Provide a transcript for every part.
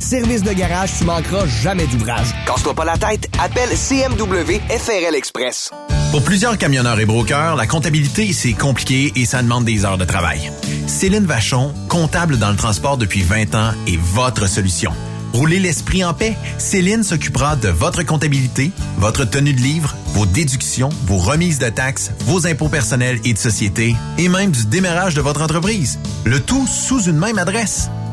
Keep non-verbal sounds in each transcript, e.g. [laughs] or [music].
Service de garage, tu manqueras jamais d'ouvrage. Casse-toi pas la tête, appelle CMW FRL Express. Pour plusieurs camionneurs et brokers, la comptabilité, c'est compliqué et ça demande des heures de travail. Céline Vachon, comptable dans le transport depuis 20 ans, est votre solution. Roulez l'esprit en paix. Céline s'occupera de votre comptabilité, votre tenue de livre, vos déductions, vos remises de taxes, vos impôts personnels et de société, et même du démarrage de votre entreprise. Le tout sous une même adresse.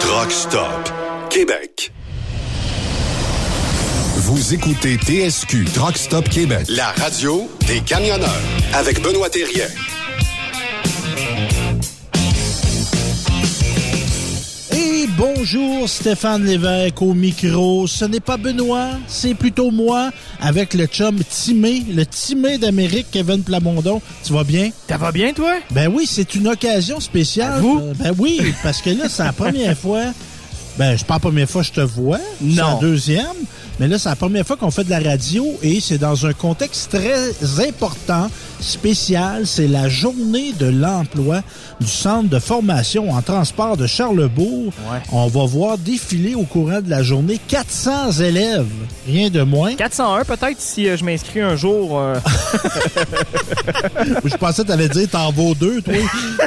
Truck Stop Québec. Vous écoutez TSQ Truck Stop Québec, la radio des camionneurs avec Benoît Thérien. Et bonjour Stéphane Lévesque au micro. Ce n'est pas Benoît, c'est plutôt moi avec le chum Timé, le Timé d'Amérique, Kevin Plamondon. Tu vas bien? Ça va bien, toi? Ben oui, c'est une occasion spéciale. vous? Ben oui, parce que là, c'est la première [laughs] fois. Ben, c'est pas la première fois que je te vois. C'est la Non. deuxième. Mais là, c'est la première fois qu'on fait de la radio et c'est dans un contexte très important, spécial. C'est la journée de l'emploi du centre de formation en transport de Charlebourg. Ouais. On va voir défiler au courant de la journée 400 élèves, rien de moins. 401 peut-être si euh, je m'inscris un jour. euh, [laughs] je pensais que tu allais dire t'en vaux deux, toi.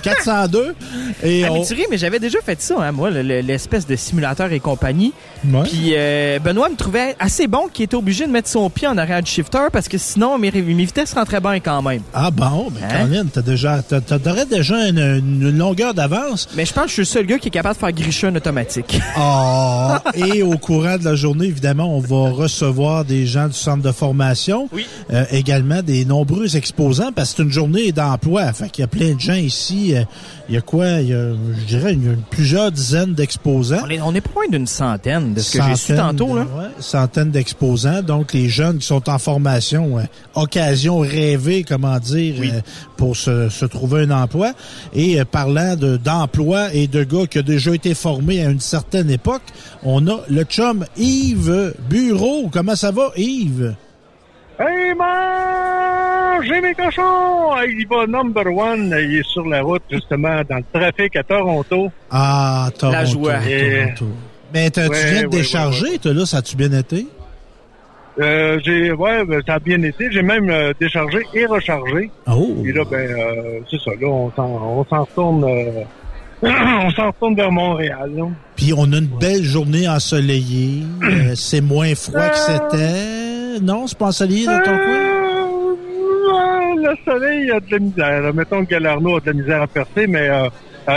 402. Et on... Mais j'avais déjà fait ça, hein, moi, le- le- l'espèce de simulateur et compagnie. Ouais. Puis euh, Benoît me trouvait assez bon qu'il était obligé de mettre son pied en arrière du shifter parce que sinon mes, mes vitesses rentraient bien quand même. Ah bon, ben Hein? Colin, t'as déjà, t'aurais déjà une, une longueur d'avance? Mais je pense que je suis le seul gars qui est capable de faire gricher un automatique. Ah, [laughs] et au courant de la journée, évidemment, on va recevoir des gens du centre de formation. Oui. Euh, également des nombreux exposants parce que c'est une journée d'emploi. Fait qu'il y a plein de gens ici. Euh, il y a quoi? Il y a, je dirais, plusieurs dizaines d'exposants. On est, on est pas loin d'une centaine de ce que j'ai su Centaines tantôt. Là. ouais, centaines d'exposants. Donc, les jeunes qui sont en formation, euh, occasion rêvée, comment dire, euh, pour se, se trouver un emploi. Et euh, parlant de- d'emploi et de gars qui ont déjà été formés à une certaine époque, on a le chum Yves Bureau. Comment ça va, Yves? Hey, man! J'ai mes cochons! Il va number one. Il est sur la route, justement, dans le trafic à Toronto. Ah, Toronto. La joie. Toronto. Mais t'as- tu Ouais, viens de ouais, décharger, ouais, toi, là, ça a-tu bien été? Euh, j'ai, ouais, ben, ça a bien été. J'ai même euh, déchargé et rechargé. Oh! Et là, ben, euh, c'est ça. Là, on s'en, on s'en retourne, euh, [clears throat] on s'en retourne vers Montréal. là. Puis on a une belle journée ensoleillée. C'est moins froid que c'était. Non, c'est pas ensoleillé dans ton coin? Euh, le soleil a de la misère. Mettons que Galarno a de la misère à percer, mais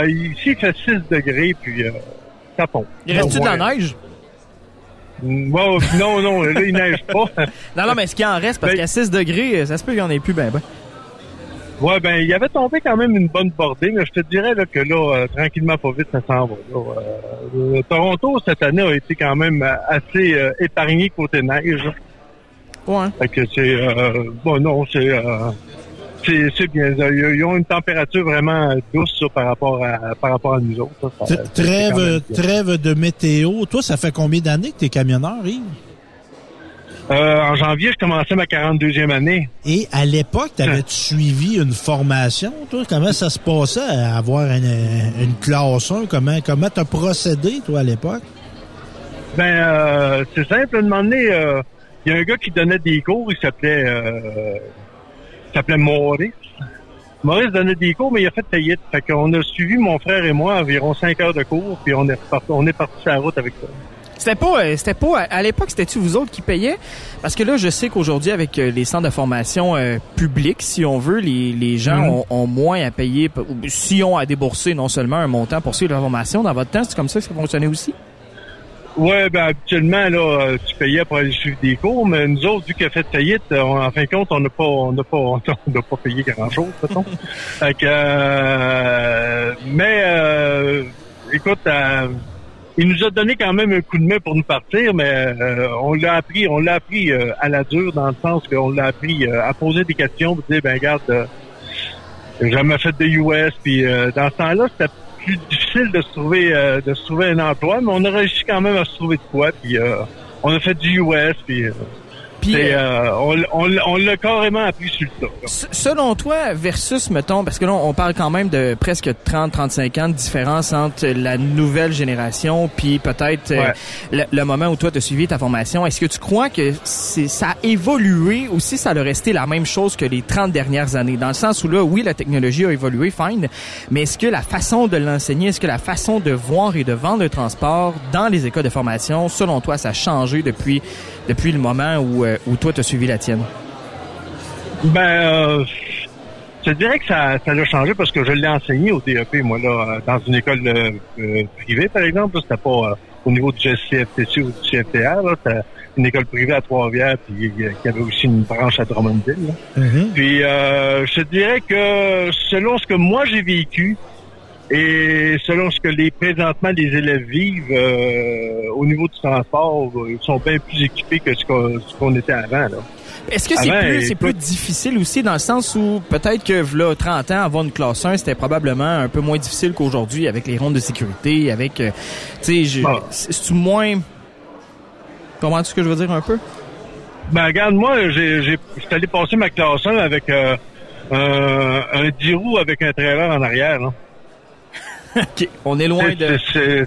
ici, il fait 6 degrés, puis euh, ça. Il reste-tu de la neige? Bon, non, non, là, il neige pas. [laughs] Non, non, mais est-ce qu'il en reste? Parce Ben- qu'à 6 degrés, ça se peut qu'il n'y en ait plus, ben, ben. Ouais, ben, il avait tombé quand même une bonne bordée, mais je te dirais là, que là, euh, tranquillement, pas vite, ça s'en va. là. Euh, Toronto, cette année, a été quand même euh, assez euh, épargné côté neige. Ouais. Fait que c'est... Bon, non, c'est... C'est bien. Ils ont une température vraiment douce ça, par rapport à par rapport à nous autres. ça. Trêve, trêve de météo. Toi, ça fait combien d'années que t'es camionneur, Yves? Euh, en janvier, je commençais ma 42e année. Et à l'époque, t'avais-tu suivi une formation, toi? Comment ça se passait à avoir une, une classe 1? Comment, comment t'as procédé, toi, à l'époque? Ben, euh, c'est simple. À un moment donné, euh, il y a un gars qui donnait des cours. Il s'appelait euh, s'appelait Maurice. Maurice donnait des cours, mais il a fait faillite. Fait qu'on a suivi, mon frère et moi, environ cinq heures de cours, puis on est reparti, on est parti sur la route avec ça. C'était pas, euh, c'était pas, à l'époque, c'était-tu vous autres qui payaient? Parce que là, je sais qu'aujourd'hui, avec euh, les centres de formation euh, publics, si on veut, les, les gens Mhm. ont, ont moins à payer, si ont à débourser non seulement un montant pour suivre la formation. Dans votre temps, c'est comme ça que ça fonctionnait aussi? Ouais, ben habituellement, là, euh, tu payais pour aller suivre des cours, mais nous autres, vu qu'il a fait faillite, euh, on- en fin de compte, on n'a pas on n'a pas [laughs] on n'a pas payé grand chose, mettons. [laughs] fait que euh, mais euh, écoute, euh, il nous a donné quand même un coup de main pour nous partir, mais on l'a appris, on l'a appris à la dure dans le sens qu'on l'a appris à poser des questions, pour dire ben regarde, j'ai jamais fait de US, puis euh, dans ce temps-là, c'était plus difficile de se trouver euh, de se trouver un emploi, mais on a réussi quand même à se trouver de quoi, puis euh, on a fait du US, puis euh, Puis, euh, euh, on, on- on l'a carrément appris sur le tas. Selon toi, versus, mettons, parce que là, on parle quand même de presque 30-35 ans de différence entre la nouvelle génération puis peut-être euh, le, le moment où toi, tu as suivi ta formation. Est-ce que tu crois que c'est, ça a évolué ou si ça a resté la même chose que les 30 dernières années? Dans le sens où là, oui, la technologie a évolué, fine, mais est-ce que la façon de l'enseigner, est-ce que la façon de voir et de vendre le transport dans les écoles de formation, selon toi, ça a changé depuis, depuis le moment où, euh, où toi, tu as suivi la tienne? Ben, euh, je dirais que ça, ça l'a changé parce que je l'ai enseigné au DEP, moi, là, euh, dans une école euh, privée, par exemple. C'était pas euh, au niveau du CFTC ou du CFTR, là. C'était une école privée à Trois-Rivières, puis qui avait aussi une branche à Drummondville. là. Puis, euh, je te dirais que selon ce que moi j'ai vécu et selon ce que les présentement les élèves vivent euh, au niveau du transport, ils sont bien plus équipés que ce qu'on était avant. Là. Est-ce que c'est Avant, plus, c'est plus difficile aussi dans le sens où peut-être que là 30 ans avoir une classe 1, c'était probablement un peu moins difficile qu'aujourd'hui avec les rondes de sécurité, avec euh, tu sais, je- Ah. c'est moins Comprends-tu ce que je veux dire un peu? Ben regarde, moi, j'ai, j'ai, j'étais allé passer ma classe 1 avec euh, un, un 10 roues avec un trailer en arrière. Là. On est loin de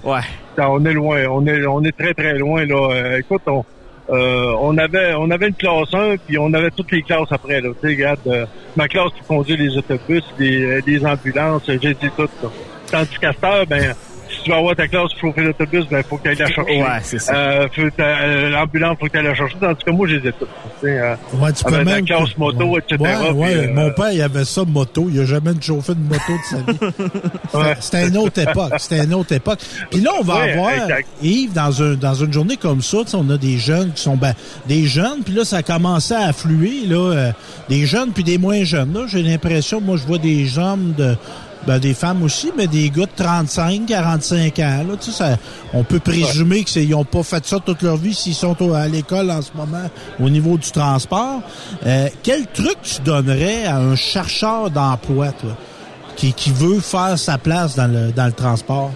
Ouais. On est loin, on est, on est très très loin là. Euh, écoute, on, euh, on avait, on avait une classe 1 puis on avait toutes les classes après là. Tu sais, regarde, euh, ma classe pour conduire les autobus, les, les ambulances, j'ai dit tout. Là. Tandis qu'à ben si tu vas avoir ta classe pour chauffer l'autobus, ben faut que tu ailles la chercher. Ouais, c'est ça. Euh, euh, l'ambulance, faut que tu ailles la chercher. Tandis que moi, j'ai dit tout. Tu sais, euh, Ouais, tu peux même- classe moto, ouais. etc. Ouais, ouais, puis, euh, mon père, il avait ça, moto. Il a jamais chauffé de moto de sa vie. [laughs] Ouais. C'était une autre époque. C'était une autre époque. Puis là, on va Ouais, avoir, exact. Yves, dans, un, dans une journée comme ça, tu sais, on a des jeunes qui sont ben, des jeunes, puis là, ça a commencé à affluer, là, euh, des jeunes puis des moins jeunes. Là, j'ai l'impression, moi, je vois des hommes de ben, des femmes aussi, mais des gars de 35, 45 ans. Là, tu sais, ça, on peut présumer qu'ils n'ont pas fait ça toute leur vie s'ils sont à l'école en ce moment au niveau du transport. Euh, quel truc tu donnerais à un chercheur d'emploi, toi, qui, qui veut faire sa place dans le, dans le transport?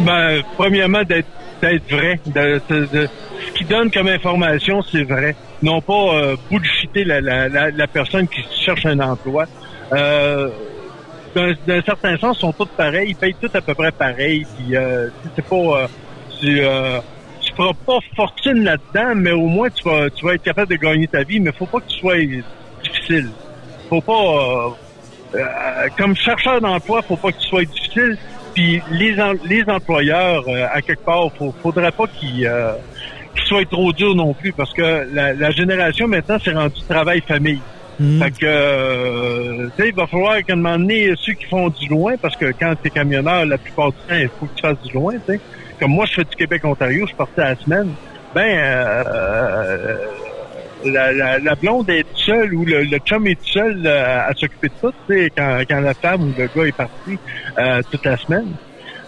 Ben, premièrement, d'être d'être vrai. De, de- de- ce qu'il donne comme information, c'est vrai. Non pas euh, bullshiter la, la, la, la personne qui cherche un emploi. Euh, d'un d'un certain sens, sont tous pareils. Ils payent tous à peu près pareil. Puis, euh, pas... Euh, tu, euh, tu feras pas fortune là-dedans, mais au moins, tu vas, tu vas être capable de gagner ta vie. Mais faut pas que tu sois difficile. Faut pas... euh, euh, comme chercheur d'emploi, faut pas que tu sois difficile. Puis les, les employeurs, euh, à quelque part, faut, faudrait pas qu'ils soient trop durs non plus, parce que la, la génération maintenant c'est rendu travail-famille. Fait que, euh, tu sais, il va falloir qu'à un moment donné, ceux qui font du loin, parce que quand tu es camionneur, la plupart du temps, il faut que tu fasses du loin, tu sais. Comme moi, je fais du Québec-Ontario, je partais à la semaine. Ben, euh, la, la, la blonde est seule ou le, le chum est seul euh, à s'occuper de ça, tu sais, quand, quand la femme ou le gars est parti euh, toute la semaine.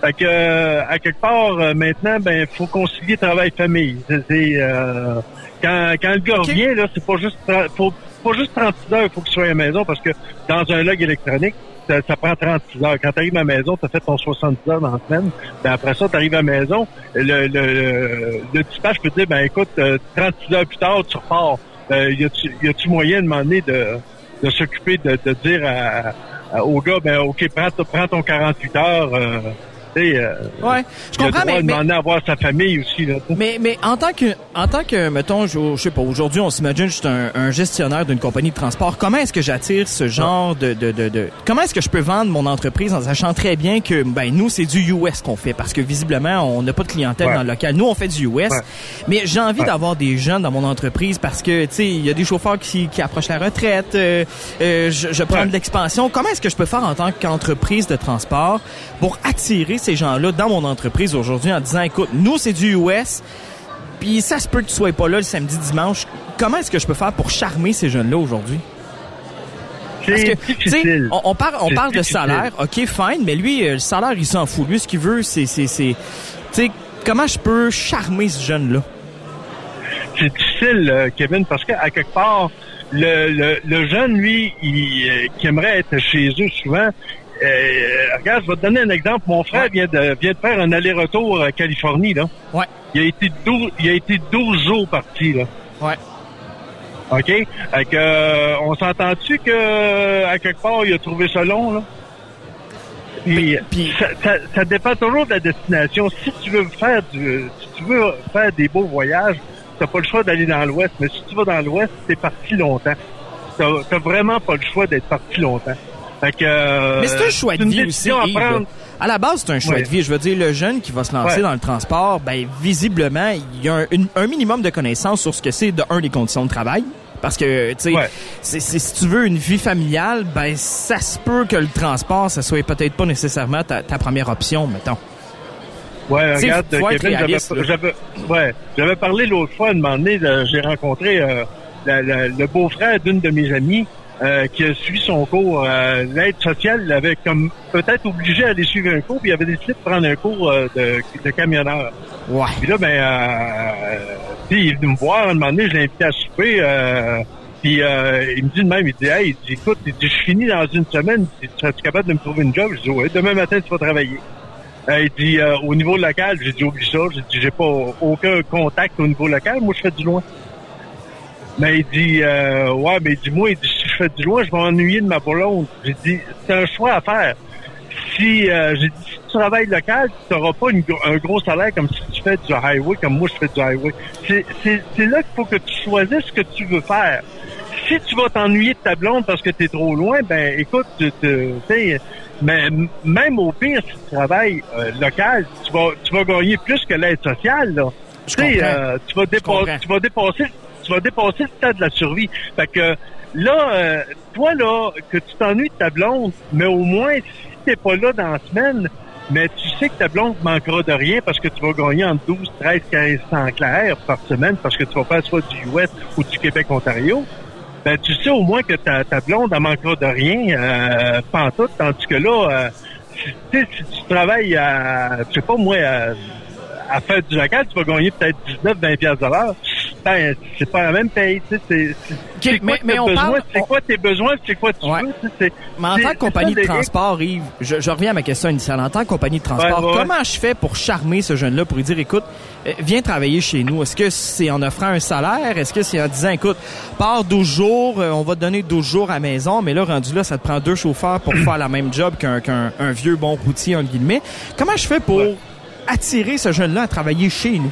Fait que, euh, à quelque part, euh, maintenant, ben, faut concilier travail-famille. C'est, euh, quand, quand le gars revient, là, c'est pas juste, faut, pas juste 36 heures, il faut qu'il soit à la maison parce que dans un log électronique, ça, ça prend 36 heures. Quand tu arrives à la maison, tu as fait ton 70 heures dans la semaine. Ben après ça, tu arrives à la maison, le, le, le dispatch peut dire, ben écoute, euh, 36 heures plus tard, tu repars. Euh, y a-tu moyen de demander de, de s'occuper de, de dire à, au gars, ben ok, prends, prends ton 48 heures. Euh, tu sais, euh, Ouais, je le comprends, droit mais- de mais- demander à voir sa famille aussi. Là. Mais, mais en tant que, en tant que, mettons, je, je sais pas, aujourd'hui, on s'imagine juste un, un gestionnaire d'une compagnie de transport. Comment est-ce que j'attire ce genre de, de, de, de- comment est-ce que je peux vendre mon entreprise en sachant très bien que, ben, nous, c'est du US qu'on fait parce que visiblement, on n'a pas de clientèle Ouais. dans le local. Nous, on fait du US. Ouais. Mais j'ai envie Ouais. d'avoir des jeunes dans mon entreprise parce que, tu sais, il y a des chauffeurs qui, qui approchent la retraite, euh, euh, je, je prends de l'expansion. Comment est-ce que je peux faire en tant qu'entreprise de transport pour attirer ces gens-là dans mon entreprise aujourd'hui en disant, écoute, nous, c'est du US, puis ça se peut que tu sois pas là le samedi, dimanche. Comment est-ce que je peux faire pour charmer ces jeunes-là aujourd'hui? Parce que, tu sais, difficile. on, on parle, on parle de salaire, ok, fine, mais lui, euh, le salaire, il s'en fout. Lui, ce qu'il veut, c'est, c'est, c'est, tu sais, comment je peux charmer ce jeune-là? c'est difficile, Kevin, parce qu'à quelque part, le, le, le jeune, lui, il, euh, qui aimerait être chez eux souvent, euh, regarde, je vais te donner un exemple. Mon frère vient de vient de faire un aller-retour à Californie, là. Ouais. Il a été 12, il a été 12 jours parti, là. Ouais. OK? Fait que, euh, on s'entend-tu que, à quelque part, il a trouvé ça long, là? Puis, ça, ça, ça dépend toujours de la destination. Si tu veux faire du, si tu veux faire des beaux voyages, t'as pas le choix d'aller dans l'Ouest. Mais si tu vas dans l'Ouest, t'es parti longtemps. T'as t'as vraiment pas le choix d'être parti longtemps. Fait que, euh, Mais c'est un choix de vie aussi. à Yves. prendre. À la base, c'est un choix Ouais. de vie. Je veux dire, le jeune qui va se lancer Ouais. dans le transport, ben visiblement, il y a un, une- un minimum de connaissances sur ce que c'est de un les conditions de travail. Parce que, tu sais, Ouais. si tu veux une vie familiale, ben ça se peut que le transport, ça soit peut-être pas nécessairement ta, ta première option, mettons. Ouais, T'sais, regarde, Kevin, j'avais, ouais, j'avais parlé l'autre fois, à un moment donné, j'ai rencontré euh, la- la- le beau-frère d'une de mes amies euh, qui a suivi son cours. Euh, l'aide sociale l'avait comme peut-être obligé à aller suivre un cours, puis il avait décidé de prendre un cours euh, de, de camionneur. Ouais. Puis là, ben, euh, puis il est venu me voir, à un moment donné, je l'ai invité à souper, euh, puis euh, il me dit de même, il dit, hey, il dit, écoute, il dit, je finis dans une semaine, tu serais-tu capable de me trouver une job? Je dis, ouais, demain matin, tu vas travailler. Euh, il dit, euh, au niveau local, j'ai dit, oublie ça, j'ai dit, j'ai pas aucun contact au niveau local, moi, je fais du loin. Mais il dit, euh, ouais, mais dis-moi, il dit, je fais du loin, je vais m'ennuyer de ma blonde. J'ai dit, c'est un choix à faire. Si, euh, j'ai dit, si tu travailles local, tu n'auras pas une un gros salaire comme si tu fais du highway, comme moi, je fais du highway. C'est, c'est, c'est là qu'il faut que tu choisisses ce que tu veux faire. Si tu vas t'ennuyer de ta blonde parce que tu es trop loin, ben, écoute, tu, sais, mais même au pire, si tu travailles euh, local, tu vas, tu vas gagner plus que l'aide sociale, là. Je comprends. euh, tu vas dépasser, tu vas dépasser, tu vas dépasser le stade de la survie. Fait que là, euh, toi là, que tu t'ennuies de ta blonde, mais au moins si t'es pas là dans la semaine, mais tu sais que ta blonde manquera de rien parce que tu vas gagner entre 12, 13, 1500 clairs par semaine parce que tu vas faire soit du US ou du Québec-Ontario. Ben, tu sais au moins que ta, ta blonde, elle manquera de rien, euh, pantoute, tandis que là, euh, si, tu travailles à, je sais pas moi, à, à faire du local, tu vas gagner peut-être 19, 20 piastres de l'heure. Ben, c'est pas la même paye, tu sais, c'est, quoi mais- on parle- c'est quoi tes besoins, c'est quoi tu veux, Mais en tant que compagnie de transport, Yves, je, reviens à ma question initiale. En tant que compagnie de transport, comment je fais pour charmer ce jeune-là, pour lui dire, écoute, euh, viens travailler chez nous? Est-ce que c'est en offrant un salaire? Est-ce que c'est en disant, écoute, pars 12 jours, euh, on va te donner 12 jours à la maison, mais là, rendu là, ça te prend deux chauffeurs pour faire la même job qu'un qu'un un vieux bon routier, entre guillemets. Comment je fais pour attirer ce jeune-là à travailler chez nous?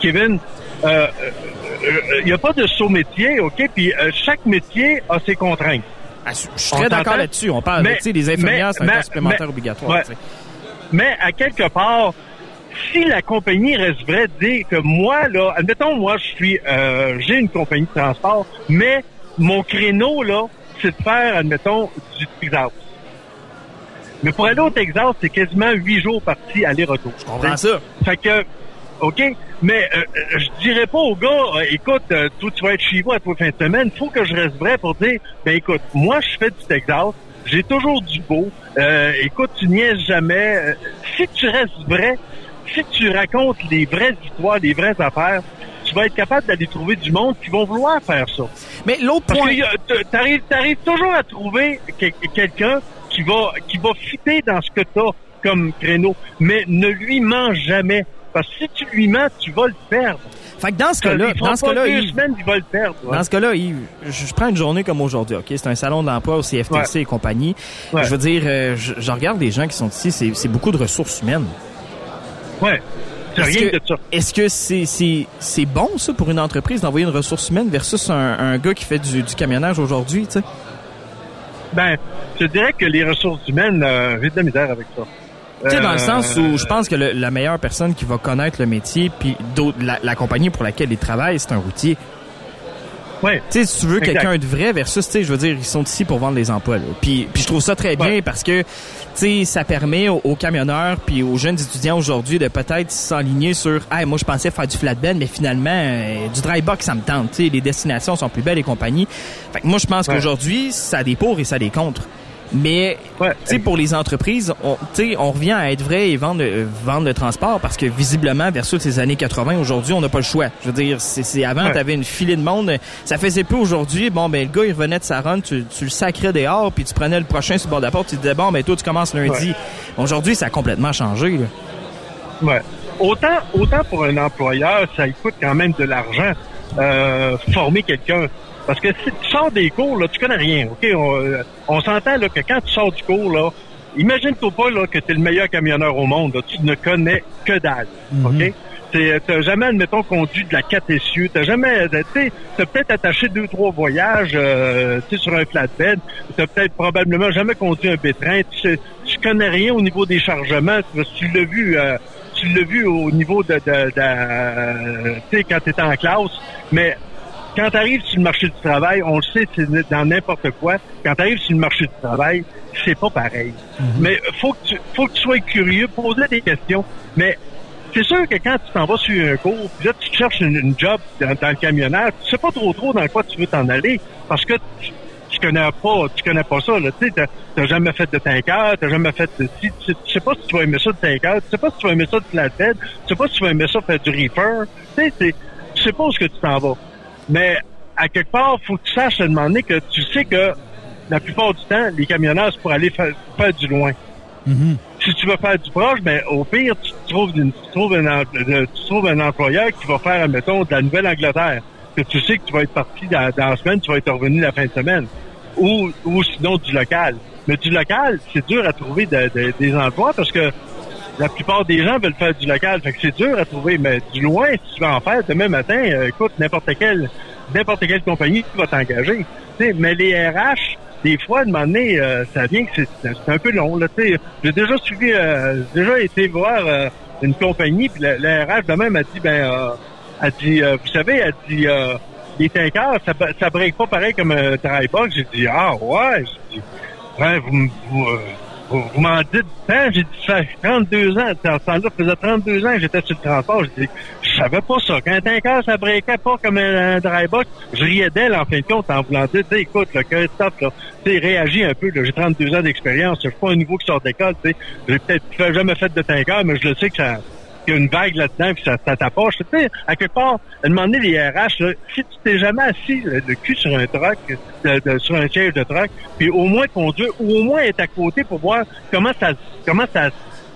Kevin, il n'y a pas de saut métier, OK? Puis euh, chaque métier a ses contraintes. je suis très d'accord là-dessus. On parle, tu sais, des infirmières, c'est un temps supplémentaire obligatoire, ouais. tu sais. Mais à quelque part, si la compagnie reste vraie de dire que moi, là, admettons, moi, je suis, euh, j'ai une compagnie de transport, mais mon créneau, là, c'est de faire, admettons, du Texas. Mais pour aller au Texas, c'est quasiment huit jours partis aller-retour. Je comprends ça. Fait que, OK, mais euh, euh, je dirais pas au gars, euh, écoute, euh, toi, tu vas être chez vous à toi fin de semaine, faut que je reste vrai pour dire, ben écoute, moi, je fais du Texas, j'ai toujours du beau, euh, écoute, tu niaises jamais. Euh, si tu restes vrai, si tu racontes les vraies histoires, les vraies affaires, tu vas être capable d'aller trouver du monde qui vont vouloir faire ça. Mais l'autre point... t'arrives, t'arrives toujours à trouver quel- quelqu'un qui va, qui va fitter dans ce que t'as comme créneau, mais ne lui mens jamais. Parce que si tu lui mens, tu vas le perdre. Fait que dans ce cas-là, dans ce cas-là, deux Yves, semaines, il va le perdre. ouais. Dans ce cas-là, Yves, je, je prends une journée comme aujourd'hui, OK? C'est un salon d'emploi au CFTC et compagnie. Ouais. Je veux dire, euh, je, je regarde les gens qui sont ici, c'est c'est beaucoup de ressources humaines. Ouais. C'est Est-ce rien que- de ça. Est-ce que c'est c'est c'est bon, ça, pour une entreprise d'envoyer une ressource humaine versus un, un gars qui fait du, du camionnage aujourd'hui, tu sais? Ben, je dirais que les ressources humaines, euh, j'ai de la misère avec ça. Tu sais, dans Euh, le sens où je pense que le- la meilleure personne qui va connaître le métier puis d'autres- la, la compagnie pour laquelle il travaille, c'est un routier. Ouais. Tu sais, si tu veux quelqu'un de vrai versus, tu sais, je veux dire, ils sont ici pour vendre les emplois. Là. Puis, puis je trouve ça très bien parce que, tu sais, ça permet aux, aux camionneurs puis aux jeunes étudiants aujourd'hui de peut-être s'enligner sur, hey, moi je pensais faire du flatbed, mais finalement euh, du dry box ça me tente. Tu sais, les destinations sont plus belles et compagnie. Fait que moi je pense Ouais. qu'aujourd'hui ça a des pour et ça a des contre. Mais tu sais pour les entreprises, on, tu sais, on revient à être vrai et vendre, euh, vendre le transport parce que visiblement versus les années 80 aujourd'hui, on n'a pas le choix. Je veux dire, c'est avant Ouais. tu avais une filée de monde, ça faisait peu aujourd'hui. Bon ben le gars il revenait de sa run, tu, tu le sacrais dehors puis tu prenais le prochain sur le bord de la porte, tu disais bon ben toi tu commences lundi. Aujourd'hui, ça a complètement changé là. Ouais. autant, autant pour un employeur, ça lui coûte quand même de l'argent euh, former quelqu'un. Parce que si tu sors des cours, là, tu connais rien. Ok, on, euh, on s'entend là, que quand tu sors du cours, là, imagine-toi pas là, que tu es le meilleur camionneur au monde. là. Tu ne connais que dalle. OK? T'es- T'as jamais, admettons, conduit de la 4 essieux. T'as jamais, tu sais, t'as peut-être attaché deux, trois voyages, euh, tu sur un flatbed. T'as peut-être probablement jamais conduit un bétrain. Tu, tu connais rien au niveau des chargements. Tu, tu l'as vu, euh, tu l'as vu au niveau de, de, de, euh, tu sais, quand t'étais en classe. Mais quand tu arrives sur le marché du travail, on le sait, c'est dans n'importe quoi. Quand tu arrives sur le marché du travail, c'est pas pareil. Mais faut que tu faut que tu sois curieux, poser des questions. Mais c'est sûr que quand tu t'en vas sur un cours, puis là, tu cherches une, une job dans, dans le camionnage, tu sais pas trop trop dans quoi tu veux t'en aller, parce que tu, tu connais pas, tu connais pas ça, là. Tu sais, t'as- jamais fait de tanker, t'as jamais fait de si, tu, tu sais pas si tu vas aimer ça de tanker, tu sais pas si tu vas aimer ça de flatbed, tu sais pas si tu vas aimer ça faire du reefer, tu sais, tu sais pas où est-ce que tu t'en vas. Mais à quelque part, faut que tu saches te demander que tu sais que la plupart du temps, les camionneurs, c'est pour aller faire, faire du loin. Si tu veux faire du proche, ben au pire, tu trouves, une- tu trouves, un, euh, tu trouves un employeur qui va faire, mettons, de la Nouvelle-Angleterre. Que tu sais que tu vas être parti dans, dans la semaine, tu vas être revenu la fin de semaine. Ou, ou sinon du local. Mais du local, c'est dur à trouver de- de- des emplois parce que la plupart des gens veulent faire du local. Fait que c'est dur à trouver. Mais du loin, si tu veux en faire demain matin, euh, écoute, n'importe quelle n'importe quelle compagnie va t'engager. Mais les RH, des fois, à un moment donné, euh, ça vient que c'est un peu long. Là. J'ai déjà suivi, euh, j'ai déjà été voir euh, une compagnie, puis la, la RH de même dit, ben, euh, a dit, euh, vous savez, elle dit, les tankers, ça, ça break pas pareil comme un dry. J'ai dit, ah ouais, j'ai dit, Ouais, vous, m- vous, euh, vous, m'en dites tant, j'ai dit, ça fait 32 ans, dans ce temps-là, faisait 32 ans que j'étais sur le transport, j'ai dit, je savais pas ça. Quand un tanker, ça breakait pas comme un, un dry box, je riais d'elle, en fin de compte, en voulant dire, écoute, là, que stop, là, tu réagis un peu, j'ai 32 ans d'expérience, je suis pas un niveau qui sort d'école, tu sais, j'ai peut-être jamais fait de tanker, mais je le sais que ça, qu'il y a une vague là-dedans, puis ça, ça t'approche. Tu sais, à quelque part, à demander les RH, là, si tu t'es jamais assis le, le cul sur un truck, de- de- sur un siège de truck, puis au moins conduire, ou au moins être à côté pour voir comment ça comment ça,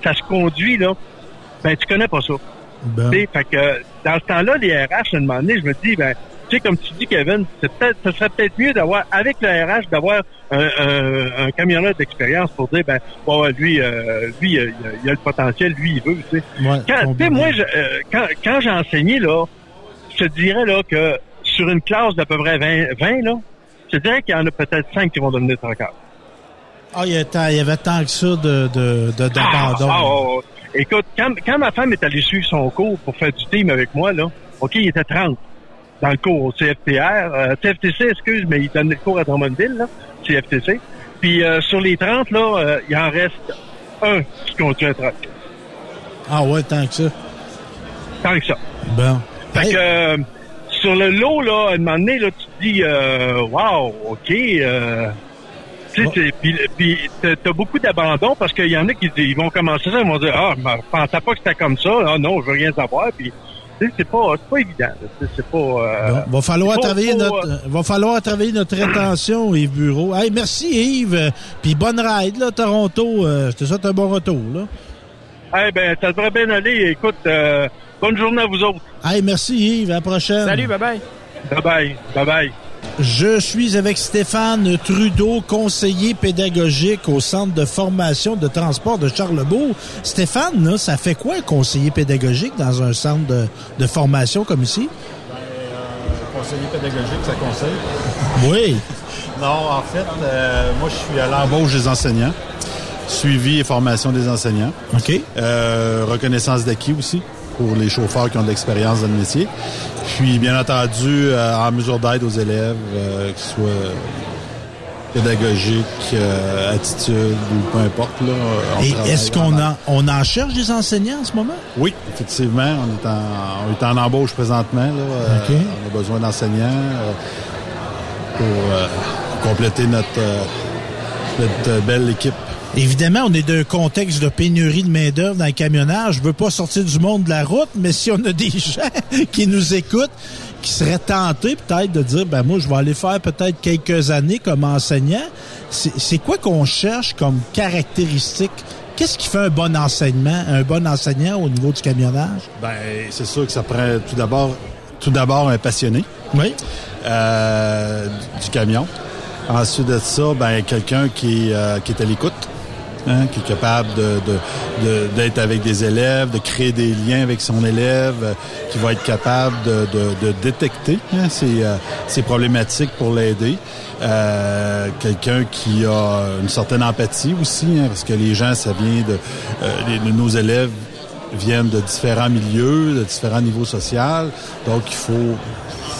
ça se conduit, là, ben tu connais pas ça. Ben. Tu sais, Fait que dans ce temps-là, les RH, à un moment donné, je me dis, ben, tu sais, comme tu dis, Kevin, c'est peut-être, ce serait peut-être mieux d'avoir, avec le RH, d'avoir un, un, un camionneur d'expérience pour dire, ben, bon, lui, euh, lui, il a, il a le potentiel, lui, il veut, tu sais. Ouais, Quand, tu sais, moi, je, euh, quand, quand j'ai enseigné, là, je te dirais, là, que sur une classe d'à peu près 20, 20 là, je te dirais qu'il y en a peut-être 5 qui vont devenir traqueurs. Ah, il y, avait tant que ça de, de, de- d'abandon. Ah, ah, ah. Écoute, quand, quand ma femme est allée suivre son cours pour faire du team avec moi, là, OK, il était 30 dans le cours au CFTR. Euh, CFTC, excuse, mais il donne le cours à Drummondville, là, CFTC. Puis euh, sur les 30, là, euh, il en reste un qui conduit un truck. Ah ouais, tant que ça. Tant que ça. Bon. Fait que euh, sur le lot, là, à un moment donné, là, tu te dis euh, Wow, OK. Euh, tu sais, puis, t'as beaucoup d'abandon parce qu'il y en a qui ils vont commencer ça, ils vont dire Ah, je pensais pas que c'était comme ça, ah non, je veux rien savoir. Puis c'est pas, c'est pas évident. là. Tu sais, C'est pas. euh, Bon, va falloir travailler notre euh, va falloir travailler notre rétention Yves Bureau. Hey, merci Yves puis bonne ride là Toronto, euh, je te souhaite un bon retour là. Eh ben, ça devrait bien aller. Écoute, euh, bonne journée à vous autres. Hey, merci Yves, à la prochaine. Salut, bye bye. Bye bye. Bye bye. Je suis avec Stéphane Trudeau, conseiller pédagogique au Centre de formation de transport de Charlebourg. Stéphane, là, ça fait quoi un conseiller pédagogique dans un centre de, de formation comme ici? Conseiller pédagogique, ça conseille? [laughs] Oui. Non, en fait, euh, moi, je suis à l'embauche des enseignants, suivi et formation des enseignants. OK. Euh, reconnaissance d'acquis aussi pour les chauffeurs qui ont de l'expérience dans le métier. Puis, bien entendu, euh, en mesure d'aide aux élèves, euh, que ce soit pédagogique, euh, attitude ou peu importe. Là, on Et est-ce qu'on en, on en cherche des enseignants en ce moment? Oui, effectivement. On est en, on est en embauche présentement. Là. Euh, OK. on a besoin d'enseignants euh, pour euh, compléter notre, euh, notre belle équipe. Évidemment, on est d'un contexte de pénurie de main-d'œuvre dans le camionnage. Je veux pas sortir du monde de la route, mais si on a des [laughs] gens qui nous écoutent, qui seraient tentés peut-être de dire, ben moi, je vais aller faire peut-être quelques années comme enseignant. C'est quoi qu'on cherche comme caractéristique? Qu'est-ce qui fait un bon enseignement, un bon enseignant au niveau du camionnage? Ben, c'est sûr que ça prend tout d'abord, tout d'abord un passionné. Oui. Euh, du camion. Ensuite de ça, ben, quelqu'un qui, euh, qui est à l'écoute. Hein, qui est capable de, de, d'être avec des élèves, de créer des liens avec son élève, euh, qui va être capable de, de, de détecter hein, ses, euh, ses, problématiques pour l'aider. Euh, quelqu'un qui a une certaine empathie aussi, hein, parce que les gens, ça vient de, les, nos élèves viennent de différents milieux, de différents niveaux sociaux, donc il faut,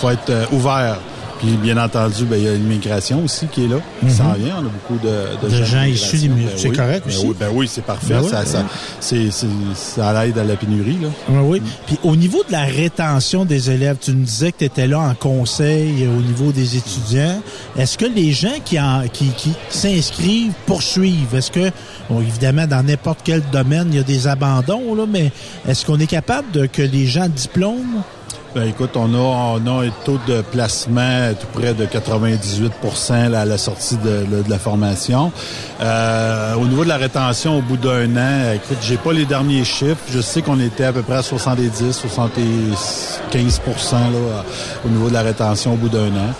faut être ouvert puis bien entendu, ben, il y a l'immigration aussi qui est là, qui s'en vient. On a beaucoup de, de, de gens, issus des ben C'est oui, correct ben aussi. Oui, ben oui, c'est parfait. Ben oui, ça, ça, c'est, ça aide à la pénurie. Là. Oui, oui. Puis au niveau de la rétention des élèves, tu nous disais que tu étais là en conseil au niveau des étudiants. Est-ce que les gens qui, en, qui, qui s'inscrivent poursuivent? Est-ce que, bon, évidemment, dans n'importe quel domaine, il y a des abandons, là, mais est-ce qu'on est capable de que les gens diplôment? Ben, écoute, on a, on a un taux de placement tout près de 98 là, à la sortie de, de la formation. Euh, au niveau de la rétention au bout d'un an, écoute, j'ai pas les derniers chiffres. Je sais qu'on était à peu près à 70, 75 là, au niveau de la rétention au bout d'un an.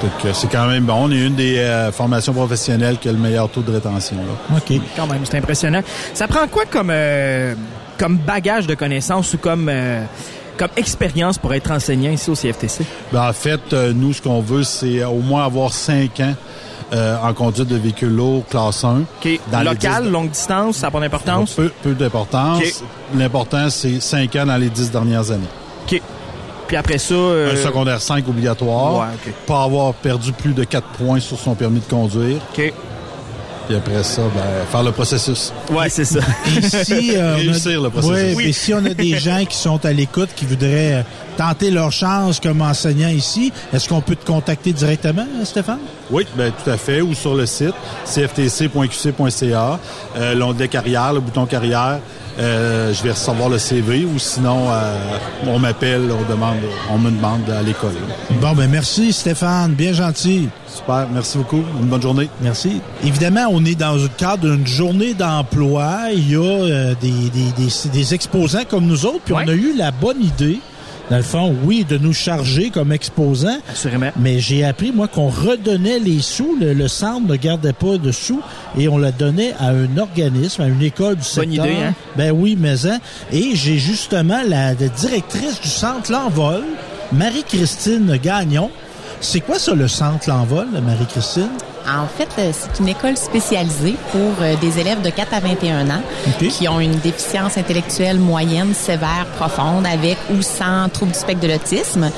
Donc, c'est quand même bon. On est une des euh, formations professionnelles qui a le meilleur taux de rétention. Là. OK. Quand même, c'est impressionnant. Ça prend quoi comme, euh, comme bagage de connaissances ou comme... Euh comme expérience pour être enseignant ici au CFTC? Ben, en fait, euh, nous, ce qu'on veut, c'est au moins avoir cinq ans euh, en conduite de véhicule lourd classe 1. OK. Dans Local, longue distance, ça n'a pas d'importance? Peu, peu d'importance. Okay. L'important, c'est cinq ans dans les dix dernières années. OK. Puis après ça... Euh... Un secondaire 5 obligatoire. Ouais, OK. Pas avoir perdu plus de 4 points sur son permis de conduire. OK. Puis après ça, ben, faire le processus. Ouais, c'est ça. Ici, euh, [laughs] Réussir a, le processus. Ouais, oui. si on a des gens qui sont à l'écoute, qui voudraient tenter leur chance comme enseignant ici, est-ce qu'on peut te contacter directement, Stéphane? Oui, ben, tout à fait. Ou sur le site cftc.qc.ca, euh, l'onglet carrière, le bouton carrière. Euh, je vais recevoir le CV ou sinon euh, on m'appelle, on demande, on me demande à l'école. Bon ben merci Stéphane, bien gentil. Super, merci beaucoup. Une bonne journée. Merci. Évidemment, on est dans le cadre d'une journée d'emploi. Il y a euh, des, des, des, des, exposants comme nous autres, puis ouais. on a eu la bonne idée dans le fond, oui, de nous charger comme exposants. Assurément. Mais j'ai appris, moi, qu'on redonnait les sous. Le, le, centre ne gardait pas de sous et on le donnait à un organisme, à une école du secteur. Bonne idée, hein? Ben oui, mais hein. Et j'ai justement la, la, directrice du centre L'Envol, Marie-Christine Gagnon. C'est quoi ça, le centre L'Envol, Marie-Christine? En fait, c'est une école spécialisée pour des élèves de 4 à 21 ans okay. qui ont une déficience intellectuelle moyenne, sévère, profonde, avec ou sans trouble du spectre de l'autisme.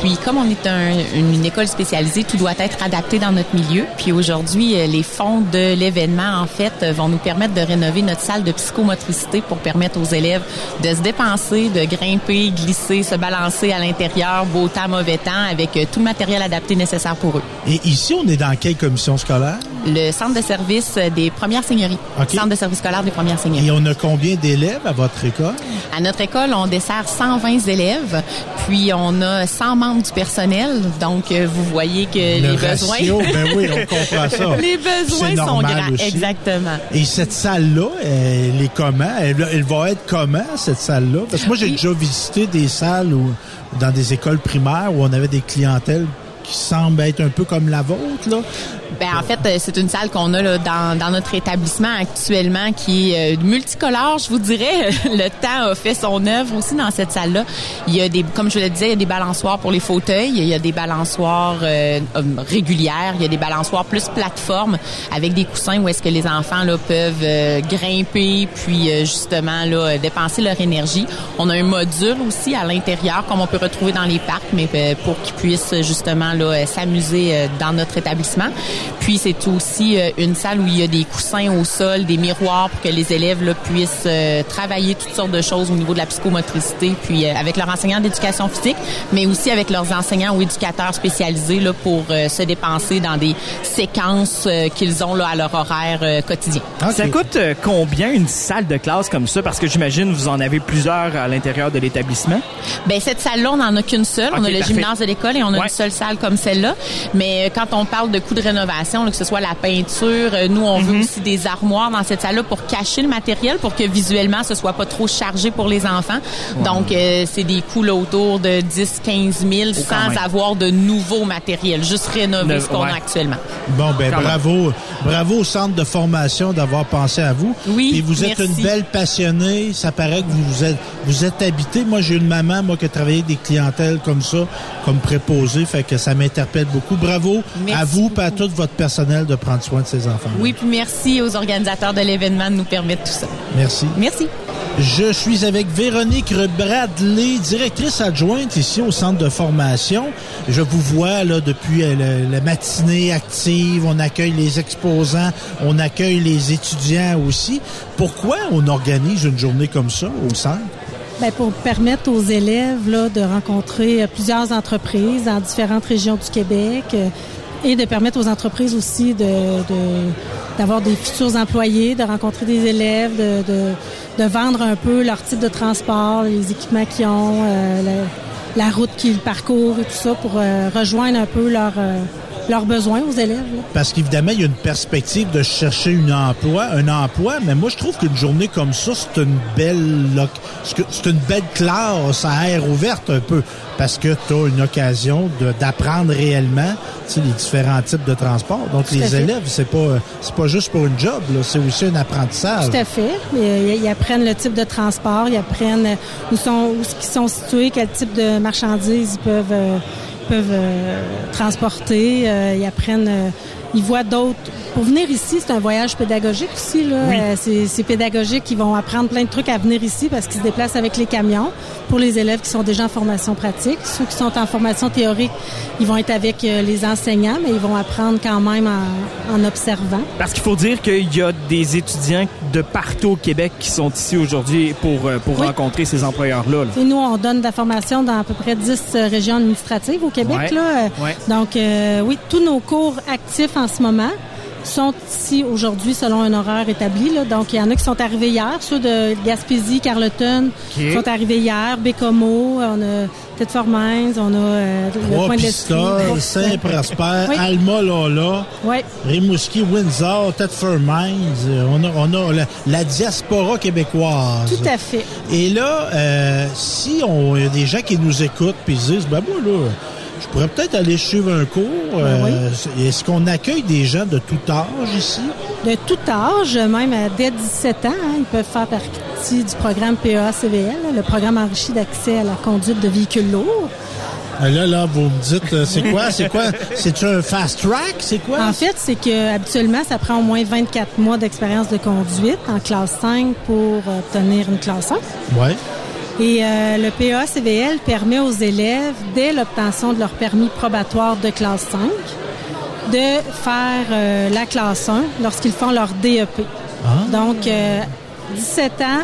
Puis, comme on est un, une, une, école spécialisée, tout doit être adapté dans notre milieu. Puis aujourd'hui, les fonds de l'événement, en fait, vont nous permettre de rénover notre salle de psychomotricité pour permettre aux élèves de se dépenser, de grimper, glisser, se balancer à l'intérieur, beau temps, mauvais temps, avec tout le matériel adapté nécessaire pour eux. Et ici, on est dans quelle commission scolaire? Le centre de service des premières seigneuries. Okay. Centre de service scolaire des premières seigneuries. Et on a combien d'élèves à votre école? À notre école, on dessert 120 élèves, puis on a 100 membres du personnel. Donc, vous voyez que Le les ratio, besoins... ben oui, on comprend [laughs] ça. les besoins sont grands. Aussi. Exactement. Et cette salle-là, elle est comment? Elle, elle, va être comment, cette salle-là? Parce que moi, j'ai Oui. déjà visité des salles où, dans des écoles primaires où on avait des clientèles qui semblent être un peu comme la vôtre, là? Ben, en fait, euh, c'est une salle qu'on a là, dans, dans notre établissement actuellement qui est euh, multicolore, je vous dirais. [laughs] Le temps a fait son œuvre aussi dans cette salle-là. Il y a des, comme je le disais, il y a des balançoires pour les fauteuils, il y a des balançoires euh, régulières, il y a des balançoires plus plateforme avec des coussins où est-ce que les enfants là peuvent euh, grimper puis euh, justement là dépenser leur énergie. On a un module aussi à l'intérieur comme on peut retrouver dans les parcs, mais pour qu'ils puissent justement là s'amuser dans notre établissement. Puis c'est aussi euh, une salle où il y a des coussins au sol, des miroirs pour que les élèves là, puissent euh, travailler toutes sortes de choses au niveau de la psychomotricité, puis euh, avec leurs enseignants d'éducation physique, mais aussi avec leurs enseignants ou éducateurs spécialisés là, pour se dépenser dans des séquences qu'ils ont là, à leur horaire quotidien. Okay. Ça coûte combien une salle de classe comme ça? Parce que j'imagine vous en avez plusieurs à l'intérieur de l'établissement. Ben cette salle-là, on n'en a qu'une seule. Okay, on a le parfait. gymnase de l'école et on a Ouais. une seule salle comme celle-là. Mais quand on parle de coût de rénovation, là, que ce soit la peinture. Euh, nous, on veut aussi des armoires dans cette salle-là pour cacher le matériel, pour que visuellement, ce soit pas trop chargé pour les enfants. Donc, euh, c'est des coûts là, autour de 10, 15 000 Oh, quand sans même. avoir de nouveau matériel, juste rénover Le- ce qu'on ouais. a actuellement. Bon, ben Quand même. bravo. Bravo au centre de formation d'avoir pensé à vous. Oui, Et vous êtes merci. une belle passionnée. Ça paraît que vous vous êtes, vous êtes habité. Moi, j'ai une maman, moi, qui a travaillé avec des clientèles comme ça, comme préposée. Fait que ça m'interpelle beaucoup. Bravo Merci à vous et à tout votre personnel de prendre soin de ces enfants. Oui, puis merci aux organisateurs de l'événement de nous permettre tout ça. Merci. Merci. Je suis avec Véronique Bradley, directrice adjointe ici au centre de formation. Je vous vois là depuis euh, le- la matinée active. On accueille les exposants, on accueille les étudiants aussi. Pourquoi on organise une journée comme ça au centre? Ben, pour permettre aux élèves là, de rencontrer euh, plusieurs entreprises dans différentes régions du Québec euh, et de permettre aux entreprises aussi de, d'avoir des futurs employés, de rencontrer des élèves, de, de, de vendre un peu leur type de transport, les équipements qu'ils ont, euh, la, la route qu'ils parcourent et tout ça pour euh, rejoindre un peu leurs euh, leurs besoins aux élèves. là. Parce qu'évidemment, il y a une perspective de chercher une emploi, un emploi, mais moi, je trouve qu'une journée comme ça, c'est une belle, c'est une belle classe à air ouverte un peu, parce que tu as une occasion d'apprendre réellement, tu sais, les différents types de transport. Donc, Tout les fait. élèves, c'est pas, c'est pas juste pour une job, c'est aussi un apprentissage. Tout à fait. Euh, Ils, ils apprennent le type de transport, ils apprennent euh, où sont où ils sont situés, quel type de marchandises ils peuvent euh, peuvent euh, transporter. Euh, ils apprennent, euh, ils voient d'autres. Pour venir ici, c'est un voyage pédagogique aussi. Là. Oui. Euh, c'est, pédagogique. Ils vont apprendre plein de trucs à venir ici parce qu'ils se déplacent avec les camions. Pour les élèves qui sont déjà en formation pratique, ceux qui sont en formation théorique, ils vont être avec euh, les enseignants, mais ils vont apprendre quand même en, en observant. Parce qu'il faut dire qu'il y a des étudiants de partout au Québec qui sont ici aujourd'hui pour, euh, pour Oui. rencontrer ces employeurs-là. là. Nous, on donne de la formation dans à peu près 10 euh, régions administratives au Québec. Ouais. Là. Ouais. Donc, euh, oui, tous nos cours actifs en ce moment sont ici aujourd'hui selon un horaire établi. Là. Donc, il y en a qui sont arrivés hier, ceux de Gaspésie, Carleton OK. sont arrivés hier, Bécomo, on a Tête-Fort Mines, on a euh, le Trois Point de Saint-Prosper, Oui. Alma Lola, Oui. Rimouski, Windsor, Thetford Mines. Euh, On a, on a la, la diaspora québécoise. Tout à fait. Et là, euh, si on y a des gens qui nous écoutent puis disent, ben moi là, je pourrais peut-être aller suivre un cours. Ben euh, Est-ce qu'on accueille des gens de tout âge ici? De tout âge, même dès 17 ans, hein, ils peuvent faire partie du programme PEA-CVL, le programme enrichi d'accès à la conduite de véhicules lourds. Euh, Là, là, vous me dites, euh, c'est quoi? C'est quoi? C'est un fast track? C'est quoi? En fait, c'est que habituellement, ça prend au moins 24 mois d'expérience de conduite en classe 5 pour obtenir une classe 1. Ouais. Et euh, le PA-CVL permet aux élèves, dès l'obtention de leur permis probatoire de classe 5, de faire euh, la classe 1 lorsqu'ils font leur DEP. Donc, euh, 17 ans,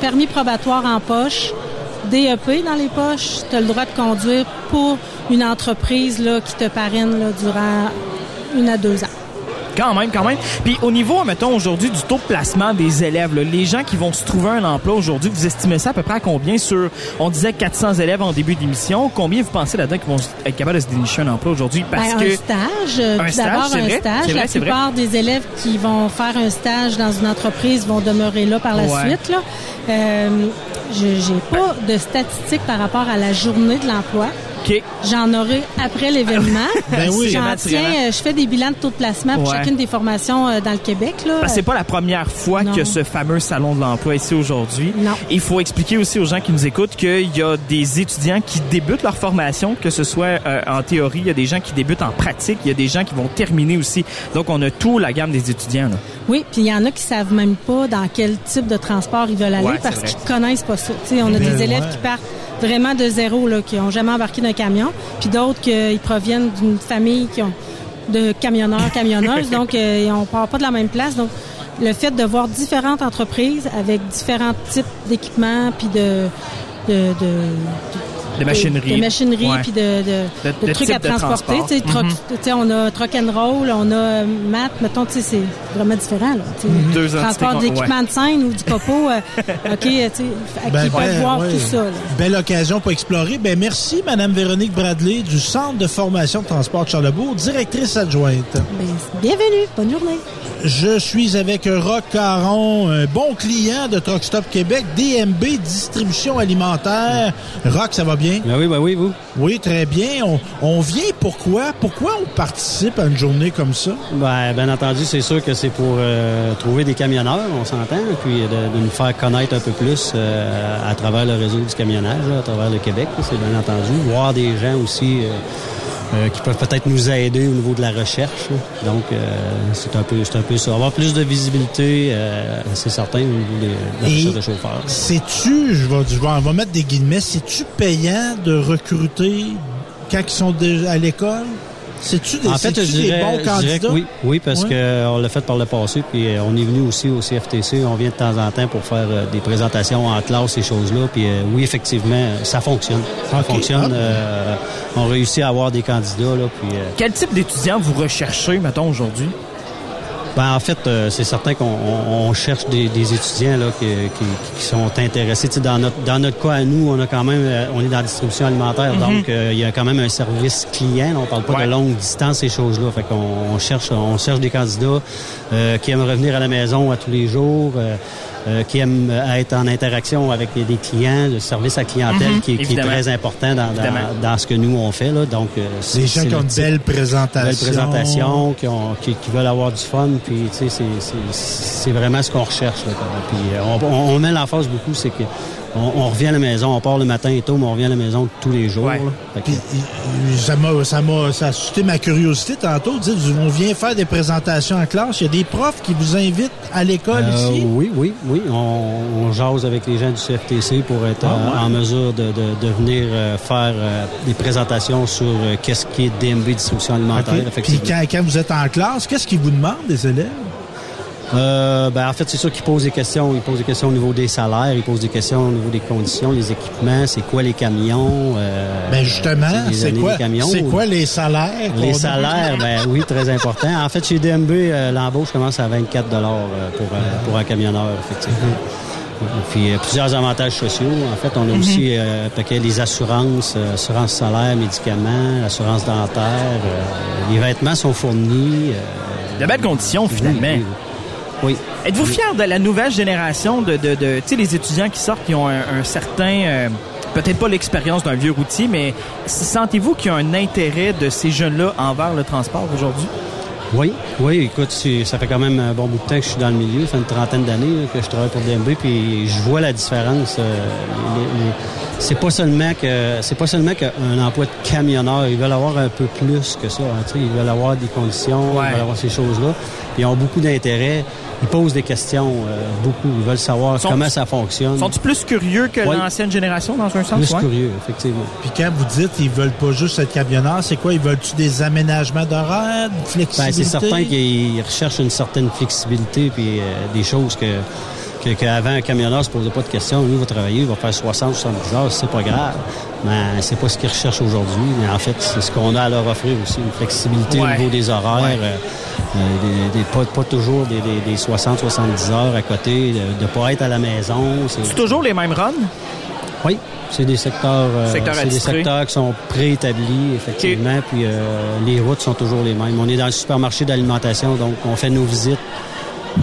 permis probatoire en poche, DEP dans les poches, tu as le droit de conduire pour une entreprise là, qui te parraine là, durant une à deux ans. Quand même, quand même. Puis au niveau, mettons, aujourd'hui, du taux de placement des élèves, là, les gens qui vont se trouver un emploi aujourd'hui, vous estimez ça à peu près à combien sur, on disait 400 élèves en début d'émission, combien vous pensez là-dedans qui vont être capables de se dénicher un emploi aujourd'hui? Parce Ben, que... un stage, euh, Un tout stage, d'abord c'est un vrai, stage. c'est vrai, la vrai. plupart des élèves qui vont faire un stage dans une entreprise vont demeurer là par la Ouais. suite. Là. Euh, je j'ai pas de statistiques par rapport à la journée de l'emploi. J'en aurai après l'événement. [laughs] Ben oui. J'en tiens, euh, je fais des bilans de taux de placement pour Ouais. chacune des formations euh, dans le Québec. Là. C'est pas la première fois Non. que ce fameux salon de l'emploi ici aujourd'hui. Non. Il faut expliquer aussi aux gens qui nous écoutent qu'il y a des étudiants qui débutent leur formation, que ce soit euh, en théorie, il y a des gens qui débutent en pratique, il y a des gens qui vont terminer aussi. Donc on a tout la gamme des étudiants. Là. Oui, puis il y en a qui savent même pas dans quel type de transport ils veulent aller Ouais, parce qu'ils connaissent pas ça. Tu sais, on a Ben, des élèves ouais. qui partent vraiment de zéro, là, qui ont jamais embarqué d'un camion, puis d'autres qui proviennent d'une famille qui ont de camionneurs, camionneuses, donc euh, on part pas de la même place. Donc le fait de voir différentes entreprises avec différents types d'équipements puis de, de- De machinerie. De, machinerie, Ouais. puis de, de, De- de de trucs à de transporter. Mhm. on a truck and roll, on a mat, mettons, tu sais, c'est vraiment différent. Là, tu sais. Deux Transport d'équipement ouais. de scène ou du copeau, euh, [laughs] OK, tu sais, à Ben, qui peuvent ben, voir ouais. tout ça. là. Belle occasion pour explorer. Ben, merci, Madame Véronique Bradley du Centre de formation de transport de Charlebourg, directrice adjointe. Ben, bienvenue, bonne journée. Je suis avec Rock Caron, un bon client de Truck Stop Québec, DMB Distribution Alimentaire. Rock, ça va bien? Ben oui, ben oui, vous? Oui, très bien. On, on vient pourquoi? Pourquoi on participe à une journée comme ça? Ben, bien entendu, c'est sûr que c'est pour euh, trouver des camionneurs, on s'entend, puis de, de nous faire connaître un peu plus euh, à travers le réseau du camionnage, là, à travers le Québec, c'est bien entendu. Voir des gens aussi euh, euh, qui peuvent peut-être nous aider au niveau de la recherche. Donc, euh, c'est un peu c'est un peu ça. Avoir plus de visibilité, euh, c'est certain, au niveau des- de la Et recherche de chauffeurs. C'est-tu, je vais, je vais, on va mettre des guillemets, c'est-tu payant de recruter quand ils sont déjà à l'école? C'est-tu des, En fait, je dirais, bons je dirais candidats? que oui, oui, parce Ouais. qu'on l'a fait par le passé, puis euh, on est venu aussi au CFTC, on vient de temps en temps pour faire euh, des présentations en classe, ces choses-là, puis euh, oui, effectivement, ça fonctionne. Ça fonctionne. Ah. euh, on réussit à avoir des candidats, là, puis... euh, Quel type d'étudiants vous recherchez, mettons, aujourd'hui? Ben, en fait, euh, c'est certain qu'on on- on cherche des, des étudiants là, qui, qui- qui sont intéressés. Tu sais, dans, notre, dans notre cas à nous, on a quand même, euh, on est dans la distribution alimentaire, Mhm. donc euh, il y a quand même un service client. on parle pas Ouais. de longue distance, ces choses-là. Fait qu'on on cherche, on cherche des candidats euh, qui aiment revenir à la maison à tous les jours. Euh, euh, qui aiment euh, être en interaction avec des, des clients, le service à clientèle Mhm. qui, est- qui est très important dans, dans- dans ce que nous on fait. Là. Donc, euh, c'est- Des gens qui ont une belle présentation. belle présentation, qui, ont- qui, qui veulent avoir du fun, puis tu sais, c'est- c'est- c'est vraiment ce qu'on recherche. Là, puis euh, on, on, on met l'emphase beaucoup, c'est que on, on revient à la maison, on part le matin et tôt, mais on revient à la maison tous les jours. là. Fait que- Puis, ça m'a, ça m'a, ça a suscité ma curiosité tantôt. Dites, on vient faire des présentations en classe. Il y a des profs qui vous invitent à l'école Euh, ici? oui, oui, oui. On, on jase avec les gens du CFTC pour être Ah, ouais. en mesure de, de, de venir euh, faire euh, des présentations sur qu'est-ce qui est DMB distribution alimentaire. OK. Puis quand, quand vous êtes en classe, qu'est-ce qu'ils vous demandent, des élèves? Euh, ben, en fait, c'est sûr qu'ils posent des questions. Ils posent des questions au niveau des salaires, ils posent des questions au niveau des conditions, les équipements, c'est quoi les camions. Euh, Ben justement, c'est quoi, des camions. c'est quoi les salaires? Les salaires, ben oui, très important. En fait, chez DMB, euh, l'embauche commence à 24 dollars pour, euh, pour un camionneur, effectivement. Puis euh, plusieurs avantages sociaux. En fait, on a Mhm. aussi euh, un paquet les assurances, euh, assurance salaire, médicaments, assurance dentaire. euh, les vêtements sont fournis. euh, De belles conditions, finalement. oui, oui. Êtes-vous fier de la nouvelle génération de, de, de tu sais, les étudiants qui sortent, qui ont un, un certain, euh, peut-être pas l'expérience d'un vieux routier, mais sentez-vous qu'il y a un intérêt de ces jeunes-là envers le transport aujourd'hui? Oui, oui, écoute, ça fait quand même un bon bout de temps que je suis dans le milieu, ça fait une trentaine d'années que je travaille pour DMB, puis je vois la différence. euh, c'est pas seulement que c'est pas seulement qu'un emploi de camionneur, ils veulent avoir un peu plus que ça. hein, ils veulent avoir des conditions, ils veulent avoir ces choses-là. Ils ont beaucoup d'intérêt. Ils posent des questions, euh, beaucoup. Ils veulent savoir Sont- comment ça fonctionne. Sont-ils plus curieux que l'ancienne génération, dans un sens? plus ouais? curieux, effectivement. Puis quand vous dites ils veulent pas juste être camionneurs, c'est quoi? Ils veulent-tu des aménagements d'horaire, de Ben, flexibilité? c'est certain qu'ils recherchent une certaine flexibilité puis euh, des choses que- qu'avant un camionneur se posait pas de questions. Lui, il va travailler, il va faire 60, 70 heures, c'est pas grave. Mais c'est pas ce qu'ils recherchent aujourd'hui. Mais en fait, c'est ce qu'on a à leur offrir aussi, une flexibilité Ouais. au niveau des horaires. Ouais. euh, euh, des, des- pas, pas toujours des, des, des 60, 70 heures à côté, de, de pas être à la maison. C'est toujours les mêmes runs? Oui, c'est des secteurs, euh, c'est des secteurs qui sont préétablis, effectivement. Puis euh, les routes sont toujours les mêmes. On est dans le supermarché d'alimentation, donc on fait nos visites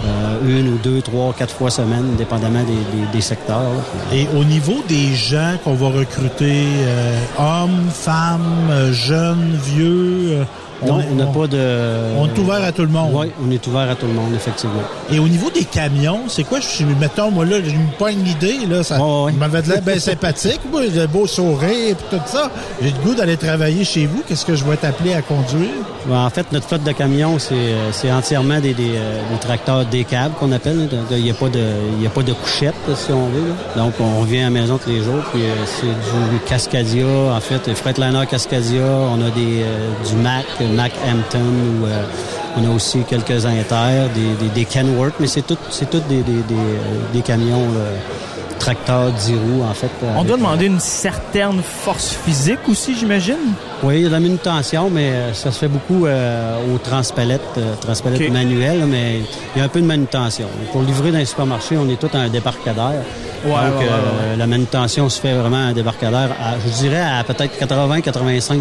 euh, une ou deux, trois, quatre fois semaine, dépendamment des, des- secteurs. Et au niveau des gens qu'on va recruter, euh, hommes, femmes, euh, jeunes, vieux, euh, Non, on n'a pas de. on est ouvert à tout le monde. Oui, on est ouvert à tout le monde, effectivement. Et au niveau des camions, c'est quoi? Je suis, mettons, moi, là, je me pogne l'idée, là, ça m'avait de l'air bien sympathique, moi, un beau sourire et tout ça. J'ai le goût d'aller travailler chez vous. Qu'est-ce que je vais être appelé à conduire? Ben, en fait, notre flotte de camions, c'est, euh, entièrement des, des, euh, des tracteurs décables qu'on appelle. Il n'y a, pas de- y a pas de couchette, si on veut. là. Donc, on revient à la maison tous les jours. Puis, euh, c'est du Cascadia, en fait, Freightliner Cascadia. On a des, du Mac Hampton. Ou, euh, on a aussi quelques Inter, des, des, des Kenworth. Mais c'est tout, c'est tout des, des, des, euh, camions là, tracteur 10 roues, en fait. On doit demander une certaine force physique aussi, j'imagine? Oui, il y a de la manutention, mais euh, ça se fait beaucoup euh, au transpalette, euh, transpalette Ok. manuel, mais il y a un peu de manutention. Pour livrer dans les supermarchés, on est tout à un débarcadère. Ouais, Donc, ouais, ouais, euh, la manutention se fait vraiment à un débarcadère, à, je dirais à peut-être 80-85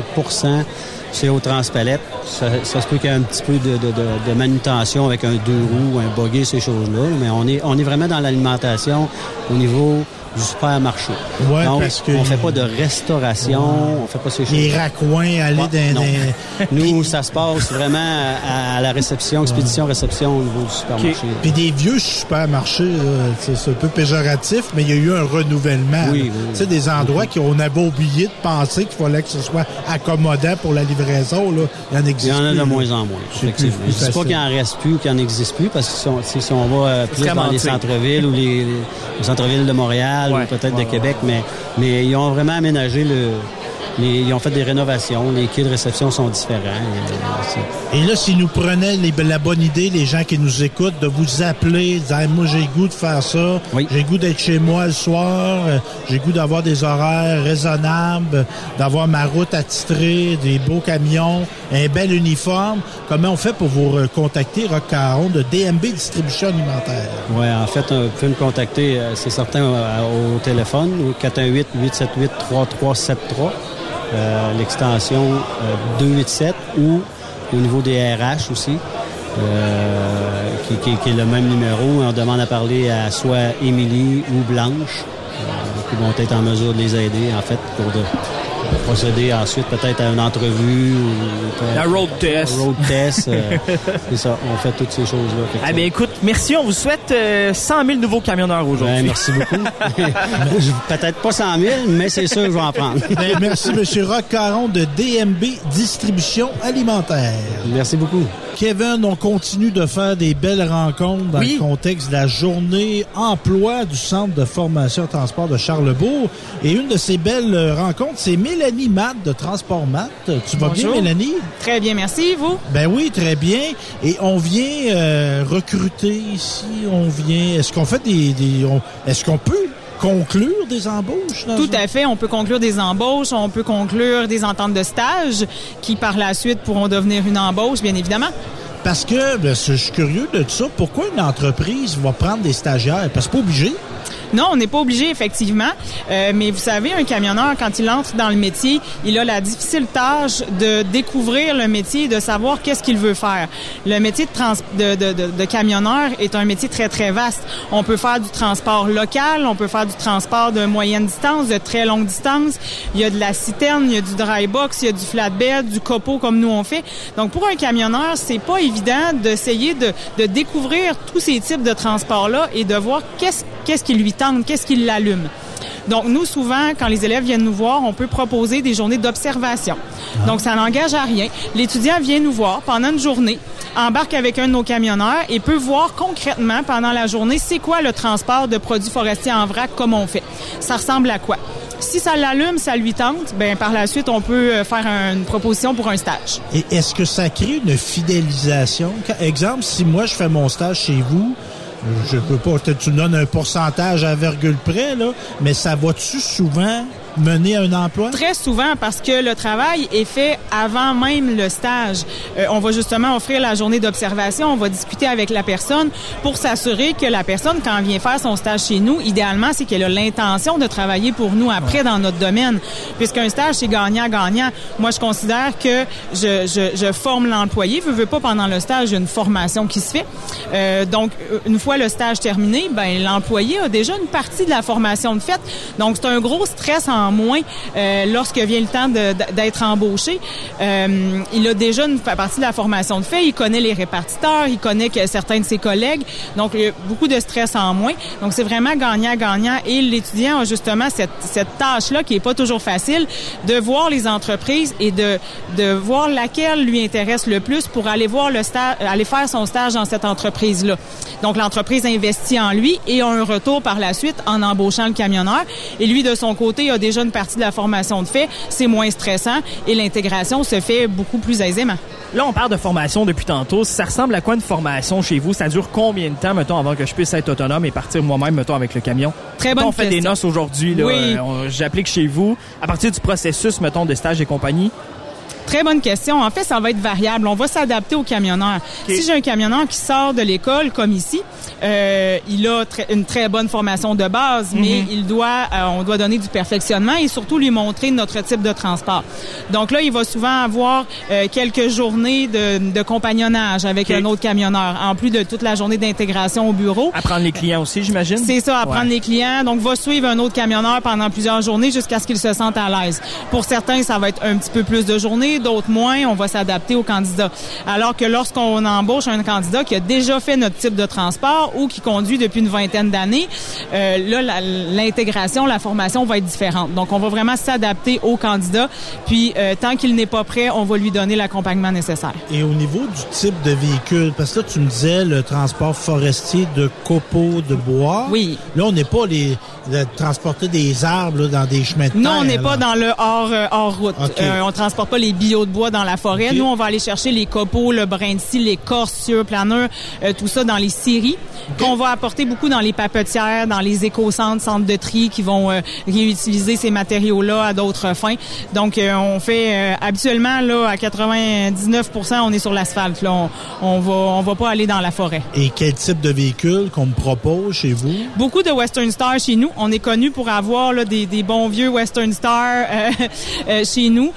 c'est au transpalette. Ça, ça se peut qu'il y ait un petit peu de, de- de- de manutention avec un deux roues, un buggy, ces choses-là. Mais on est, on est vraiment dans l'alimentation au niveau du supermarché. Ouais, Donc, parce que- on fait pas de restauration, on fait pas ces choses. Les raccoins, aller Ouais, dans des... [laughs] Nous, ça se passe vraiment à, à la réception, expédition-réception au niveau du supermarché. Puis des vieux supermarchés, c'est un peu péjoratif, mais il y a eu un renouvellement. Oui, oui, oui. Tu sais, des endroits qu'on avait oublié de penser qu'il fallait que ce soit accommodant pour la livraison, là, il y en Il existe y en a de moins en moins, plus- plus Je dis pas qu'il en reste plus ou qu'il en existe plus, parce que si on, si va euh, plus dans les centres-villes ou les centres-villes de Montréal Ouais. ou peut-être Ouais, de Québec, mais, mais ils ont vraiment aménagé le... les- ils ont fait des rénovations, les quais de réception sont différents. et, là, s'ils nous prenaient les- la bonne idée, les gens qui nous écoutent, de vous appeler, de dire, moi, j'ai le goût de faire ça, j'ai le goût d'être chez moi le soir, j'ai le goût d'avoir des horaires raisonnables, d'avoir ma route attitrée, des beaux camions, un bel uniforme. Comment on fait pour vous contacter, Rock de DMB Distribution Alimentaire? Ouais, en fait, euh, vous pouvez me contacter, euh, c'est certain, euh, au téléphone, au 418-878-3373, euh, l'extension euh, 287 ou au niveau des RH aussi, euh, qui, qui- qui est le même numéro. On demande à parler à soit Émilie ou Blanche, euh, qui vont être en mesure de les aider, en fait, pour de, procéder ensuite peut-être à une entrevue ou La road test. Road test, euh, [laughs] c'est ça. On fait toutes ces choses-là. Ah ben écoute, merci, on vous souhaite euh, 100 000 nouveaux camionneurs aujourd'hui. Ben, merci beaucoup. [laughs] Peut-être pas 100 000, mais c'est sûr que je vais en prendre. [laughs] Ben, merci, M. Rock Caron de DMB Distribution Alimentaire. Merci beaucoup. Kevin, on continue de faire des belles rencontres dans le contexte de la journée emploi du Centre de formation et transport de Charlebourg. Et une de ces belles euh, rencontres, c'est Mélanie Matt de Transport Matt. Tu vas Bonjour. bien, Mélanie? Très bien, merci. Vous? Ben oui, très bien. Et on vient euh, recruter ici, on vient... Est-ce qu'on fait des... des- on- Est-ce qu'on peut conclure des embauches? dans Tout à fait. On peut conclure des embauches, on peut conclure des ententes de stage qui, par la suite, pourront devenir une embauche, bien évidemment. Parce que, ben, je suis curieux de ça. Pourquoi une entreprise va prendre des stagiaires? Parce que c'est pas obligé. Non, on n'est pas obligé, effectivement. Euh, mais vous savez, un camionneur, quand il entre dans le métier, il a la difficile tâche de découvrir le métier et de savoir qu'est-ce qu'il veut faire. Le métier de, trans- de, de, de- de camionneur est un métier très, très vaste. On peut faire du transport local, on peut faire du transport de moyenne distance, de très longue distance. Il y a de la citerne, il y a du dry box, il y a du flatbed, du copeau comme nous on fait. Donc, pour un camionneur, c'est pas évident d'essayer de, de découvrir tous ces types de transports-là et de voir qu'est-ce qu'est-ce qui lui tente, qu'est-ce qui l'allume? Donc, nous, souvent, quand les élèves viennent nous voir, on peut proposer des journées d'observation. Donc, ça n'engage à rien. L'étudiant vient nous voir pendant une journée, embarque avec un de nos camionneurs et peut voir concrètement pendant la journée c'est quoi le transport de produits forestiers en vrac comme on fait. Ça ressemble à quoi? Si ça l'allume, ça lui tente, ben par la suite, on peut euh, faire une proposition pour un stage. Et est-ce que ça crée une fidélisation? Exemple, si moi je fais mon stage chez vous, je peux pas, tu donnes un pourcentage à virgule près, là, mais ça va-tu souvent? Mener à un emploi? Très souvent parce que le travail est fait avant même le stage. Euh, on va justement offrir la journée d'observation, on va discuter avec la personne pour s'assurer que la personne, quand elle vient faire son stage chez nous, idéalement, c'est qu'elle a l'intention de travailler pour nous après dans notre domaine. Puisqu'un stage, c'est gagnant-gagnant. Moi, je considère que je, je, je forme l'employé. Je veux pas pendant le stage, une formation qui se fait. Euh, donc, euh, une fois le stage terminé, ben l'employé a déjà une partie de la formation de fait. Donc, c'est un gros stress en moins euh, lorsque vient le temps d'être embauché. Euh, il a déjà une partie de la formation de fait. Il connaît les répartiteurs, il connaît certains de ses collègues. Donc, beaucoup de stress en moins. Donc, c'est vraiment gagnant-gagnant. Et l'étudiant a justement cette, cette tâche-là qui est pas toujours facile de voir les entreprises et de, de voir laquelle lui intéresse le plus pour aller voir le stage, aller faire son stage dans cette entreprise-là. Donc, l'entreprise investit en lui et a un retour par la suite en embauchant le camionneur. Et lui, de son côté, a déjà une partie de la formation de fait. C'est moins stressant et l'intégration se fait beaucoup plus aisément. Là, on parle de formation depuis tantôt. Ça ressemble à quoi une formation chez vous? Ça dure combien de temps, mettons, avant que je puisse être autonome et partir moi-même, mettons, avec le camion? Très bonne On fait des noces aujourd'hui. là. Oui. Euh, J'applique chez vous. À partir du processus, mettons, de stage et compagnie, Très bonne question. En fait, ça va être variable. On va s'adapter au camionneur. Si j'ai un camionneur qui sort de l'école, comme ici, euh, il a une très bonne formation de base, mais il doit, euh, on doit donner du perfectionnement et surtout lui montrer notre type de transport. Donc là, il va souvent avoir euh, quelques journées de, de compagnonnage avec un autre camionneur, en plus de toute la journée d'intégration au bureau. apprendre les clients aussi, j'imagine? C'est ça, apprendre Ouais. les clients. Donc, va suivre un autre camionneur pendant plusieurs journées jusqu'à ce qu'il se sente à l'aise. Pour certains, ça va être un petit peu plus de journées, d'autres moins. On va s'adapter au candidat. Alors que lorsqu'on embauche un candidat qui a déjà fait notre type de transport ou qui conduit depuis une vingtaine d'années, euh, là, l'intégration, la formation va être différente. Donc, on va vraiment s'adapter au candidat. Puis, euh, tant qu'il n'est pas prêt, on va lui donner l'accompagnement nécessaire. Et au niveau du type de véhicule, parce que là, tu me disais le transport forestier de copeaux de bois. Oui. Là, on n'est pas les de transporter des arbres là, dans des chemins de terre. Non, on n'est pas dans le hors, euh, hors route. OK. Euh, on transporte pas les bio de bois dans la forêt. OK. Nous, on va aller chercher les copeaux, le brin de scie, l'écorce, cieux, planeur, euh, tout ça dans les scieries. Qu'on va apporter beaucoup dans les papetières, dans les éco-centres, centres de tri qui vont euh, réutiliser ces matériaux-là à d'autres fins. Donc, euh, on fait euh, habituellement là à 99 on est sur l'asphalte. On, on va on va pas aller dans la forêt. Et quel type de véhicule qu'on me propose chez vous? Beaucoup de Western Star chez nous. On est connu pour avoir là, des, des bons vieux Western Star euh, [laughs] euh, chez nous.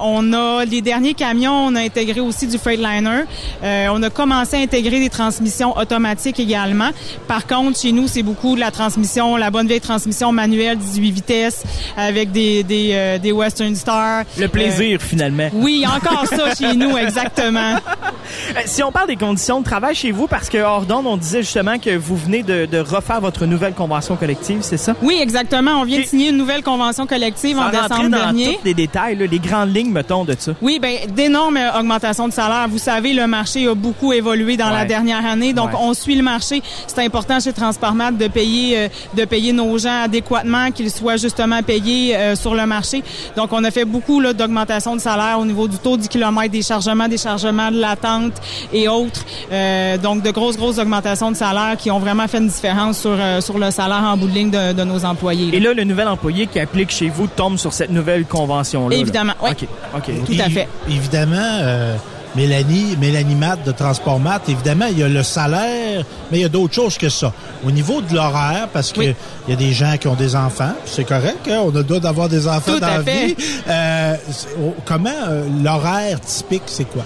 On a les derniers camions, on a intégré aussi du Freightliner. Euh, on a commencé à intégrer des transmissions automatiques également. Par contre, chez nous, c'est beaucoup de la transmission, la bonne vieille transmission manuelle 18 vitesses avec des, des, euh, des Western Star. Le plaisir, finalement. Oui, encore ça [laughs] chez nous, exactement. Euh, Si on parle des conditions de travail chez vous, parce que hors d'onde, on disait justement que vous venez de, de refaire votre nouvelle convention collective, c'est ça? Oui, exactement. On vient de signer une nouvelle convention collective en Sans décembre dans dernier. tous les détails, là, les grandes lignes, mettons, de ça. Oui, ben d'énormes euh, augmentations de salaire. Vous savez, le marché a beaucoup évolué dans la dernière année, donc Ouais. on suit le marché. C'est important chez Transparmat de payer euh, de payer nos gens adéquatement, qu'ils soient justement payés euh, sur le marché. Donc on a fait beaucoup là, d'augmentation de salaire au niveau du taux du kilomètre, des chargements, des chargements de l'attente et autres. Euh, donc de grosses grosses augmentations de salaire qui ont vraiment fait une différence sur euh, sur le salaire en bout de ligne de, de nos employés. Et là, le nouvel employé qui applique chez vous tombe sur cette nouvelle convention-là. là. Évidemment, oui. OK, OK. Tout à fait. Évidemment, euh, Mélanie, Mélanie Matt de Transport Matt, évidemment, il y a le salaire, mais il y a d'autres choses que ça. Au niveau de l'horaire, parce que il y a des gens qui ont des enfants, c'est correct, hein, on a le droit d'avoir des enfants Tout dans à la fait. vie. Euh, oh, comment euh, l'horaire typique, c'est quoi?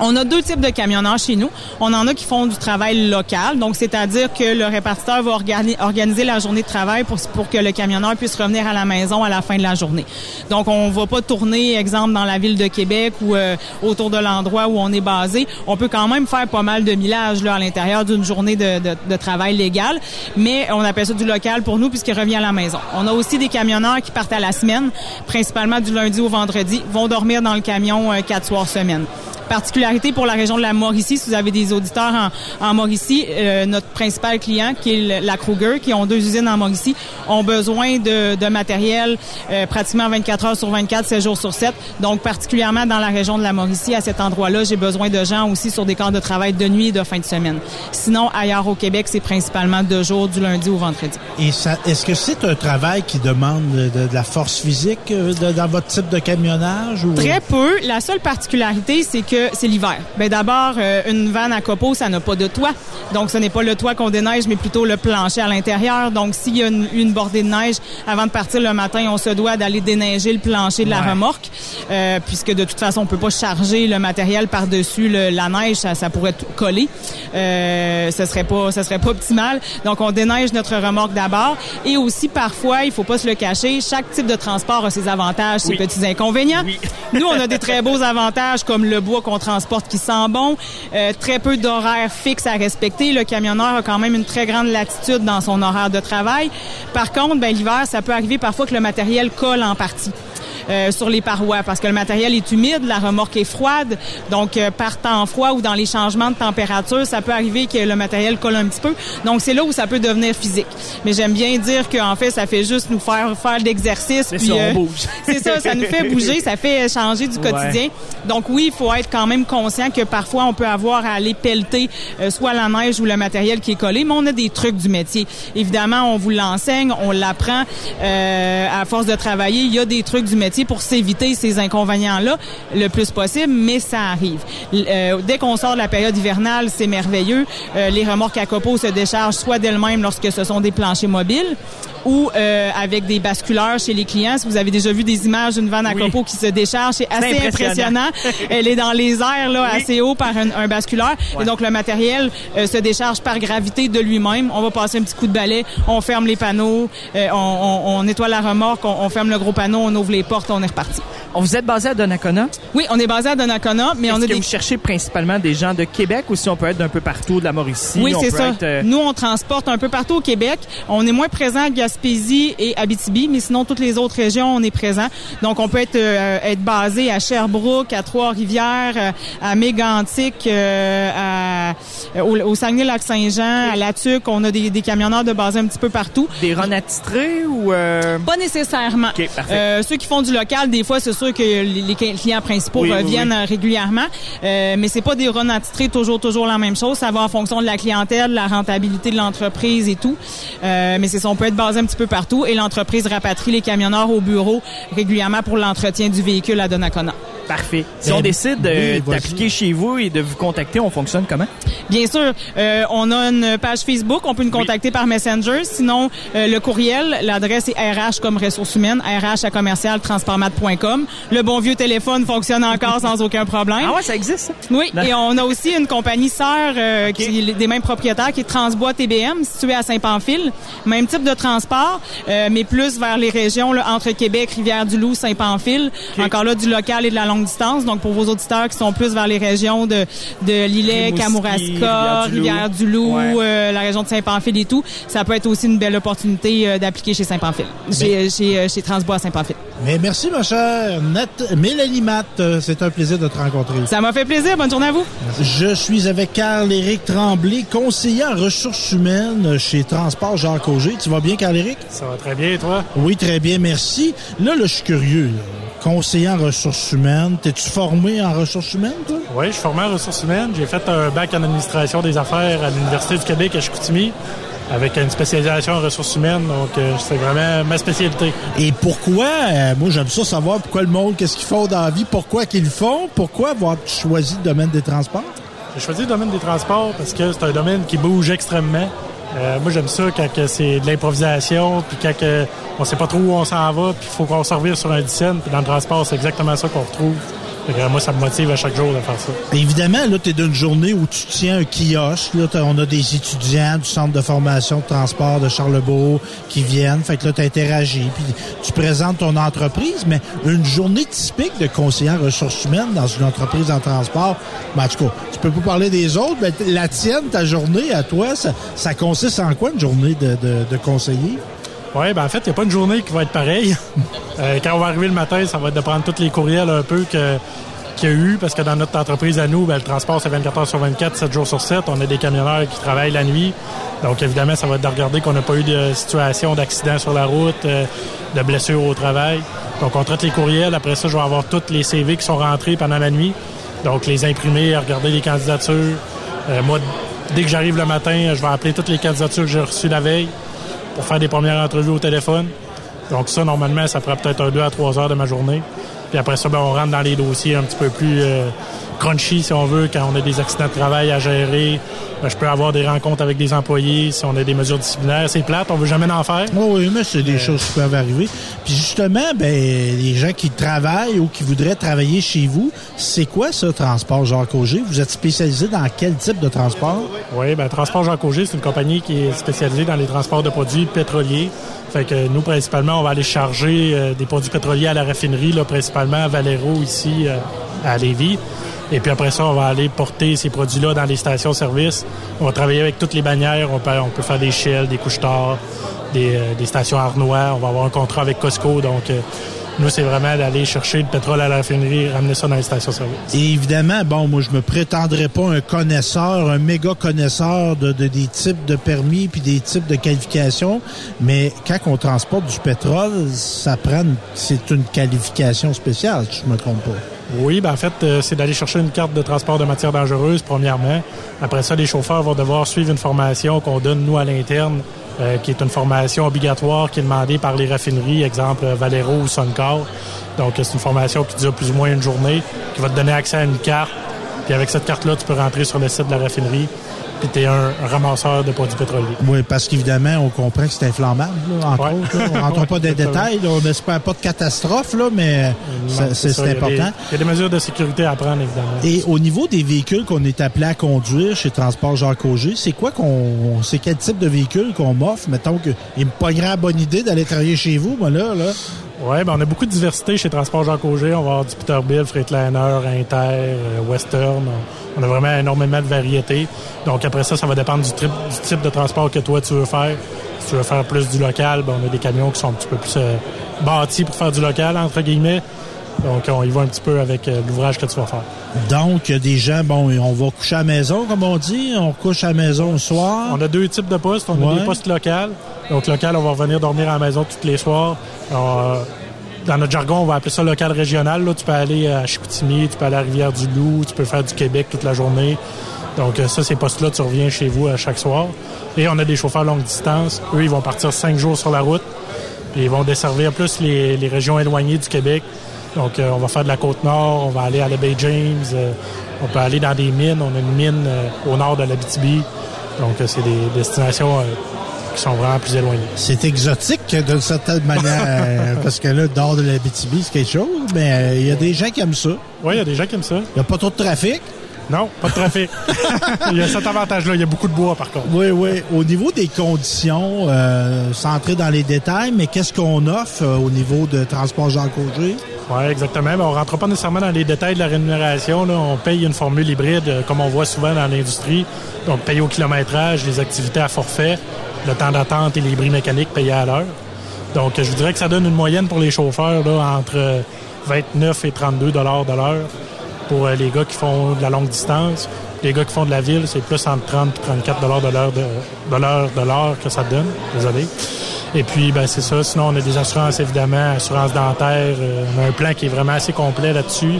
On a deux types de camionneurs chez nous. On en a qui font du travail local, donc c'est-à-dire que le répartiteur va organi- organiser la journée de travail pour, que le camionneur puisse revenir à la maison à la fin de la journée. Donc on va pas tourner, exemple, dans la ville de Québec ou euh, autour de l'endroit où on est basé. On peut quand même faire pas mal de millage là, à l'intérieur d'une journée de travail légal, mais on appelle ça du local pour nous puisqu'il revient à la maison. On a aussi des camionneurs qui partent à la semaine, principalement du lundi au vendredi, vont dormir dans le camion euh, quatre soirs semaine particularité pour la région de la Mauricie, si vous avez des auditeurs en, en Mauricie, euh, notre principal client, qui est la Kruger, qui ont deux usines en Mauricie, ont besoin de, de matériel euh, pratiquement 24 heures sur 24, 7 jours sur 7. Donc, particulièrement dans la région de la Mauricie, à cet endroit-là, j'ai besoin de gens aussi sur des corps de travail de nuit et de fin de semaine. Sinon, ailleurs au Québec, c'est principalement deux jours, du lundi au vendredi. Et est-ce que c'est un travail qui demande de, de la force physique euh, de- dans votre type de camionnage? Ou... Très peu. La seule particularité, c'est que c'est l'hiver. Ben d'abord, euh, une vanne à copeaux, ça n'a pas de toit. Donc, ce n'est pas le toit qu'on déneige, mais plutôt le plancher à l'intérieur. Donc, s'il y a une, une bordée de neige, avant de partir le matin, on se doit d'aller déneiger le plancher de la Ouais. remorque, euh, puisque de toute façon, on peut pas charger le matériel par-dessus la neige, ça, ça pourrait tout coller. Euh, ce serait pas, ce serait pas optimal. Donc, on déneige notre remorque d'abord. Et aussi, parfois, il faut pas se le cacher, chaque type de transport a ses avantages, ses Oui. petits inconvénients. Nous, on a des très beaux avantages comme le bois qu'on transporte qui sent bon, euh, très peu d'horaires fixes à respecter. Le camionneur a quand même une très grande latitude dans son horaire de travail. Par contre, ben, l'hiver, ça peut arriver parfois que le matériel colle en partie. Euh, sur les parois parce que le matériel est humide, la remorque est froide. Donc, euh, par temps froid ou dans les changements de température, ça peut arriver que le matériel colle un petit peu. Donc, c'est là où ça peut devenir physique. Mais j'aime bien dire qu'en fait, ça fait juste nous faire faire de l'exercice. Mais puis, ça, on euh, bouge. [laughs] c'est ça, ça nous fait bouger, ça fait changer du Ouais. quotidien. Donc oui, il faut être quand même conscient que parfois on peut avoir à aller pelleter euh, soit la neige ou le matériel qui est collé, mais on a des trucs du métier. Évidemment, on vous l'enseigne, on l'apprend euh, à force de travailler. Il y a des trucs du métier pour s'éviter ces inconvénients-là le plus possible, mais ça arrive. Euh, dès qu'on sort de la période hivernale, c'est merveilleux. Euh, les remorques à copeaux se déchargent soit d'elles-mêmes lorsque ce sont des planchers mobiles ou euh, avec des basculeurs chez les clients. Si vous avez déjà vu des images d'une vanne à Oui. copeaux qui se décharge, c'est assez impressionnant. impressionnant. [laughs] Elle est dans les airs là, assez haut par un, un basculeur. Ouais. Et donc, le matériel se décharge par gravité de lui-même. On va passer un petit coup de balai, on ferme les panneaux, on, on, on nettoie la remorque, on, on ferme le gros panneau, on ouvre les portes, on est reparti. Vous êtes basé à Donnacona? Oui, on est basé à Donnacona, mais on Est-ce a que des... vous cherchez principalement des gens de Québec ou si on peut être d'un peu partout, de la Mauricie? Oui, on c'est peut ça. être, euh, Nous, on transporte un peu partout au Québec. On est moins présent à Gaspésie et Abitibi, mais sinon, toutes les autres régions, on est présent. Donc, on peut être, euh, être basé à Sherbrooke, à Trois-Rivières, euh, à Mégantic, euh, à, euh, au, au Saguenay-Lac-Saint-Jean, à La Tuque. On a des, des camionneurs de base un petit peu partout. Des runs attitrés ou... euh, Pas nécessairement. OK, parfait. Euh, ceux qui font du local, des fois, c'est sûr que les, les clients principaux Oui, reviennent oui. euh, régulièrement, Euh, mais c'est pas des runs attitrés toujours toujours la même chose. Ça va en fonction de la clientèle, de la rentabilité de l'entreprise et tout. Euh, mais c'est ça, on peut être basé un petit peu partout et l'entreprise rapatrie les camionneurs au bureau régulièrement pour l'entretien du véhicule à Donnacona. Parfait. Si Ben, on décide euh, oui, d'appliquer chez vous et de vous contacter, on fonctionne comment? Bien sûr, euh, on a une page Facebook, on peut nous contacter par Messenger. Sinon, euh, le courriel, l'adresse est RH comme ressources humaines, RH à commercial transformat.com. Le bon vieux téléphone fonctionne encore sans aucun problème. Ah ouais, ça existe, ça? Oui, et on a aussi une compagnie sœur euh, qui est des mêmes propriétaires qui est Transbois TBM, située à Saint-Pamphile. Même type de transport, euh, mais plus vers les régions là, entre Québec, Rivière-du-Loup, Saint-Pamphile. Encore là, du local et de la longue distance. Donc, pour vos auditeurs qui sont plus vers les régions de, de Lillet, Kamouraska, Rivière-du-Loup. Ouais. euh, la région de Saint-Pamphile et tout, ça peut être aussi une belle opportunité euh, d'appliquer chez Saint-Pamphile, chez, chez, euh, chez Transbois à Saint-Pamphile. Mais merci, ma chère Nat- Mélanie Matt. Euh, C'est un plaisir de te rencontrer. Ça m'a fait plaisir. Bonne journée à vous. Je suis avec Carl-Éric Tremblay, conseiller en ressources humaines chez Transport Jacques Auger. Tu vas bien, Carl-Éric? Ça va très bien, et toi? Oui, très bien, merci. Là, là, je suis curieux. là. Conseiller en ressources humaines. T'es-tu formé en ressources humaines, toi? Oui, je suis formé en ressources humaines. J'ai fait un bac en administration des affaires à l'Université du Québec à Chicoutimi avec une spécialisation en ressources humaines. Donc, euh, c'est vraiment ma spécialité. Et pourquoi, euh, moi j'aime ça savoir pourquoi le monde, qu'est-ce qu'ils font dans la vie, pourquoi qu'ils le font, pourquoi avoir choisi le domaine des transports? J'ai choisi le domaine des transports parce que c'est un domaine qui bouge extrêmement. Euh, moi, j'aime ça quand c'est de l'improvisation, puis quand on sait pas trop où on s'en va, puis il faut qu'on se revire sur un dizaine. Puis dans le transport, c'est exactement ça qu'on retrouve. Que, euh, moi, ça me motive à chaque jour de faire ça. Évidemment, là, tu es d'une journée où tu tiens un kiosque. Là, on a des étudiants du centre de formation de transport de Charlebourg qui viennent. Fait que là, tu puis tu présentes ton entreprise. Mais une journée typique de conseiller en ressources humaines dans une entreprise en transport, ben, en tu peux pas parler des autres, mais la tienne, ta journée à toi, ça, ça consiste en quoi une journée de, de conseiller? Oui, ben en fait, il n'y a pas une journée qui va être pareille. [laughs] Euh, quand on va arriver le matin, ça va être de prendre tous les courriels un peu que qu'il y a eu, parce que dans notre entreprise à nous, ben, le transport, c'est 24 heures sur 24, 7 jours sur 7. On a des camionneurs qui travaillent la nuit. Donc, évidemment, ça va être de regarder qu'on n'a pas eu de situation d'accident sur la route, euh, de blessures au travail. Donc, on traite les courriels. Après ça, je vais avoir tous les CV qui sont rentrés pendant la nuit. Donc, les imprimer, regarder les candidatures. Euh, moi, dès que j'arrive le matin, je vais appeler toutes les candidatures que j'ai reçues la veille pour faire des premières entrevues au téléphone. Donc ça, normalement, ça prend peut-être un deux à trois heures de ma journée. Puis après ça, ben, on rentre dans les dossiers un petit peu plus euh, crunchy, si on veut, quand on a des accidents de travail à gérer. Ben, je peux avoir des rencontres avec des employés, si on a des mesures disciplinaires. C'est plate, on veut jamais en faire. Oh oui, mais c'est des choses qui peuvent arriver. Puis justement, ben, les gens qui travaillent ou qui voudraient travailler chez vous, c'est quoi ça, Transport Jacques Auger? Vous êtes spécialisé dans quel type de transport? Oui, ben, Transport Jacques Auger, c'est une compagnie qui est spécialisée dans les transports de produits pétroliers. Fait que nous, principalement, on va aller charger euh, des produits pétroliers à la raffinerie, là, principalement à Valero, ici, euh, à Lévis. Et puis après ça, on va aller porter ces produits-là dans les stations-service. On va travailler avec toutes les bannières. On peut, on peut faire des Shell, des couches tard, des, euh, des stations Arnois. On va avoir un contrat avec Costco. Donc, euh, Nous, c'est vraiment d'aller chercher le pétrole à la raffinerie et ramener ça dans les stations-service. Et évidemment, bon, moi, je me prétendrais pas un connaisseur, un méga connaisseur de, de- des types de permis puis des types de qualifications, mais quand on transporte du pétrole, ça prend, c'est une qualification spéciale, si je me trompe pas. Oui, ben en fait, euh, c'est d'aller chercher une carte de transport de matières dangereuses, premièrement. Après ça, les chauffeurs vont devoir suivre une formation qu'on donne, nous, à l'interne, euh, qui est une formation obligatoire qui est demandée par les raffineries, exemple Valero ou Suncor. Donc, c'est une formation qui dure plus ou moins une journée, qui va te donner accès à une carte. Puis avec cette carte-là, tu peux rentrer sur le site de la raffinerie, puis tu es un, ramasseur de produits pétroliers. Oui, parce qu'évidemment, on comprend que c'est inflammable, là, entre Ouais. autres. là. On rentre pas dans les détails, on n'espère pas de catastrophe, là, mais ça- c'est il y important. des- Il y a des mesures de sécurité à prendre, évidemment. Et au niveau des véhicules qu'on est appelé à conduire chez Transport Jacques Auger, c'est quoi qu'on, c'est quel type de véhicule qu'on m'offre? Mettons que, il me pognerait la bonne idée d'aller travailler chez vous, moi, là, là. Oui, ben on a beaucoup de diversité chez Transport Jacques Auger. On va avoir du Peterbilt, Freightliner, Inter, euh, Western. On, a vraiment énormément de variétés. Donc après ça, ça va dépendre du, trip- du type de transport que toi tu veux faire. Si tu veux faire plus du local, ben on a des camions qui sont un petit peu plus euh, bâtis pour faire du local, entre guillemets. Donc on y va un petit peu avec euh, l'ouvrage que tu vas faire. Donc, il y a des gens, bon, on va coucher à la maison, comme on dit. On couche à la maison le soir. On a deux types de postes. On a des postes locaux. Donc, local, on va revenir dormir à la maison tous les soirs. Euh, dans notre jargon, on va appeler ça local régional. Là, tu peux aller à Chicoutimi, tu peux aller à Rivière-du-Loup, tu peux faire du Québec toute la journée. Donc, euh, ça, ces postes-là, tu reviens chez vous à chaque soir. Et on a des chauffeurs longue distance. Eux, ils vont partir cinq jours sur la route. Puis ils vont desservir plus les, régions éloignées du Québec. Donc, euh, on va faire de la côte nord, on va aller à la baie James, euh, on peut aller dans des mines. On a une mine euh, au nord de l'Abitibi. Donc, euh, c'est des destinations euh, qui sont vraiment plus éloignées. C'est exotique d'une certaine manière, [laughs] parce que là, dehors de la BTB, c'est quelque chose, mais euh, il y a des gens qui aiment ça. Oui, il y a des gens qui aiment ça. Il n'y a pas trop de trafic? Non, pas de trafic. [laughs] il y a cet avantage-là. Il y a beaucoup de bois, par contre. Oui, oui. Au niveau des conditions, euh, sans entrer dans les détails, mais qu'est-ce qu'on offre euh, au niveau de transport Jean Cogé? Oui, exactement. Ben, on ne rentre pas nécessairement dans les détails de la rémunération. là. On paye une formule hybride, euh, comme on voit souvent dans l'industrie. Donc, paye au kilométrage, les activités à forfait, le temps d'attente et les bris mécaniques payés à l'heure. Donc, je vous dirais que ça donne une moyenne pour les chauffeurs là, entre euh, 29 et 32 dollars de l'heure pour euh, les gars qui font de la longue distance. Les gars qui font de la ville, c'est plus entre 30 et 34 dollars de l'heure de, l'heure de l'heure que ça donne. Désolé. Et puis, ben, c'est ça. Sinon, on a des assurances, évidemment, assurance dentaire. euh, on a un plan qui est vraiment assez complet là-dessus.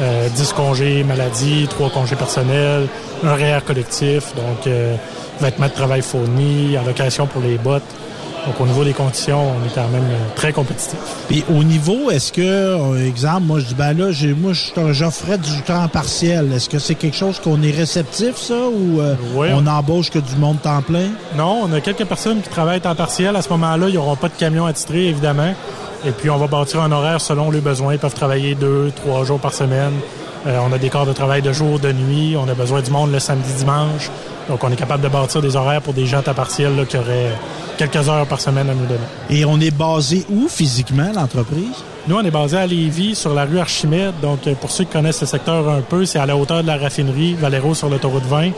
Euh, 10 congés maladie, 3 congés personnels, un REER collectif, donc euh, vêtements de travail fournis, allocation pour les bottes. Donc, au niveau des conditions, on est quand même euh, très compétitif. Puis au niveau, est-ce que, euh, exemple, moi je dis, ben là, j'ai, moi j'offrais du temps partiel. Est-ce que c'est quelque chose qu'on est réceptif, ça, ou euh, Oui, on on- embauche que du monde temps plein? Non, on a quelques personnes qui travaillent temps partiel. À ce moment-là, ils n'auront pas de camion attitré, évidemment. Et puis, on va bâtir un horaire selon les besoins. Ils peuvent travailler deux, trois jours par semaine. Euh, on a des corps de travail de jour, de nuit. On a besoin du monde le samedi, dimanche. Donc, on est capable de bâtir des horaires pour des gens temps partiel là, qui auraient quelques heures par semaine à nous donner. Et on est basé où physiquement, l'entreprise? Nous, on est basé à Lévis, sur la rue Archimède. Donc, euh, pour ceux qui connaissent le secteur un peu, c'est à la hauteur de la raffinerie Valero sur l'autoroute 20.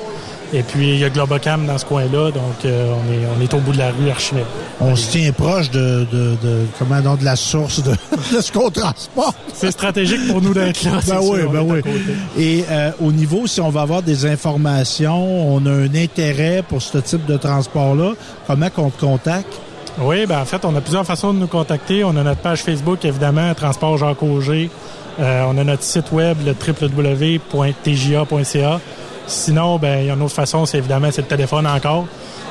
Et puis, il y a Globocam dans ce coin-là. Donc, euh, on, est, on est au bout de la rue Archimède. On se tient proche de, de, de comment non, de la source de, [laughs] de ce qu'on transporte. C'est stratégique pour nous d'être là. [laughs] Ben oui, sûr, ben oui. Et euh, au niveau, si on va avoir des informations, on a un intérêt pour ce type de transport-là, comment qu'on te contacte? Oui, ben en fait, on a plusieurs façons de nous contacter. On a notre page Facebook, évidemment, Transport Jacques Auger. Euh, on a notre site web, le www.tja.ca. Sinon, ben il y a une autre façon, c'est évidemment c'est le téléphone encore.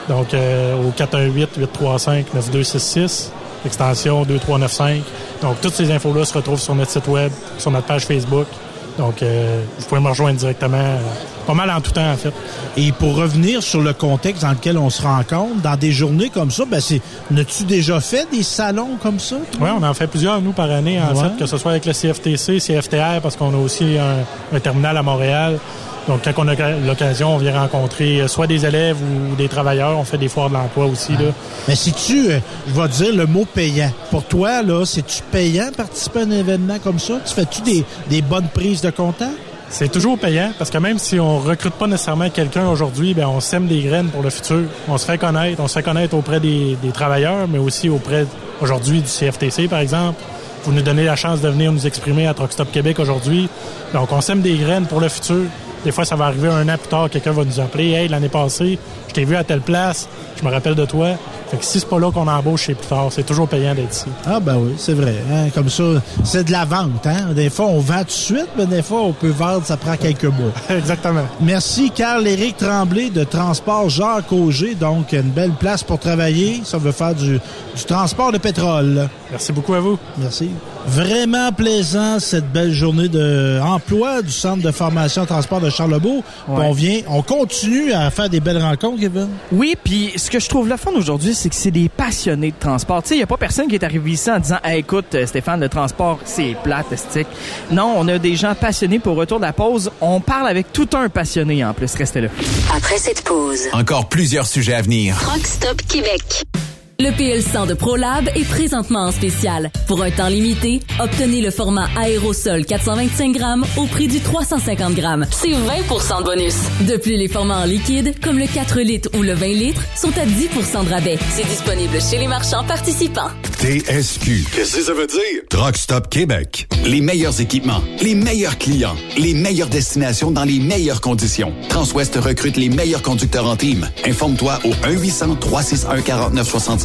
Donc euh, au 418-835-9266, extension 2395. Donc toutes ces infos-là se retrouvent sur notre site web, sur notre page Facebook. Donc euh, vous pouvez me rejoindre directement, euh, pas mal en tout temps en fait. Et pour revenir sur le contexte dans lequel on se rencontre, dans des journées comme ça, ben c'est, n'as-tu déjà fait des salons comme ça? Oui, on en fait plusieurs, nous, par année, en Ouais. fait, que ce soit avec le CFTC, CFTR, parce qu'on a aussi un, un terminal à Montréal. Donc, quand on a l'occasion, on vient rencontrer euh, soit des élèves ou des travailleurs. On fait des foires de l'emploi aussi. Là. Mais si tu, euh, je vais te dire le mot payant. Pour toi, là, c'est-tu payant participer à un événement comme ça? Tu fais-tu des, des bonnes prises de contact? C'est toujours payant parce que même si on recrute pas nécessairement quelqu'un aujourd'hui, ben on sème des graines pour le futur. On se fait connaître, on se fait connaître auprès des, des travailleurs, mais aussi auprès aujourd'hui du CFTC par exemple, vous nous donnez la chance de venir nous exprimer à Truck Stop Québec aujourd'hui. Donc, on sème des graines pour le futur. Des fois, ça va arriver un an plus tard, quelqu'un va nous appeler. Hey, l'année passée, t'ai vu à telle place, je me rappelle de toi. Fait que si c'est pas là qu'on embauche, c'est plus tard. C'est toujours payant d'être ici. Ah ben oui, c'est vrai. hein. Comme ça, c'est de la vente. Hein? Des fois, on vend tout de suite, mais des fois, on peut vendre, ça prend quelques mois. [laughs] Exactement. Merci, Carl-Éric Tremblay de Transport Jacques Auger. Donc, une belle place pour travailler. Ça veut faire du, du transport de pétrole. Merci beaucoup à vous. Merci. Vraiment plaisant cette belle journée de emploi du Centre de formation transport de Charlebourg. Ouais. On vient, on continue à faire des belles rencontres, Kevin? Oui, puis ce que je trouve le fun aujourd'hui, c'est que c'est des passionnés de transport. Tu sais, il n'y a pas personne qui est arrivé ici en disant hey, écoute, euh, Stéphane, le transport, c'est plate, stick. Non, on a des gens passionnés pour retour de la pause. On parle avec tout un passionné en plus. Restez là. Après cette pause, Encore plusieurs sujets à venir. Truck Stop Québec. Le PL100 de ProLab est présentement en spécial. Pour un temps limité, obtenez le format aérosol 425 grammes au prix du 350 grammes. C'est 20% de bonus. De plus, les formats en liquide, comme le 4 litres ou le 20 litres, sont à 10% de rabais. C'est disponible chez les marchands participants. TSQ. Qu'est-ce que ça veut dire? Truck Stop Québec. Les meilleurs équipements, les meilleurs clients, les meilleures destinations dans les meilleures conditions. Transwest recrute les meilleurs conducteurs en team. Informe-toi au 1-800-361-4965,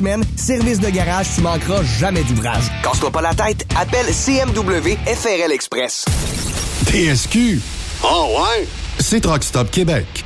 semaines. Service de garage, tu manqueras jamais d'ouvrage. Casse-toi pas la tête, appelle CMW FRL Express. TSQ. Oh ouais? C'est Truck Stop Québec.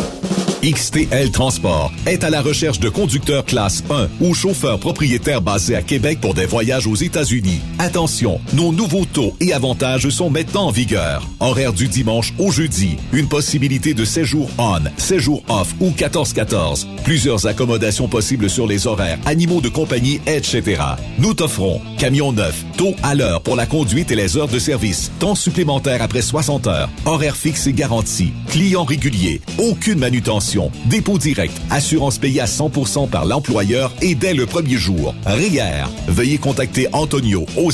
XTL Transport est à la recherche de conducteurs classe 1 ou chauffeurs propriétaires basés à Québec pour des voyages aux États-Unis. Attention, nos nouveaux taux et avantages sont maintenant en vigueur. Horaire du dimanche au jeudi. Une possibilité de séjour on, séjour off ou 14-14. Plusieurs accommodations possibles sur les horaires, animaux de compagnie, etc. Nous t'offrons camion neuf, taux à l'heure pour la conduite et les heures de service, temps supplémentaire après 60 heures, horaire fixe et garanti, client régulier, aucune manutention, dépôt direct, assurance payée à 100% par l'employeur et dès le premier jour. RIER. Veuillez contacter Antonio au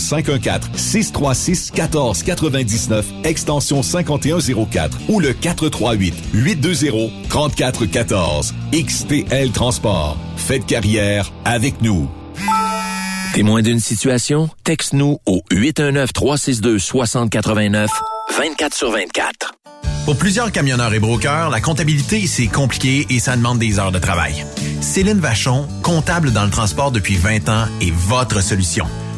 514-636-1499, extension 5104 ou le 438-820-3414. XTL Transport. Faites carrière avec nous. Témoin d'une situation? Texte-nous au 819-362-6089, 24 sur 24. Pour plusieurs camionneurs et brokers, la comptabilité, c'est compliqué et ça demande des heures de travail. Céline Vachon, comptable dans le transport depuis 20 ans, est votre solution.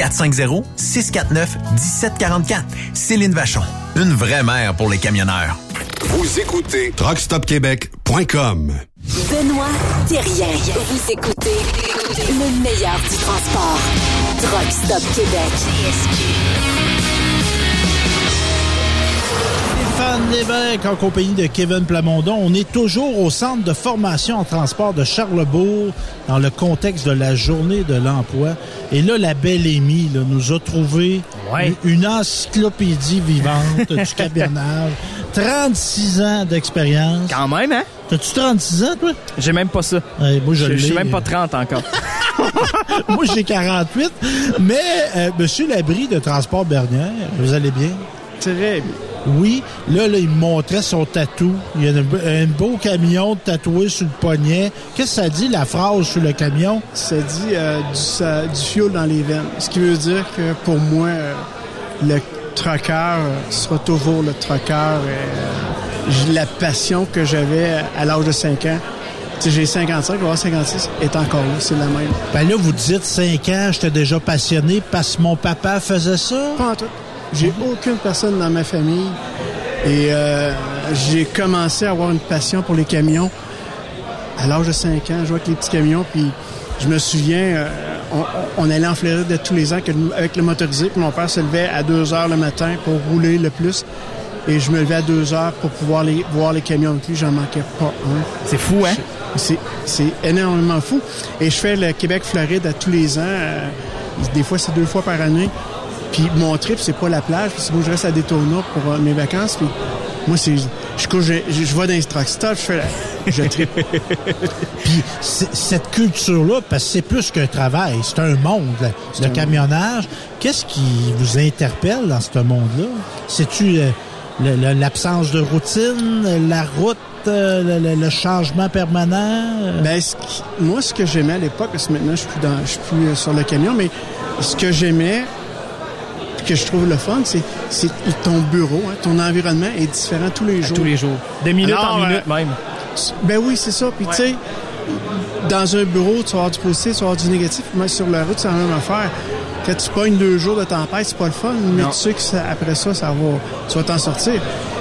450-649-1744. Céline Vachon. Une vraie mère pour les camionneurs. Vous écoutez truckstopquebec.com. Benoît Thérien. Vous écoutez le meilleur du transport. Truck Stop Québec. Anne Lévesque en compagnie de Kevin Plamondon. On est toujours au centre de formation en transport de Charlebourg dans le contexte de la journée de l'emploi. Et là, la belle Émie là, nous a trouvé une encyclopédie vivante du camionnage. [laughs] 36 ans d'expérience. Quand même, hein? T'as-tu 36 ans, toi? J'ai même pas ça. Ouais, moi, je suis même pas 30 encore. [laughs] Moi, j'ai 48. Mais, euh, Monsieur Labrie de Transport Bernière, vous allez bien? Très bien. Oui. Là, là, il me montrait son tatou. Il y a un, beau camion tatoué sur le poignet. Qu'est-ce que ça dit, la phrase sur le camion? Ça dit euh, du, ça- du fioul dans les veines. Ce qui veut dire que pour moi, euh, le trucker euh, sera toujours le trucker. euh, la passion que j'avais à l'âge de 5 ans. J'ai 55, je vais avoir 56, est encore là, c'est la même. Ben là, vous dites 5 ans, j'étais déjà passionné parce que mon papa faisait ça? Pas en tout. J'ai aucune personne dans ma famille. Et euh, j'ai commencé à avoir une passion pour les camions à l'âge de 5 ans. Je jouais avec les petits camions, puis je me souviens, euh, on, on allait en Floride de tous les ans avec le motorisé, puis mon père se levait à 2 heures le matin pour rouler le plus. Et je me levais à 2 heures pour pouvoir les, voir les camions avec lui. J'en manquais pas un. C'est fou, hein? C'est, c'est énormément fou. Et je fais le Québec-Floride à tous les ans. euh, des fois, c'est deux fois par année. Puis mon trip, c'est pas la plage. Puis c'est moi, je reste à Daytona pour euh, mes vacances. Puis moi, c'est... Je, je, je, je vais dans les truck stops, je fais la- Je tripe. [laughs] Puis cette culture-là, parce que c'est plus qu'un travail, c'est un monde, le un camionnage. Qu'est-ce qui vous interpelle dans ce monde-là? C'est-tu euh, l'absence de routine, la route, euh, le, le- le changement permanent? Ben, ce qui- moi, ce que j'aimais à l'époque, parce que maintenant, je suis plus, dans, je suis plus euh, sur le camion, mais ce que j'aimais, que je trouve le fun, c'est, c'est ton bureau, hein, ton environnement est différent tous les jours. tous les jours. De minute Alors, en euh, minute même. Ben oui, c'est ça. Puis tu sais, dans un bureau, tu vas avoir du positif, tu vas avoir du négatif. Mais sur la route, c'est la même affaire. Quand tu pognes deux jours de tempête, c'est pas le fun, mais Non. tu sais que ça- après ça, ça va, tu vas t'en sortir.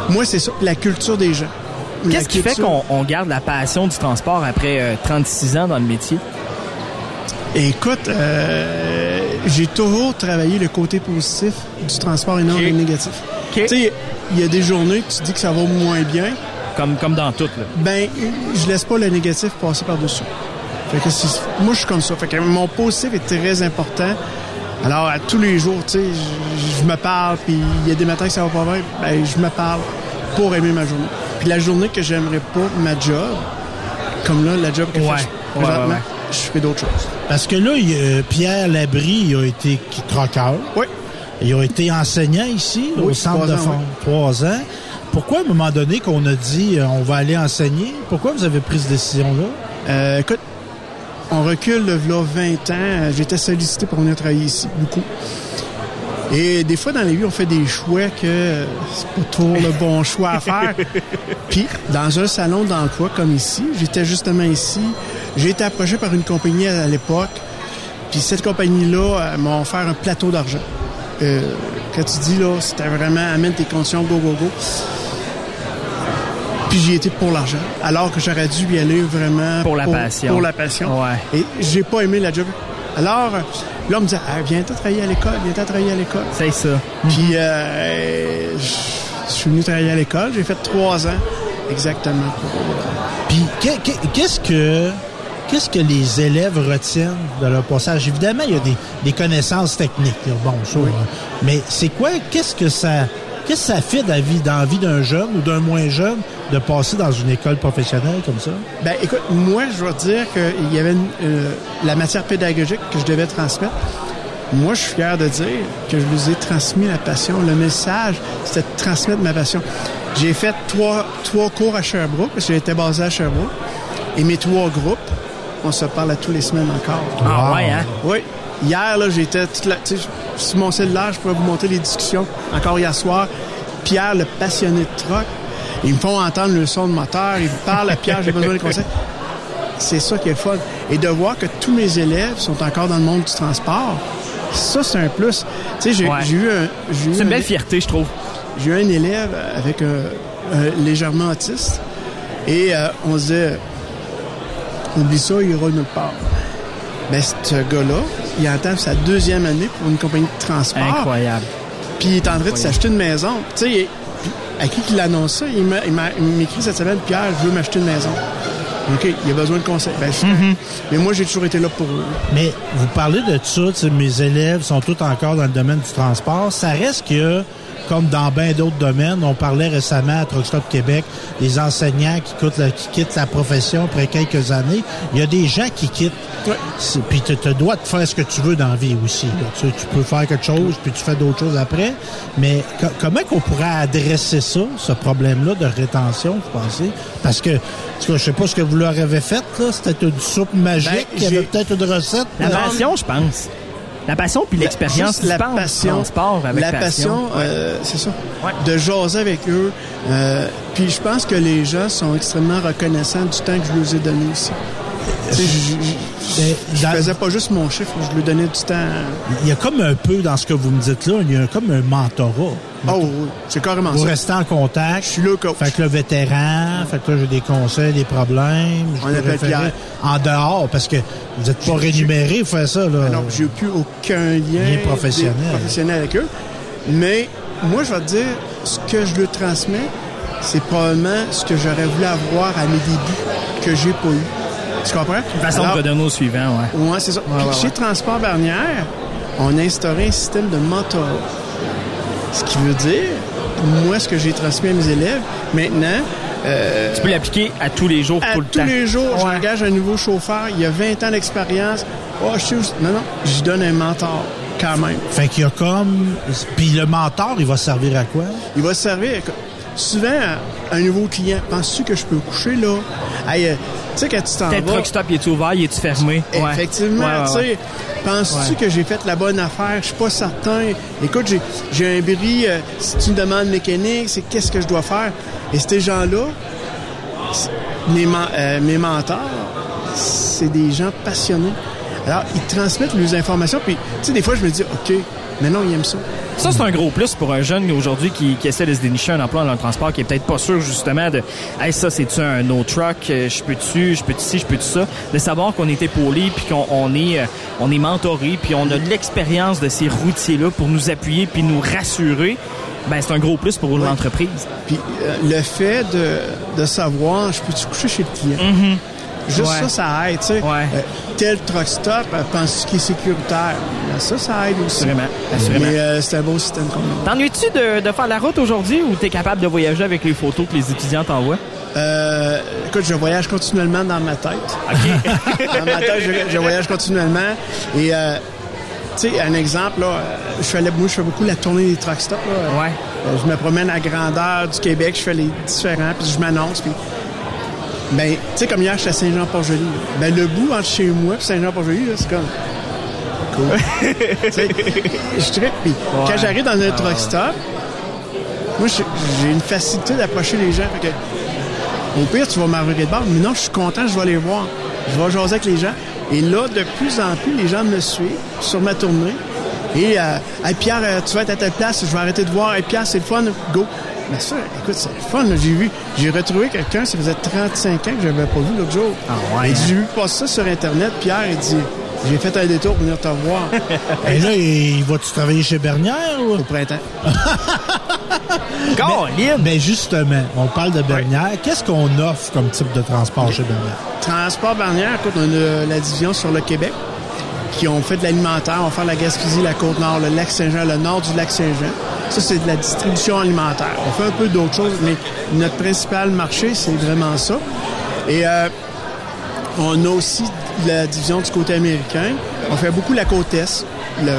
Moi, c'est ça, la culture des gens. Qu'est-ce qui fait qu'on on garde la passion du transport après euh, 36 ans dans le métier? Écoute, euh, j'ai toujours travaillé le côté positif du transport et non le négatif. Tu sais, il y a des journées que tu dis que ça va moins bien. Comme, comme dans tout, là. Ben, je laisse pas le négatif passer par-dessus. Fait que moi, je suis comme ça. Fait que mon positif est très important. Alors, à tous les jours, tu sais, je, me parle, puis il y a des matins que ça va pas bien, ben, je me parle pour aimer ma journée. Puis la journée que j'aimerais pas ma job, comme là, la job que Ouais. je fais présentement, ouais, ouais. Je fais d'autres choses. Parce que là, il a- Pierre Labrie il a été troqueur. Oui. Il a été enseignant ici, Oui, au centre de fond. Trois ans. Pourquoi, à un moment donné, qu'on a dit euh, on va aller enseigner? Pourquoi vous avez pris cette décision-là? Euh, écoute, on recule de là 20 ans. euh, J'étais sollicité pour venir travailler ici, beaucoup. Et des fois, dans la vie, on fait des choix que euh, c'est pas toujours le bon choix à faire. [laughs] Puis, dans un salon d'emploi comme ici, j'étais justement ici, j'ai été approché par une compagnie à l'époque. Puis cette compagnie-là euh, m'a offert un plateau d'argent. Euh, quand tu dis, là, c'était vraiment amène tes conditions, go, go, go. Puis j'y étais pour l'argent, alors que j'aurais dû y aller vraiment Pour la passion. Pour la passion. Ouais. Et j'ai pas aimé la job. Alors, là, on me disait, ah, viens-toi travailler à l'école, viens-toi travailler à l'école. C'est ça. Puis, euh, je suis venu travailler à l'école, j'ai fait trois ans exactement. Puis qu'est- qu'est- qu'est-ce que qu'est-ce que les élèves retiennent de leur passage? Évidemment, il y a des, des connaissances techniques. Bon, ça, hein. mais c'est quoi? Qu'est-ce que ça qu'est-ce que ça fait dans la vie, dans la vie d'un jeune ou d'un moins jeune de passer dans une école professionnelle comme ça? Ben, écoute, moi, je vais te dire qu'il y avait une, euh, la matière pédagogique que je devais transmettre. Moi, je suis fier de dire que je vous ai transmis la passion. Le message, c'était de transmettre ma passion. J'ai fait trois, trois cours à Sherbrooke, parce que j'étais basé à Sherbrooke. Et mes trois groupes, on se parle à tous les semaines encore. Ah ouais, hein? Oui. Hier, là, j'étais toute la- sur mon cellulaire, je pourrais vous montrer les discussions. Encore hier soir, Pierre, le passionné de truck, ils me font entendre le son de moteur, ils me parlent à Pierre, j'ai besoin de conseils. C'est ça qui est fun. Et de voir que tous mes élèves sont encore dans le monde du transport, ça, c'est un plus. Tu sais, j'ai Ouais. eu un... C'est une un- belle fierté, je trouve. j'ai eu un élève avec un, un légèrement autiste et euh, on se disait oublie ça, il ira nulle part. Mais ce gars-là, il entame sa deuxième année pour une compagnie de transport. Incroyable. Puis il est en train de s'acheter une maison. Tu sais, à qui il annonce ça? Il m'écrit cette semaine, Pierre, je veux m'acheter une maison. OK, il a besoin de conseils. Ben, je- Mais moi, j'ai toujours été là pour eux. Mais vous parlez de ça, mes élèves sont tous encore dans le domaine du transport. Ça reste que, comme dans bien d'autres domaines, on parlait récemment à Truck Stop Québec, les enseignants qui, quittent la, qui quittent la profession après quelques années. Il y a des gens qui quittent. Puis tu te dois de faire ce que tu veux dans la vie aussi. Tu, peux faire quelque chose, puis tu fais d'autres choses après. Mais co- comment qu'on pourrait adresser ça, ce problème-là de rétention, vous pensez? Parce que, je sais pas ce que vous leur avez fait, là. C'était une soupe magique. Ben, il y avait peut-être une recette. La passion, je pense. La passion puis l'expérience la dispense passion, transport avec la passion, Ouais. euh, c'est ça, de jaser avec eux. Euh, puis je pense que les gens sont extrêmement reconnaissants du temps que je leur ai donné aussi. Je- je faisais pas juste mon chiffre, je lui donnais du temps. Il y a comme un peu dans ce que vous me dites là, il y a comme un mentorat. Oh oui, c'est carrément Vous ça. restez en contact. Je suis là, coach. Fait que le vétéran, fait que là, j'ai des conseils, des problèmes. je On appelle Pierre. En dehors, parce que vous n'êtes pas rémunéré, vous faites ça, là. Alors, j'ai plus aucun lien, Lien professionnel. avec eux. Mais moi, je vais te dire, ce que je leur transmets, c'est probablement ce que j'aurais voulu avoir à mes débuts, que j'ai pas eu. Tu comprends? Une façon Alors, de redonner au suivant, ouais. Ouais, c'est ça. Ouais, Puis ouais, chez ouais. Transport Barnière, on a instauré un système de mentorat. Ce qui veut dire, moi, ce que j'ai transmis à mes élèves, maintenant... euh, Tu peux l'appliquer à tous les jours, à tout le tous temps. les jours, j'engage un nouveau chauffeur. Il a 20 ans d'expérience. Oh, je sais où- Non, non, j'y donne un mentor, quand même. Fait qu'il y a comme... Puis le mentor, il va servir à quoi? Il va se servir. écoute, Souvent, à un nouveau client, penses-tu que je peux coucher là? Hey, euh, sais, quand tu t'en vas... truck stop, il est ouvert, il est fermé? Ouais. Effectivement, Ouais, ouais, tu sais, penses-tu que j'ai fait la bonne affaire? Je suis pas certain. Écoute, j'ai, un bris, euh, c'est une demande mécanique, c'est qu'est-ce que je dois faire? Et ces gens-là, mes, euh, mes mentors, c'est des gens passionnés. Alors, ils transmettent leurs informations, puis, tu sais, des fois, je me dis, OK, mais non, ils aiment ça. Ça, c'est un gros plus pour un jeune aujourd'hui qui, qui essaie de se dénicher un emploi dans le transport, qui est peut-être pas sûr justement de Hey, ça, c'est-tu un no truck, euh, je peux-tu, je peux-tu ci, je peux-tu ça? De savoir qu'on est épaulé, puis qu'on on est, euh, on est mentoré, puis on a de l'expérience de ces routiers-là pour nous appuyer, puis nous rassurer, ben c'est un gros plus pour l'entreprise. Puis euh, le fait de, de savoir, je peux-tu coucher chez le client? Juste Ouais. ça, ça aide. tu sais. Euh, tel truck stop, euh, penses-tu qu'il est sécuritaire? Ben, ça, ça aide aussi. Assurément, assurément. Mais euh, c'est un beau système. T'ennuies-tu de, de faire la route aujourd'hui ou t'es capable de voyager avec les photos que les étudiants t'envoient? Euh, écoute, je voyage continuellement dans ma tête. [laughs] dans ma tête, je, je voyage continuellement. Et, euh, tu sais, un exemple, là, je fais, moi, je fais beaucoup la tournée des truck stops. là. Ouais. Je me promène à grandeur du Québec, je fais les différents, puis je m'annonce. Puis, ben, tu sais, comme hier, j'étais à Saint-Jean-Port-Joli. Ben, le bout entre chez moi et Saint-Jean-Port-Joli, c'est comme. Cool. Tu sais, je. Puis, quand j'arrive dans un Ouais, truck ouais. stop, moi, j'ai une facilité d'approcher les gens. Fait que, au pire, tu vas m'arriver de bord. Mais non, je suis content, je vais les voir. Je vais jaser avec les gens. Et là, de plus en plus, les gens me suivent sur ma tournée. Et, euh, Hey, Pierre, euh, tu vas être à telle place, je vais arrêter de voir. Hey, Pierre, c'est le fun, go. Mais ça, écoute, c'est fun. J'ai vu, j'ai retrouvé quelqu'un, ça faisait 35 ans que je n'avais pas vu l'autre jour. Ah ouais, hein? j'ai vu passer ça sur Internet. Pierre, il dit, j'ai fait un détour pour venir te voir. [laughs] Et là, il va-tu travailler chez Bernière ou? Au printemps. [laughs] mais, mais justement, on parle de Bernière. Qu'est-ce qu'on offre comme type de transport chez Bernière? Transport Barnière, écoute, on a la division sur le Québec qui ont fait de l'alimentaire. On va faire la Gaspésie, la Côte-Nord, le lac Saint-Jean, le nord du lac Saint-Jean. Ça, c'est de la distribution alimentaire. On fait un peu d'autres choses, mais notre principal marché, c'est vraiment ça. Et euh, on a aussi la division du côté américain. On fait beaucoup la côte Est, le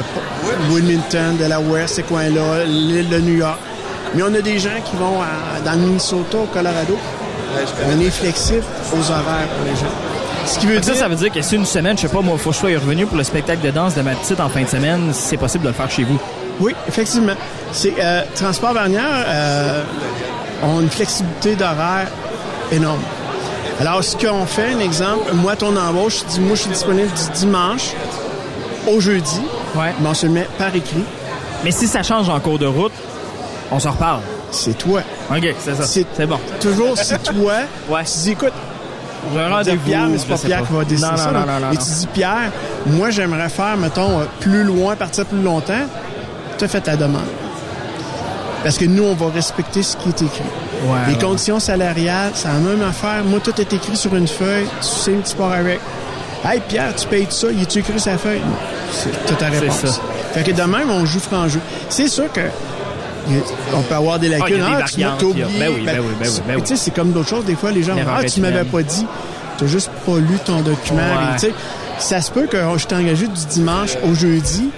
Wilmington, Delaware, ces coins-là, l'île de New York. Mais on a des gens qui vont à- dans le Minnesota, au Colorado. On est flexible aux horaires pour les gens. Ce qui veut dire... Ça, ça veut dire que si une semaine, je sais pas, moi, faut que je sois revenu pour le spectacle de danse de ma petite en fin de semaine, c'est possible de le faire chez vous. Oui, effectivement. C'est euh, Transport Barnière euh, ont une flexibilité d'horaire énorme. Alors, ce qu'on fait, un exemple, moi, ton embauche, je dis, moi, je suis disponible du dimanche au jeudi. Ouais. Mais on se le met par écrit. Mais si ça change en cours de route, on s'en reparle. C'est toi. OK, c'est ça. C'est bon. Toujours, c'est toi. [laughs] Ouais. Tu dis, écoute, Un on dire. Pierre, mais c'est pas Pierre pas. qui va décider Non, ça. non, là. non, non, Et tu dis, Pierre, moi, j'aimerais faire, mettons, euh, plus loin, partir plus longtemps. Tu as fait ta demande. Parce que nous, on va respecter ce qui est écrit. Ouais, Les ouais. conditions salariales, c'est la même affaire. Moi, tout est écrit sur une feuille. Tu sais, tu pars avec. Hey, Pierre, tu payes ça. Il est-tu écrit sur la feuille? Non. C'est ta C'est réponse. ça. Fait que de même, on joue franc jeu. C'est sûr que on peut avoir des Ah, il lacunes. y a des tu m'as variantes, t'as il y a- oublié. ben oui, ben oui, ben oui, ben oui. Tu sais, c'est comme d'autres choses. Des fois, les gens Ah, tu m'avais pas dit. T'as juste pas lu ton document. Ouais. Tu sais, ça se peut que je t'ai engagé du dimanche au jeudi,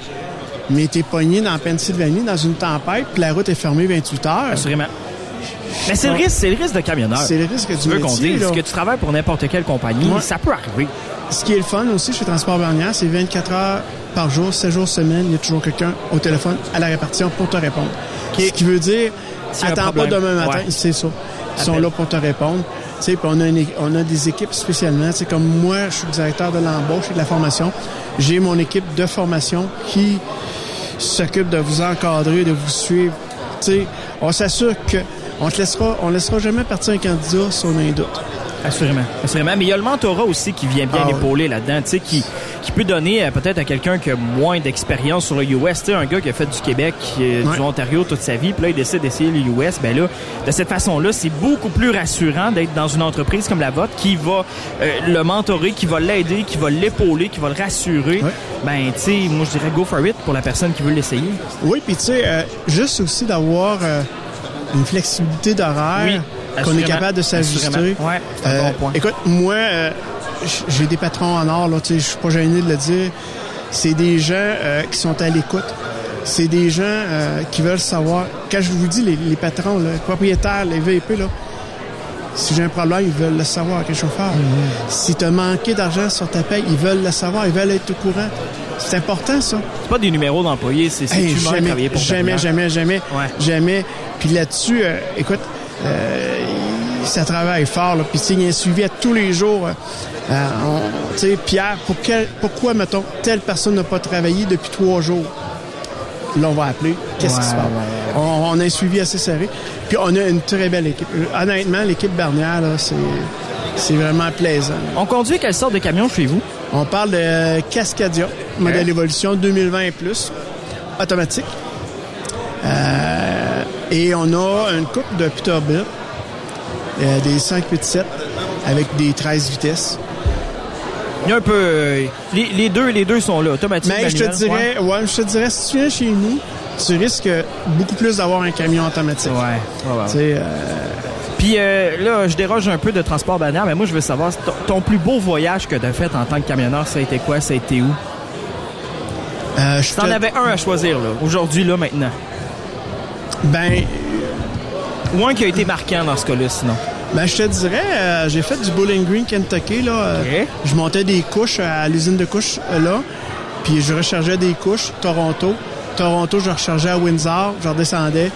mais t'es pogné dans Pennsylvanie dans une tempête, puis la route est fermée 28 heures. Assurément. Mais c'est le risque, c'est le risque de camionneur. C'est le risque du Tu veux qu'on dise là. que tu travailles pour n'importe quelle compagnie, Ouais. ça peut arriver. Ce qui est le fun aussi chez Transport Bernière, c'est 24 heures par jour, 7 jours semaine, il y a toujours quelqu'un au téléphone à la répartition pour te répondre. Ce qui veut dire, attends pas demain matin, Ouais. c'est ça. Ils sont là pour te répondre. Tu sais, puis on a, une on a des équipes spécialement. C'est comme moi, je suis directeur de l'embauche et de la formation. J'ai mon équipe de formation qui s'occupe de vous encadrer, de vous suivre. Tu sais, on s'assure que on te laissera, on laissera jamais partir un candidat si on a un doute. Assurément. Assurément. Mais il y a le mentorat aussi qui vient bien Ah épauler là-dedans, tu sais, qui, qui peut donner euh, peut-être à quelqu'un qui a moins d'expérience sur le US, tu sais, un gars qui a fait du Québec, Ouais. du Ontario toute sa vie, puis là, il décide d'essayer le US, ben là, de cette façon-là, c'est beaucoup plus rassurant d'être dans une entreprise comme la vôtre qui va euh, le mentorer, qui va l'aider, qui va l'épauler, qui va le rassurer. Ben, tu sais, moi, je dirais go for it pour la personne qui veut l'essayer. Oui, puis tu sais, euh, juste aussi d'avoir euh, une flexibilité d'horaire, Oui, qu'on est capable de s'ajuster. Ouais, c'est un bon point. Écoute, moi, euh, j'ai des patrons en or, là, tu sais, je suis pas gêné de le dire. C'est des gens euh, qui sont à l'écoute. C'est des gens euh, qui veulent savoir. Quand je vous dis, les, les patrons, là, les propriétaires, les VP, là, si j'ai un problème, ils veulent le savoir avec le chauffeur. Mm-hmm. Si tu as manqué d'argent sur ta paye, ils veulent le savoir, ils veulent être au courant. C'est important, ça. C'est pas des numéros d'employés, c'est Hey, jamais, travailler pour jamais, Bernier. jamais, jamais, jamais. Puis là-dessus, euh, écoute, euh, ça travaille fort. Puis il y a un suivi à tous les jours. euh, euh, tu sais, Pierre, pour quel- pourquoi, mettons, telle personne n'a pas travaillé depuis trois jours? Là, on va appeler. Qu'est-ce qui se passe? ouais, On, on a un suivi assez serré. Puis on a une très belle équipe. Honnêtement, l'équipe Bernière, là, c'est, c'est vraiment plaisant. On conduit quelle sorte de camion chez vous? On parle de Cascadia, modèle évolution 2020 et plus, automatique. Euh, et on a une coupe de Peterbilt, euh, des 587 avec des 13 vitesses. Il y a un peu. euh, les, les deux, les deux sont là, automatiques. Mais je te dirais, ouais. je te dirais, si tu viens chez nous, tu risques beaucoup plus d'avoir un camion automatique. Ouais, ouais, ouais. Tu sais, euh, Puis euh, là, je déroge un peu de transport bannière, mais moi, je veux savoir, ton, ton plus beau voyage que tu as fait en tant que camionneur, ça a été quoi? Ça a été où? euh, je T'en te- avais un à choisir, là, aujourd'hui, là, maintenant. Ben, Ou un qui a été marquant dans ce cas-là, sinon. Ben, je te dirais, euh, j'ai fait du Bowling Green, Kentucky. Là, euh, Je montais des couches à l'usine de couches euh, là, puis je rechargeais des couches. Toronto. Toronto, je rechargeais à Windsor, je redescendais.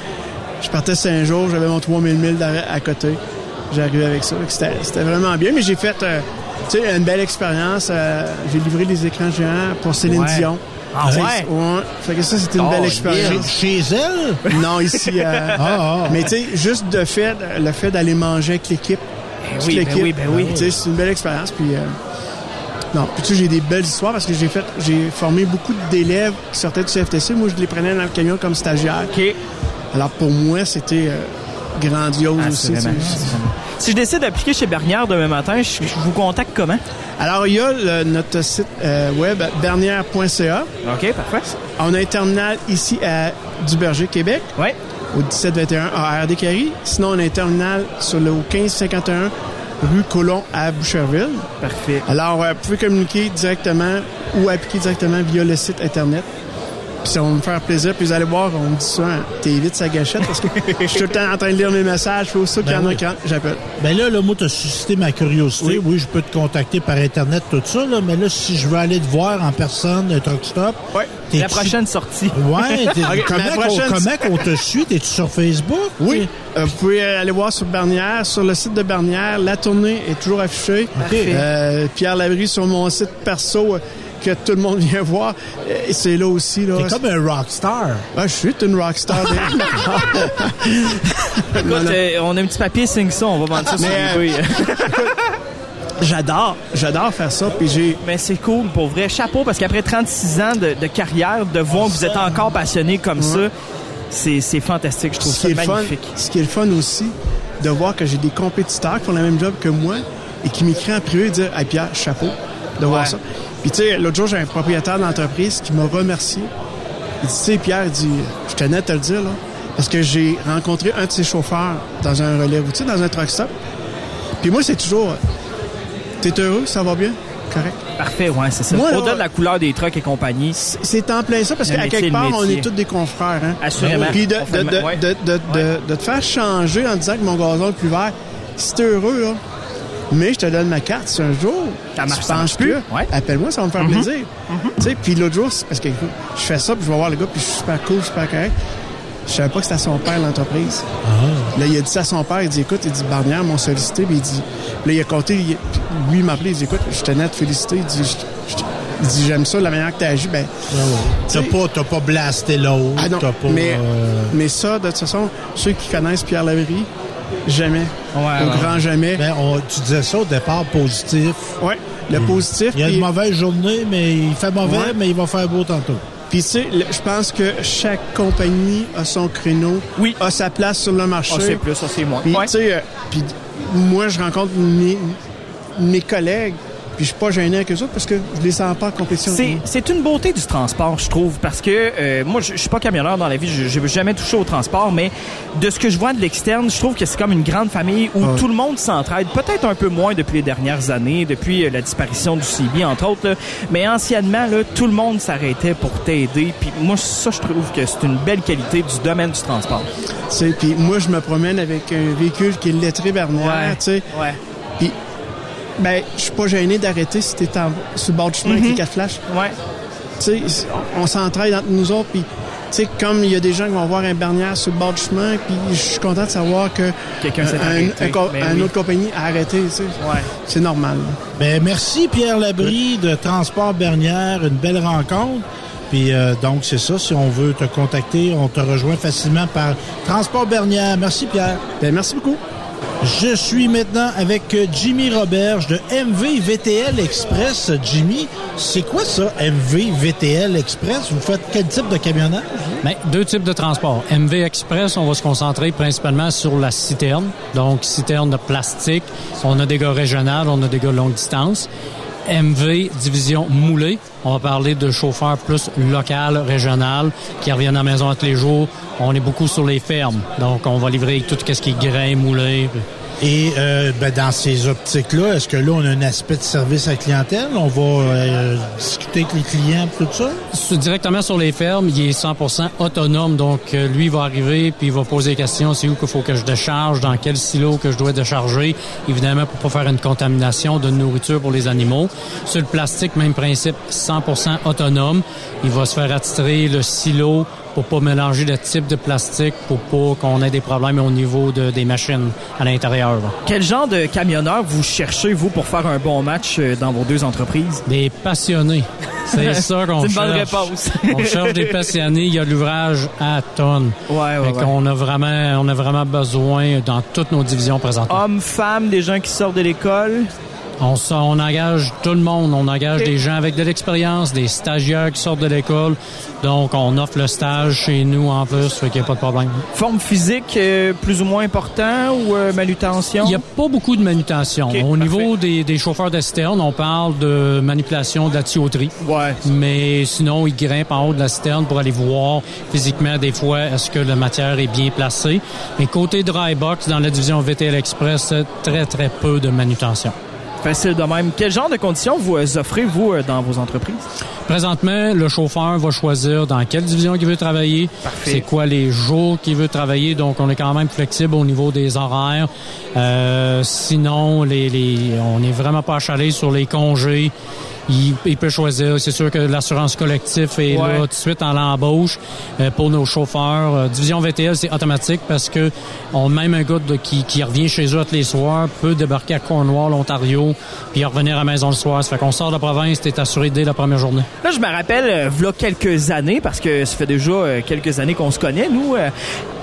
Je partais cinq jours, j'avais mon 3000 milles d'arrêt à côté. J'arrivais avec ça. C'était vraiment bien, mais j'ai fait euh, tu sais, une belle expérience. euh, j'ai livré des écrans géants pour Céline Ouais. Dion. Ah ouais? ouais. Fait que ça, c'était une Oh, belle expérience. Chez elle? [laughs] Non, ici. euh, Ah, ah. Mais tu sais, juste de fait, le fait d'aller manger avec l'équipe. oui, ben l'équipe, oui, ben oui. Tu sais, c'est une belle expérience. Puis, euh, non, puis tu sais, j'ai des belles histoires parce que j'ai fait, j'ai formé beaucoup d'élèves qui sortaient du CFTC. Moi, je les prenais dans le camion comme stagiaire. Alors pour moi, c'était euh, grandiose aussi. Si je décide d'appliquer chez Bernière demain matin, je, je vous contacte comment? Alors, il y a le- notre site euh, web bernière.ca. OK, parfait. On a un terminal ici à Duberger, Québec. Oui. Au 1721 à RD Carry. Sinon, on a un terminal sur le au 1551 rue Colomb à Boucherville. Parfait. Alors, euh, vous pouvez communiquer directement ou appliquer directement via le site Internet. Puis ça va me faire plaisir. Puis vous allez voir, on me dit ça, hein, t'es vite sa gâchette parce que je suis tout le temps en train de lire mes messages. Faut ça qu'il y en Ben a oui. qui rentrent, j'appelle. Ben là, là, moi, t'as suscité ma curiosité. Oui. je peux te contacter par Internet, tout ça, là, mais là, si je veux aller te voir en personne, un truck stop. La prochaine sortie. Ouais, t'es- [laughs] Ok, comment, prochaine- comment qu'on te suit? T'es-tu sur Facebook? Oui, euh, vous pouvez aller voir sur Bernière, sur le site de Bernière. La tournée est toujours affichée. Parfait. Euh, Pierre Labrie sur mon site perso euh, que tout le monde vient voir. Euh, c'est là aussi. Là. T'es comme un rockstar. Ah, je suis une rockstar. [laughs] Écoute, euh, on a un petit papier, signe ça, on va vendre ça sur Mais, eBay. [laughs] j'adore, j'adore faire ça. Puis j'ai. Mais c'est cool, pour vrai. Chapeau, parce qu'après 36 ans de, de carrière, de voir que vous êtes encore passionné comme ça, C'est c'est fantastique, je trouve ce ça fun, magnifique. ce qui est le fun aussi, de voir que j'ai des compétiteurs qui font le même job que moi et qui m'écrivent en privé et disent Hey Pierre, chapeau de voir ça. Puis tu sais, l'autre jour, j'ai un propriétaire d'entreprise qui m'a remercié. Il dit, tu sais, Pierre, il dit, je tenais à te le dire, là, parce que j'ai rencontré un de ses chauffeurs dans un relais routier, dans un truck stop. Puis moi, c'est toujours, t'es heureux, ça va bien, correct. Parfait, ouais, c'est ça. Au-delà de la couleur des trucks et compagnie. C'est en plein ça, parce qu'à quelque part, on est tous des confrères. Hein? Assurément. Puis ouais. de, de, de- de te faire changer en disant que mon gazon est plus vert, si t'es heureux, là, mais je te donne ma carte, si un jour, Ça tu ça marche penses plus. Ouais. appelle-moi, ça va me faire Mhm. plaisir. Tu sais, puis l'autre jour, parce que je fais ça, puis je vais voir le gars, puis je suis super cool, super correct. Je savais pas que c'était à son père, l'entreprise. Là, il a dit ça à son père. Il dit, écoute, il dit, Barnière m'ont sollicité. Puis il dit, là, il a compté. il- lui, il m'a appelé. Il dit, écoute, je tenais à te féliciter. Il dit, je- je- il dit, j'aime ça, la manière que tu as agi. Ben, T'as pas, t'as pas blasté l'autre. ah non, t'as pas, mais, euh, mais ça, de toute façon, ceux qui connaissent Pierre Laverie, jamais. au ouais. grand jamais. Ben, on- tu disais ça au départ, positif. Oui, le positif. Il y a une mauvaise journée, mais il fait mauvais, Ouais. mais il va faire beau tantôt. Puis tu sais, je pense que chaque compagnie a son créneau, a sa place sur le marché. Ah, c'est plus, ça, c'est moins. Puis Ouais. tu sais, euh, puis moi je rencontre mes, mes collègues, puis je suis pas gêné avec eux autres parce que je les sens pas en compétition. C'est, une beauté du transport, je trouve, parce que euh, moi, je, je suis pas camionneur dans la vie, je n'ai jamais touché au transport, mais de ce que je vois de l'externe, je trouve que c'est comme une grande famille où tout le monde s'entraide, peut-être un peu moins depuis les dernières années, depuis euh, la disparition du CB, entre autres, là. mais anciennement, là, tout le monde s'arrêtait pour t'aider, puis moi, ça, je trouve que c'est une belle qualité du domaine du transport. Tu sais, puis moi je me promène avec un véhicule qui est lettré Bernière, tu sais. Ouais. Puis ben, je suis pas gêné d'arrêter si t'es en, sur le bord du chemin avec Mhm. les quatre flashs. Ouais. Tu sais, on, on s'entraide entre nous autres, puis tu sais, comme il y a des gens qui vont voir un Bernière sur le bord du chemin, puis je suis content de savoir que Quelqu'un s'est un, arrêté. un co- Ben un oui. autre compagnie a arrêté, tu sais. C'est normal. Ben, merci Pierre Labrie de Transport Bernière, une belle rencontre. Puis euh, donc c'est ça, si on veut te contacter, on te rejoint facilement par Transport Bernière. Merci Pierre. Ben, merci beaucoup. Je suis maintenant avec Jimmy Roberge de MV VTL Express. Jimmy, c'est quoi ça, MV VTL Express? Vous faites quel type de camionnage? Ben, deux types de transport. MV Express, on va se concentrer principalement sur la citerne. Donc, citerne de plastique. On a des gars régionales, on a des gars longue distance. MV, division moulée. On va parler de chauffeurs plus local, régional, qui reviennent à la maison tous les jours. On est beaucoup sur les fermes. Donc, on va livrer tout ce qui est grain, moulé. Et euh, ben, dans ces optiques-là, est-ce que là, on a un aspect de service à clientèle? On va euh, discuter avec les clients tout ça? Directement sur les fermes, il est 100% autonome. Donc, euh, lui va arriver puis il va poser des questions. C'est où qu'il faut que je décharge, dans quel silo que je dois décharger. Évidemment, pour pas faire une contamination de nourriture pour les animaux. Sur le plastique, même principe, 100% autonome. Il va se faire attitrer le silo pour pas mélanger de type de plastique, pour pas qu'on ait des problèmes au niveau de- des machines à l'intérieur. Quel genre de camionneur vous cherchez, vous, pour faire un bon match euh, dans vos deux entreprises? Des passionnés. C'est [laughs] ça qu'on C'est une cherche. bonne réponse. on cherche des passionnés. Il y a l'ouvrage à tonnes. Ouais, ouais, qu'on a vraiment, on a vraiment besoin dans toutes nos divisions présentement. Hommes, femmes, des gens qui sortent de l'école? On, on engage tout le monde. On engage des gens avec de l'expérience, des stagiaires qui sortent de l'école. Donc, on offre le stage chez nous en plus, fait qu'il n'y a pas de problème. Forme physique euh, plus ou moins important ou euh, manutention? Il n'y a pas beaucoup de manutention. Au parfait. niveau des, des chauffeurs d'externe, on parle de manipulation de la tuyauterie. Ouais. Mais sinon, ils grimpent en haut de la citerne pour aller voir physiquement des fois est-ce que la matière est bien placée. Mais côté dry box, dans la division VTL Express, très très peu de manutention. Facile de même. Quel genre de conditions vous euh, offrez, vous, euh, dans vos entreprises? Présentement, le chauffeur va choisir dans quelle division il veut travailler, c'est quoi les jours qu'il veut travailler. Donc, on est quand même flexible au niveau des horaires. Euh, sinon, les, les, on n'est vraiment pas achalé sur les congés. Il, il peut choisir. C'est sûr que l'assurance collective est Ouais. là tout de suite en l'embauche euh, pour nos chauffeurs. Euh, division VTL, c'est automatique parce que on même un gars de- qui, qui revient chez eux tous les soirs peut débarquer à Cornwall, Ontario, puis revenir à la maison le soir. Ça fait qu'on sort de la province, t'es assuré dès la première journée. Là, je me rappelle, euh, v'là quelques années, parce que ça fait déjà euh, quelques années qu'on se connaît, nous, euh,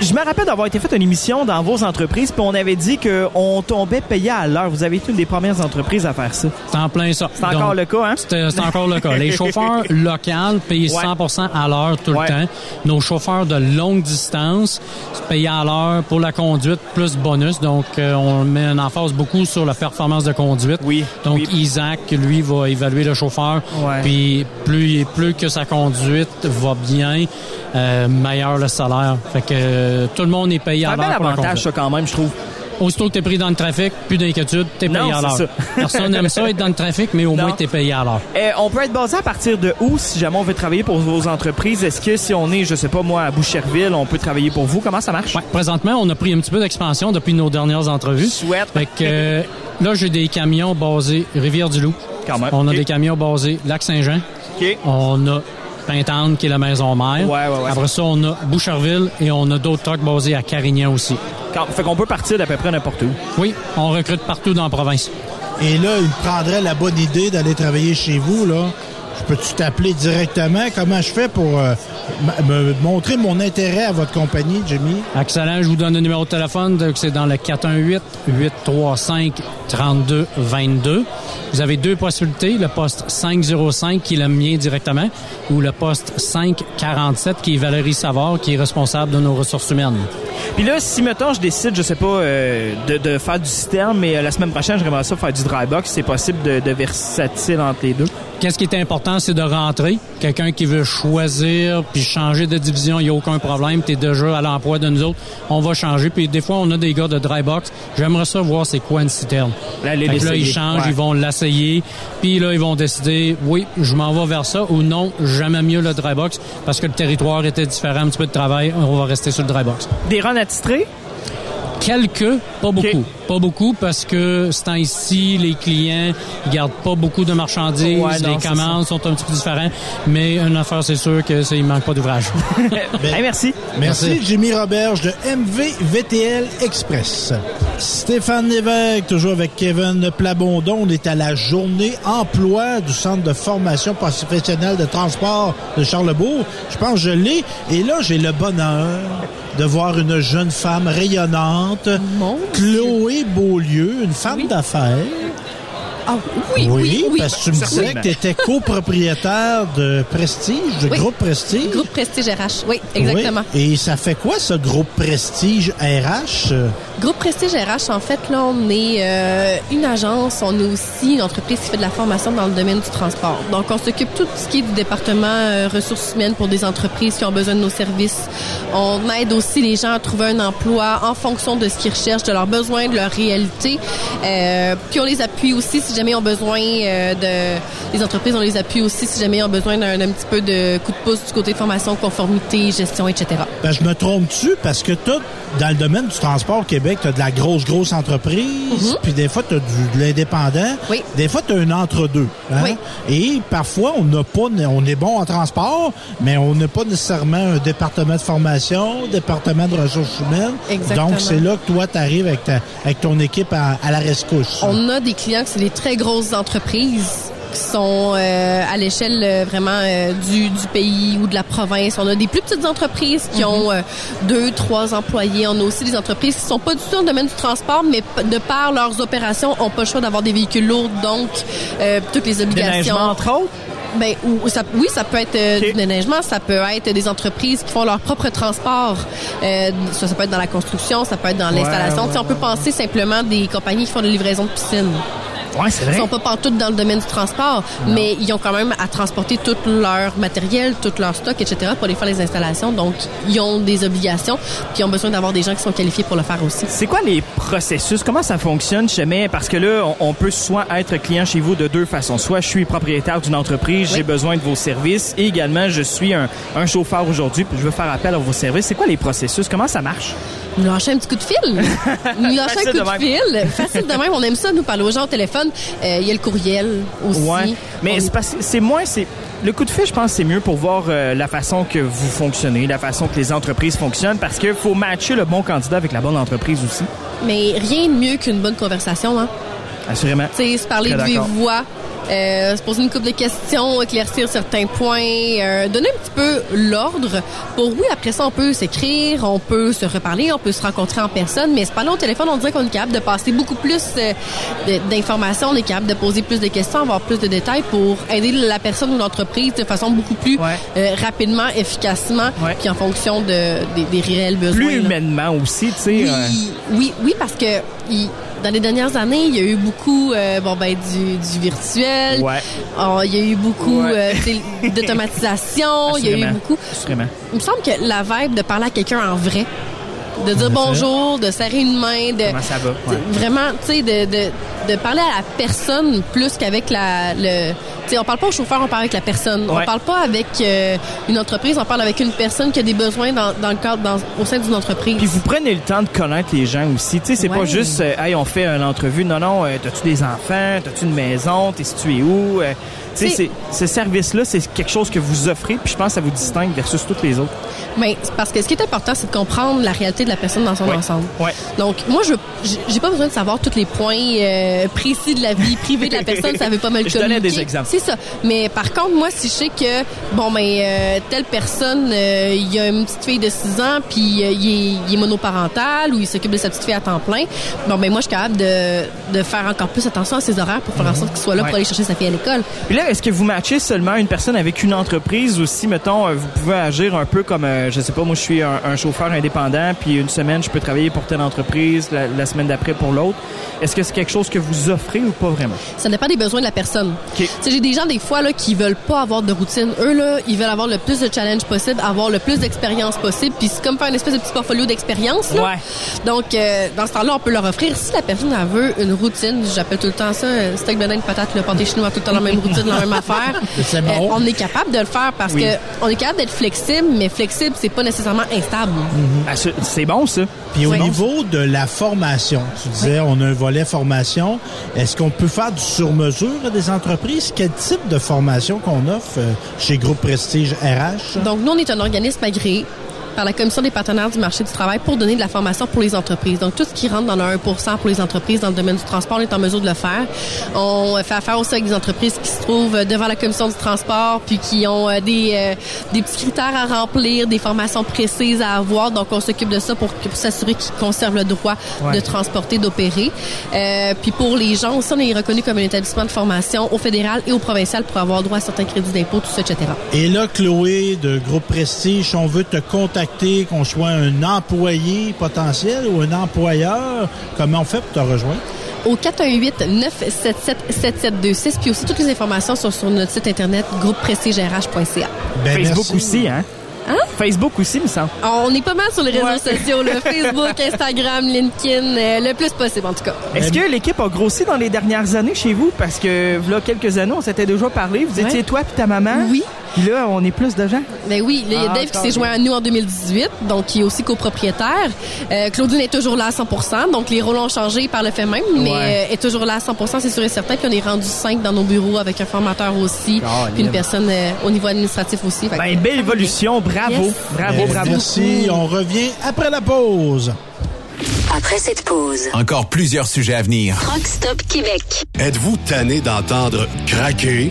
Je me rappelle d'avoir été fait une émission dans vos entreprises, puis on avait dit qu'on tombait payé à l'heure. Vous avez été une des premières entreprises à faire ça. C'est en plein ça. C'est encore le cas, hein? C'est c'est encore le cas. Les [laughs] chauffeurs locaux payent 100% à l'heure tout Ouais. le temps. Nos chauffeurs de longue distance payent à l'heure pour la conduite plus bonus. Donc, euh, on met un emphase beaucoup sur la performance de conduite. Oui. Donc, Isaac, lui, va évaluer le chauffeur. Puis, plus, plus que sa conduite va bien, euh, meilleur le salaire. Fait que euh, tout le monde est payé C'est à un bel l'heure pour la avantage, conduite. ça, quand même, je trouve. Aussitôt que t'es pris dans le trafic, plus d'inquiétude, t'es payé Non, à c'est l'heure. [laughs] Personne n'aime ça être dans le trafic, mais au Non. moins t'es payé à l'heure. Euh, on peut être basé à partir de où si jamais on veut travailler pour vos entreprises? Est-ce que si on est, je sais pas moi, à Boucherville, on peut travailler pour vous? Comment ça marche? Ouais, présentement, on a pris un petit peu d'expansion depuis nos dernières entrevues. Souhaite. Fait que euh, là, j'ai des camions basés Rivière-du-Loup. Quand même. On a des camions basés Lac-Saint-Jean. OK. On a Pintante, qui est la maison mère. Ouais, ouais, ouais. Après ça, on a Boucherville et on a d'autres trucks basés à Carignan aussi. Quand- fait qu'on peut partir d'à peu près n'importe où. Oui, on recrute partout dans la province. Et là, il me prendrait la bonne idée d'aller travailler chez vous, là. Je peux-tu t'appeler directement? Comment je fais pour euh, me montrer mon intérêt à votre compagnie, Jimmy? Excellent. Je vous donne le numéro de téléphone. C'est dans le 418-835-3222. Vous avez deux possibilités. Le poste 505 qui est le mien directement ou le poste 547 qui est Valérie Savard qui est responsable de nos ressources humaines. Puis là, si mettons, je décide, je sais pas, euh, de, de faire du système, mais euh, la semaine prochaine, j'aimerais ça faire du dry box, c'est possible de, de versatile entre les deux. Qu'est-ce qui est important, c'est de rentrer. Quelqu'un qui veut choisir puis changer de division, il n'y a aucun problème. Tu es déjà à l'emploi de nous autres. On va changer. Puis des fois, on a des gars de dry box. J'aimerais ça voir c'est quoi une citerne. Là, les là, ils changent, Ouais. ils vont l'essayer. Puis là, ils vont décider, oui, je m'en vais vers ça ou non, jamais mieux le dry box parce que le territoire était différent, un petit peu de travail. On va rester sur le dry box. Des runs attitrés? Quelques, pas beaucoup. Pas beaucoup parce que ce temps ici, les clients ils gardent pas beaucoup de marchandises, Ouais, non, les commandes sont un petit peu différentes, mais une affaire, c'est sûr que c'est il manque pas d'ouvrage. [laughs] Hey, merci. Merci, Jimmy Roberge de MV VTL Express. Stéphane Lévesque, toujours avec Kevin Plabondon. On est à la journée emploi du Centre de formation professionnelle de transport de Charlebourg. Je pense que je l'ai. Et là, j'ai le bonheur de voir une jeune femme rayonnante, Chloé Beaulieu, une femme d'affaires. Ah, oui, oui, oui. parce que tu me disais que tu étais copropriétaire de Prestige, de Oui. Groupe Prestige. Groupe Prestige RH. Oui, exactement. Oui. Et ça fait quoi, ce groupe Prestige RH? Groupe Prestige RH, en fait, là, on est euh, une agence, on est aussi une entreprise qui fait de la formation dans le domaine du transport. Donc, on s'occupe tout ce qui est du département euh, ressources humaines pour des entreprises qui ont besoin de nos services. On aide aussi les gens à trouver un emploi en fonction de ce qu'ils recherchent, de leurs besoins, de leur réalité. Euh, puis on les appuie aussi si jamais ils ont besoin euh, de... Les entreprises, on les appuie aussi si jamais ils ont besoin d'un petit peu de coup de pouce du côté formation, conformité, gestion, etc. Ben, je me trompe-tu? Parce que toi, dans le domaine du transport au Québec, tu as de la grosse, grosse entreprise, puis des fois, tu as de l'indépendant. Des fois, tu as un entre-deux. hein? Et parfois, on n'a pas, on est bon en transport, mais on n'a pas nécessairement un département de formation, département de ressources humaines. Exactement. Donc, c'est là que toi, tu arrives avec, ta- avec ton équipe à, à la rescousse. On a des clients qui sont des très grosses entreprises qui sont euh, à l'échelle euh, vraiment euh, du, du pays ou de la province. On a des plus petites entreprises qui ont euh, deux, trois employés. On a aussi des entreprises qui sont pas du tout dans le domaine du transport, mais de par leurs opérations, ont pas le choix d'avoir des véhicules lourds, donc euh, toutes les obligations. Entre autres? Ben, ou, ça, oui, ça peut être euh, du déneigement, ça peut être des entreprises qui font leur propre transport. Euh, ça, ça peut être dans la construction, ça peut être dans l'installation. ouais, on peut penser simplement des compagnies qui font de livraison de piscines. Ouais, c'est vrai. Ils sont pas partout dans le domaine du transport, mais ils ont quand même à transporter tout leur matériel, tout leur stock, etc. pour aller faire les installations. Donc, ils ont des obligations, puis ils ont besoin d'avoir des gens qui sont qualifiés pour le faire aussi. C'est quoi les processus? Comment ça fonctionne jamais? Parce que là, on, on peut soit être client chez vous de deux façons. Soit je suis propriétaire d'une entreprise, j'ai besoin de vos services, et également je suis un, un chauffeur aujourd'hui, puis je veux faire appel à vos services. C'est quoi les processus? Comment ça marche? Nous lâcher un petit coup de fil. [laughs] Nous lâcher un coup de de fil. Facile de même. On aime ça, nous parler aux gens au téléphone. Euh, Il y a le courriel aussi. Ouais. Mais On- c'est c'est moins, c'est le coup de fil, je pense, c'est mieux pour voir euh, la façon que vous fonctionnez, la façon que les entreprises fonctionnent, parce qu'il faut matcher le bon candidat avec la bonne entreprise aussi. Mais rien de mieux qu'une bonne conversation, hein. Assurément. Tu sais, se parler de voix, euh, se poser une couple de questions, éclaircir certains points, euh, donner un petit peu l'ordre. Pour oui, après ça, on peut s'écrire, on peut se reparler, on peut se rencontrer en personne, mais c'est pas là au téléphone, on dirait qu'on est capable de passer beaucoup plus euh, d'informations, on est capable de poser plus de questions, avoir plus de détails pour aider la personne ou l'entreprise de façon beaucoup plus euh, rapidement, efficacement, puis en fonction de, des, des réels besoins. Plus là. humainement aussi, tu sais. Oui, euh, oui, oui, parce que il- dans les dernières années, il y a eu beaucoup euh, bon ben du, du virtuel. Ouais. Oh, il y a eu beaucoup Ouais. euh, [laughs] d'automatisation. Il y a eu beaucoup. Assurément. Il me semble que la vibe de parler à quelqu'un en vrai, de dire bonjour, de serrer une main, de Comment ça va? Ouais. vraiment, tu sais, de, de, de parler à la personne plus qu'avec la le. Tu sais, on parle pas au chauffeur, on parle avec la personne. Ouais. On parle pas avec euh, une entreprise, on parle avec une personne qui a des besoins dans, dans le cadre, dans, au sein d'une entreprise. Puis vous prenez le temps de connaître les gens aussi. Tu sais, c'est pas juste, euh, hey, on fait une entrevue. Non, non, euh, t'as-tu des enfants? T'as-tu une maison? T'es situé où? Tu sais, ce service-là, c'est quelque chose que vous offrez, puis je pense que ça vous distingue versus toutes les autres. Mais parce que ce qui est important, c'est de comprendre la réalité de la personne dans son Ouais. ensemble. Ouais. Donc, moi, je j'ai- j'ai pas besoin de savoir tous les points euh, précis de la vie privée de la personne. Ça veut pas [laughs] me le Je donnais communiquer. des exemples. C'est ça. Mais par contre, moi, si je sais que, bon, ben, euh, telle personne, euh, il y a une petite fille de 6 ans, puis euh, il, est, est monoparental ou il s'occupe de sa petite fille à temps plein, bon, ben, moi, je suis capable de, de faire encore plus attention à ses horaires pour faire en sorte qu'il soit là Ouais. pour aller chercher sa fille à l'école. Puis là, est-ce que vous matchez seulement une personne avec une entreprise ou si, mettons, euh, vous pouvez agir un peu comme, euh, je sais pas, moi je suis un, un chauffeur indépendant, puis une semaine je peux travailler pour telle entreprise, la, la semaine d'après pour l'autre. Est-ce que c'est quelque chose que vous offrez ou pas vraiment? Ça dépend des besoins de la personne. Sais, j'ai des gens des fois là qui veulent pas avoir de routine. Eux là, ils veulent avoir le plus de challenge possible, avoir le plus d'expérience possible, puis c'est comme faire une espèce de petit portfolio d'expérience. Ouais. Donc euh, dans ce temps-là, on peut leur offrir si la personne elle veut une routine, j'appelle tout le temps ça steak banane patate le pâté chinois tout le temps la même routine, la même affaire. C'est bon. Euh, on est capable de le faire parce Oui. que on est capable d'être flexible, mais flexible c'est pas nécessairement instable. Ah, c'est- c'est bon ça. Puis au Oui. niveau de la formation, tu disais on a un volet formation. Est-ce qu'on peut faire du sur-mesure à des entreprises? Quel type de formation qu'on offre euh, chez Groupe Prestige RH? Donc, nous, on est un organisme agréé par la Commission des partenaires du marché du travail pour donner de la formation pour les entreprises. Donc, tout ce qui rentre dans le 1 pour les entreprises dans le domaine du transport, on est en mesure de le faire. On fait affaire aussi avec des entreprises qui se trouvent devant la Commission du transport, puis qui ont euh, des, euh, des petits critères à remplir, des formations précises à avoir. Donc, on s'occupe de ça pour, pour s'assurer qu'ils conservent le droit Ouais. de transporter, d'opérer. Euh, puis pour les gens aussi, on est reconnu comme un établissement de formation au fédéral et au provincial pour avoir droit à certains crédits d'impôt, tout ça, etc. Et là, Chloé de Groupe Prestige, on veut te contacter, qu'on soit un employé potentiel ou un employeur, comment on fait pour te rejoindre? au 418-977-7726. Puis aussi, toutes les informations sont sur notre site internet groupeprestigerh.ca. Ben, Facebook merci. aussi, hein? Hein? Facebook aussi, me semble. On est pas mal sur les réseaux Ouais. sociaux, là. [laughs] Facebook, Instagram, LinkedIn, euh, le plus possible en tout cas. Est-ce que l'équipe a grossi dans les dernières années chez vous? Parce que, là, quelques années, on s'était déjà parlé. Vous étiez Ouais. toi puis ta maman. Oui. Puis là, on est plus de gens. Ben oui, il y a Ah, Dave qui s'est joint à nous en 2018, donc qui est aussi copropriétaire. Euh, Claudine est toujours là à 100% donc les rôles ont changé par le fait même, mais Ouais. euh, est toujours là à 100% c'est sûr et certain. Puis on est rendu cinq dans nos bureaux avec un formateur aussi, puis une personne euh, au niveau administratif aussi. Fait Ben, belle évolution. Bravo. Yes. Bravo, bravo. Merci. On revient après la pause. Après cette pause, Encore plusieurs sujets à venir. Truck Stop Québec. Êtes-vous tanné d'entendre craquer,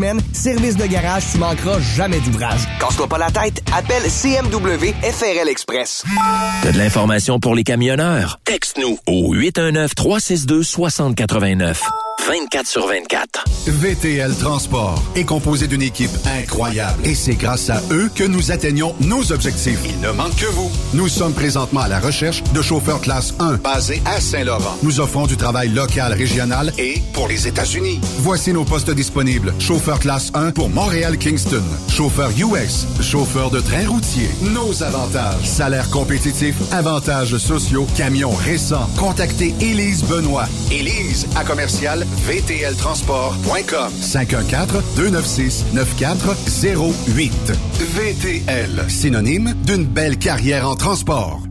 Service de garage, tu manqueras jamais d'ouvrage. Casse-toi pas la tête. Appelle CMW FRL Express. T'as de l'information pour les camionneurs? Texte-nous au 819-362-6089. 24 sur 24. VTL Transport est composé d'une équipe incroyable et c'est grâce à eux que nous atteignons nos objectifs. Il ne manque que vous. Nous sommes présentement à la recherche de chauffeurs classe 1 basés à Saint-Laurent. Nous offrons du travail local, régional et pour les États-Unis. Voici nos postes disponibles. Chauffeur classe 1 pour Montréal-Kingston. Chauffeur US. Chauffeur de train routier. Nos avantages. Salaire compétitif. Avantages sociaux. Camions récents. Contactez Élise Benoît. Élise à commercial vtltransport.com 514-296-9408. VTL, synonyme d'une belle carrière en transport.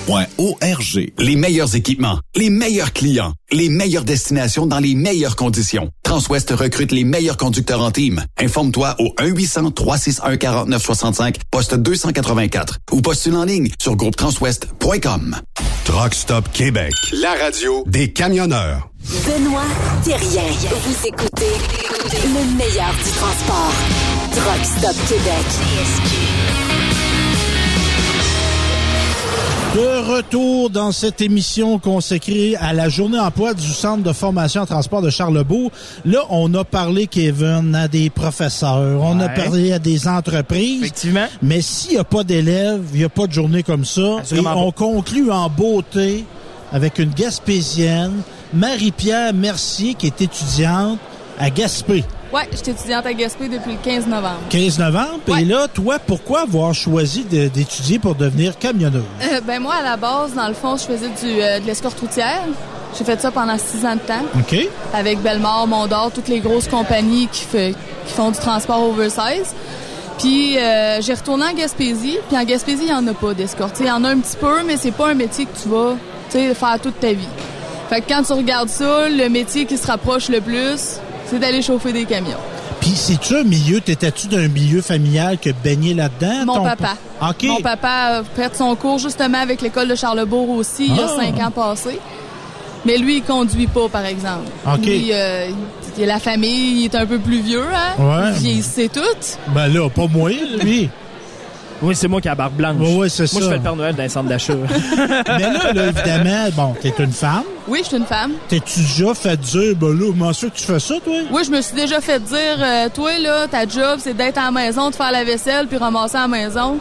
Les meilleurs équipements, les meilleurs clients, les meilleures destinations dans les meilleures conditions. Transwest recrute les meilleurs conducteurs en team. Informe-toi au 1-800-361-4965, poste 284 ou postule en ligne sur groupetranswest.com. Truck Stop Québec, la radio des camionneurs. Benoît Thérien. Vous écoutez le meilleur du transport. Truck Stop Québec. De retour dans cette émission consacrée à la journée emploi du Centre de formation en transport de Charlebourg. Là, on a parlé, Kevin, à des professeurs, on a parlé à des entreprises. Effectivement. Mais s'il n'y a pas d'élèves, il n'y a pas de journée comme ça. Et on conclut en beauté avec une Gaspésienne, Marie-Pierre Mercier, qui est étudiante à Gaspé. Ouais, je suis étudiante à Gaspé depuis le 15 novembre. 15 novembre. Et là, toi, pourquoi avoir choisi d'étudier pour devenir camionneuse? Euh, ben moi, à la base, dans le fond, je faisais du, euh, de l'escorte routière. J'ai fait ça pendant six ans de temps. OK. Avec Belmore, Mondor, toutes les grosses compagnies qui, fait- qui font du transport oversize. Puis euh, j'ai retourné en Gaspésie. Puis en Gaspésie, il n'y en a pas d'escorte. Il y en a un petit peu, mais c'est pas un métier que tu vas faire toute ta vie. Fait que quand tu regardes ça, le métier qui se rapproche le plus, c'est d'aller chauffer des camions. Puis, c'est-tu un milieu, t'étais-tu d'un milieu familial que baigné là-dedans? Mon ton- papa. OK. Mon papa a fait son cours justement avec l'école de Charlebourg aussi, il y a Ah. cinq ans passés. Mais lui, il conduit pas, par exemple. OK. Lui, euh, il a la famille, il est un peu plus vieux, hein? Ouais. Puis il sait tout. Ben là, pas moi, lui. [laughs] Oui, c'est moi qui ai la barbe blanche. Ouais, c'est Moi, ça. je fais le Père Noël dans un centre d'achat. [laughs] Mais là, là, évidemment, bon, t'es une femme. Oui, je suis une femme. T'es-tu déjà fait dire, ben là, comment ça que tu fais ça, toi? Oui, je me suis déjà fait dire, euh, toi, là, ta job, c'est d'être à la maison, de faire la vaisselle, puis ramasser à la maison.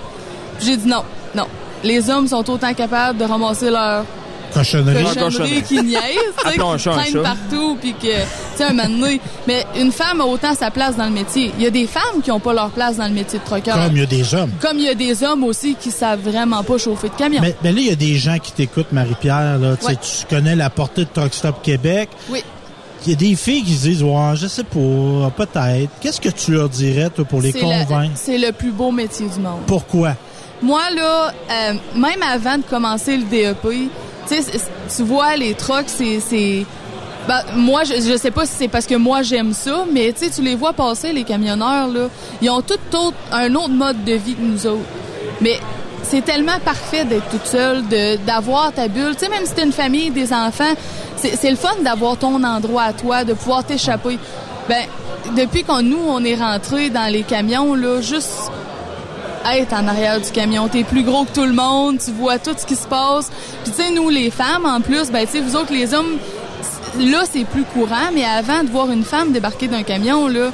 Puis j'ai dit non, non. Les hommes sont autant capables de ramasser leur Cochonnerie. cochonnerie qui niaise, tu sais, un qui un chat. partout, puis que, tu sais, un moment donné. Mais une femme a autant sa place dans le métier. Il y a des femmes qui n'ont pas leur place dans le métier de trucker. Comme il y a des hommes. Comme il y a des hommes aussi qui savent vraiment pas chauffer de camion. Mais, mais là, il y a des gens qui t'écoutent, Marie-Pierre. Là, Tu sais, Ouais. Tu connais la portée de Truck Stop Québec. Oui. Il y a des filles qui se disent, ouais, je sais pas, peut-être. Qu'est-ce que tu leur dirais, toi, pour les convaincre? C'est le plus beau métier du monde. Pourquoi? Moi, là, euh, même avant de commencer le DEP, tu vois, les trucks, c'est... ben, moi, je, je sais pas si c'est parce que moi, j'aime ça, mais tu tu les vois passer, les camionneurs, là. Ils ont tout autre, un autre mode de vie que nous autres. Mais c'est tellement parfait d'être toute seule, d'avoir ta bulle. Tu sais, même si t'as une famille, des enfants, c'est, le fun d'avoir ton endroit à toi, de pouvoir t'échapper. Ben, depuis qu'on nous, on est rentré dans les camions, là, juste être en arrière du camion. T'es plus gros que tout le monde, tu vois tout ce qui se passe. Puis tu sais, nous, les femmes, en plus, ben tu sais, vous autres, les hommes, là, c'est plus courant, mais avant de voir une femme débarquer d'un camion, là,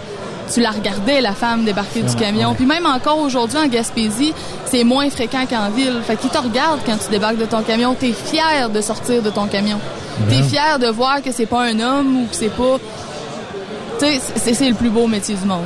tu la regardais, la femme débarquer du camion. Puis même encore aujourd'hui, en Gaspésie, c'est moins fréquent qu'en ville. Fait qu'ils te regardent quand tu débarques de ton camion. T'es fier de sortir de ton camion. T'es fier de voir que c'est pas un homme ou que c'est pas... Tu sais, c'est- le plus beau métier du monde.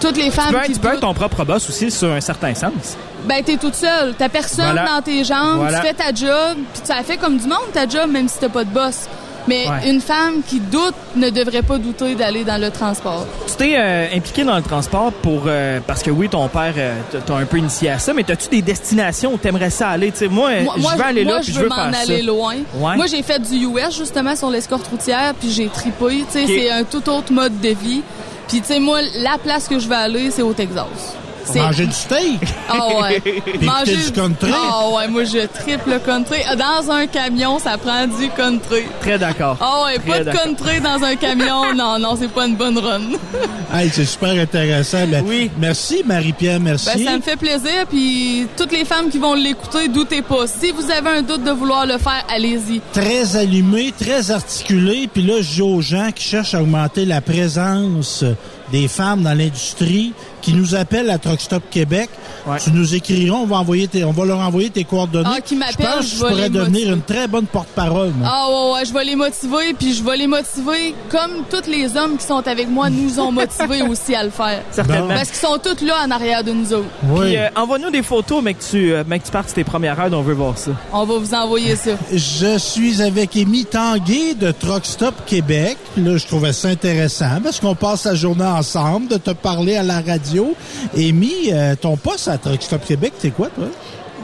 Toutes les femmes tu peux, être, qui tu peux être ton propre boss aussi, sur un certain sens. ben, t'es toute seule. T'as personne Voilà. dans tes jambes. Voilà. Tu fais ta job. Puis tu as fait comme du monde ta job, même si t'as pas de boss. Mais Ouais. une femme qui doute ne devrait pas douter d'aller dans le transport. Tu t'es euh, impliqué dans le transport pour euh, parce que oui, ton père euh, t'a- un peu initié à ça, mais as-tu des destinations où t'aimerais ça aller? Tu sais, moi, moi, je veux aller moi, là, je puis je veux veux m'en aller ça. loin. Ouais. Moi, j'ai fait du US justement sur l'escorte routière, puis j'ai tripé. Tu sais, Ok. c'est un tout autre mode de vie. Puis tu sais, moi, la place que je vais aller, c'est au Texas. Manger du steak? Ah ouais. [laughs] Puis écouter du country? Ah ouais, moi je triple country. Dans un camion, ça prend du country. Très d'accord. Ah ouais, Très pas de country dans un camion. [laughs] Non, non, c'est pas une bonne run. [laughs] Hey, c'est super intéressant. Ben, Oui. Merci, Marie-Pierre, merci. Ben, ça me fait plaisir. Puis toutes les femmes qui vont l'écouter, doutez pas. Si vous avez un doute de vouloir le faire, allez-y. Très allumé, très articulé. Puis là, je dis aux gens qui cherchent à augmenter la présence des femmes dans l'industrie, qui nous appellent à Truck Stop Québec. Tu nous écrirons, on va, envoyer tes- on va leur envoyer tes coordonnées. Ah, qui m'appellent, je pense que je pourrais devenir motiver. une très bonne porte-parole. moi. Ah ouais, ouais, je vais les motiver, puis je vais les motiver comme tous les hommes qui sont avec moi nous ont motivés aussi à le faire. Certainement. Parce qu'ils sont tous là en arrière de nous autres. Puis euh, envoie-nous des photos, mais que tu, euh, mais que tu partes tes premières heures, on veut voir ça. On va vous envoyer ça. Je suis avec Amy Tanguay de Truck Stop Québec. Puis Là, je trouvais ça intéressant parce qu'on passe la journée ensemble, de te parler à la radio. Amy, euh, ton poste à Truck Stop Québec, c'est quoi, toi?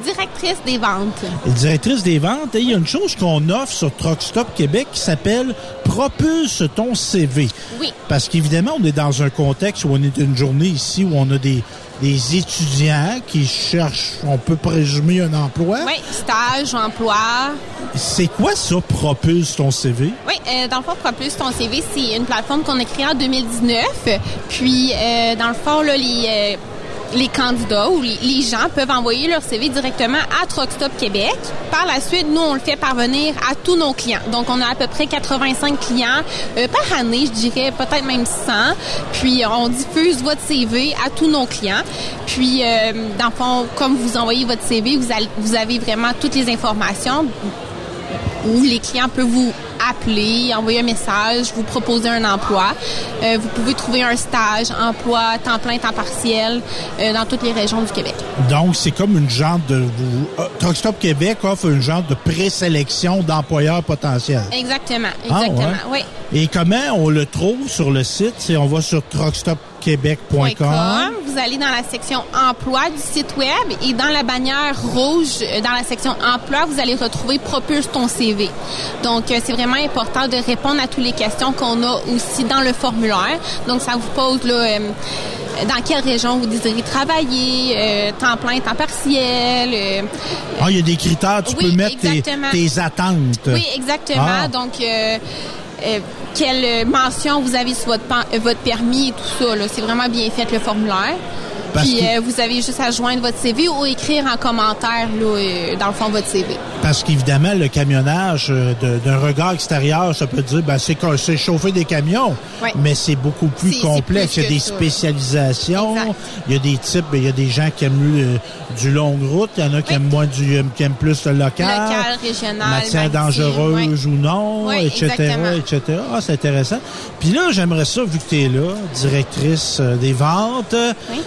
Directrice des ventes. Et directrice des ventes, et il y a une chose qu'on offre sur Truck Stop Québec qui s'appelle Propulse ton CV. Oui. Parce qu'évidemment, on est dans un contexte où on est une journée ici où on a des, des étudiants qui cherchent, on peut présumer, un emploi. Oui, stage, emploi. C'est quoi ça, Propulse ton CV? Oui, euh, dans le fond, Propulse ton CV, c'est une plateforme qu'on a créée en 2019. Puis, euh, dans le fond, là, les, euh, les candidats ou les, gens peuvent envoyer leur CV directement à Truckstop Québec. Par la suite, nous, on le fait parvenir à tous nos clients. Donc, on a à peu près 85 clients euh, par année, je dirais peut-être même 100. Puis, on diffuse votre CV à tous nos clients. Puis, euh, dans le fond, comme vous envoyez votre CV, vous, vous avez vraiment toutes les informations où les clients peuvent vous appeler, envoyer un message, vous proposer un emploi. Euh, vous pouvez trouver un stage, emploi, temps plein, temps partiel euh, dans toutes les régions du Québec. Donc, c'est comme une genre de... vous- euh, Truck Stop Québec offre une genre de présélection d'employeurs potentiels. Exactement, Ah, exactement. ouais? Oui. Et comment on le trouve sur le site? C'est on va sur truckstopquebec.com. Com. Vous allez dans la section emploi du site web et dans la bannière rouge, euh, dans la section emploi, vous allez retrouver Propulse ton CV. Donc, euh, c'est vraiment important de répondre à toutes les questions qu'on a aussi dans le formulaire. Donc, ça vous pose là, euh, dans quelle région vous désirez travailler, euh, temps plein, temps partiel. euh, Ah, il y a des critères, tu Oui, peux mettre tes, attentes. Oui, exactement. Ah. Donc, euh, euh, quelle mention vous avez sur votre, euh, votre permis et tout ça. C'est vraiment bien fait le formulaire. Puis que- euh, vous avez juste à joindre votre CV ou écrire en commentaire là, euh, dans le fond votre CV. Parce qu'évidemment, le camionnage, euh, d'un regard extérieur, ça peut dire, ben, c'est chauffer des camions. Ouais. Mais c'est beaucoup plus complexe. plus il y a des ça. spécialisations. Exact. Il y a des types, il y a des gens qui aiment euh, du longue route. Il y en a qui aiment moins du, qui aiment plus le local. Local, régional, Matière dangereuse ou non, etc., exactement. etc. Ah, c'est intéressant. Puis là, j'aimerais ça, vu que tu es là, directrice des ventes,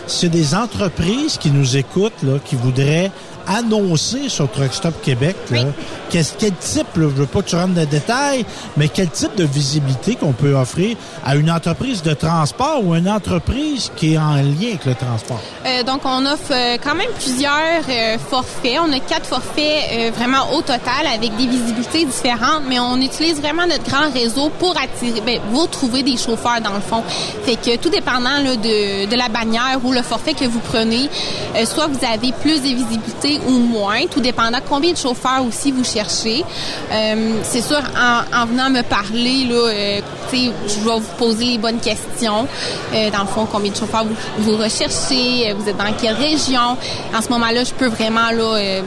c'est des entreprises qui nous écoutent, qui voudraient annoncer sur Truck Stop Québec, là, qu'est-ce- quel type, là, je veux pas que tu rentres dans le détail, mais quel type de visibilité qu'on peut offrir à une entreprise de transport ou une entreprise qui est en lien avec le transport? Euh, donc, on offre euh, quand même plusieurs euh, forfaits. On a quatre forfaits euh, vraiment au total avec des visibilités différentes, mais on utilise vraiment notre grand réseau pour attirer, ben, vous trouver des chauffeurs dans le fond. Fait que tout dépendant là, de, de la bannière ou le forfait que vous prenez, euh, soit vous avez plus de visibilité ou moins, tout dépendant combien de chauffeurs aussi vous cherchez. Euh, C'est sûr, en, en venant me parler, là, euh, je vais vous poser les bonnes questions. Euh, dans le fond, combien de chauffeurs vous, vous recherchez, vous êtes dans quelle région? En ce moment-là, je peux vraiment là,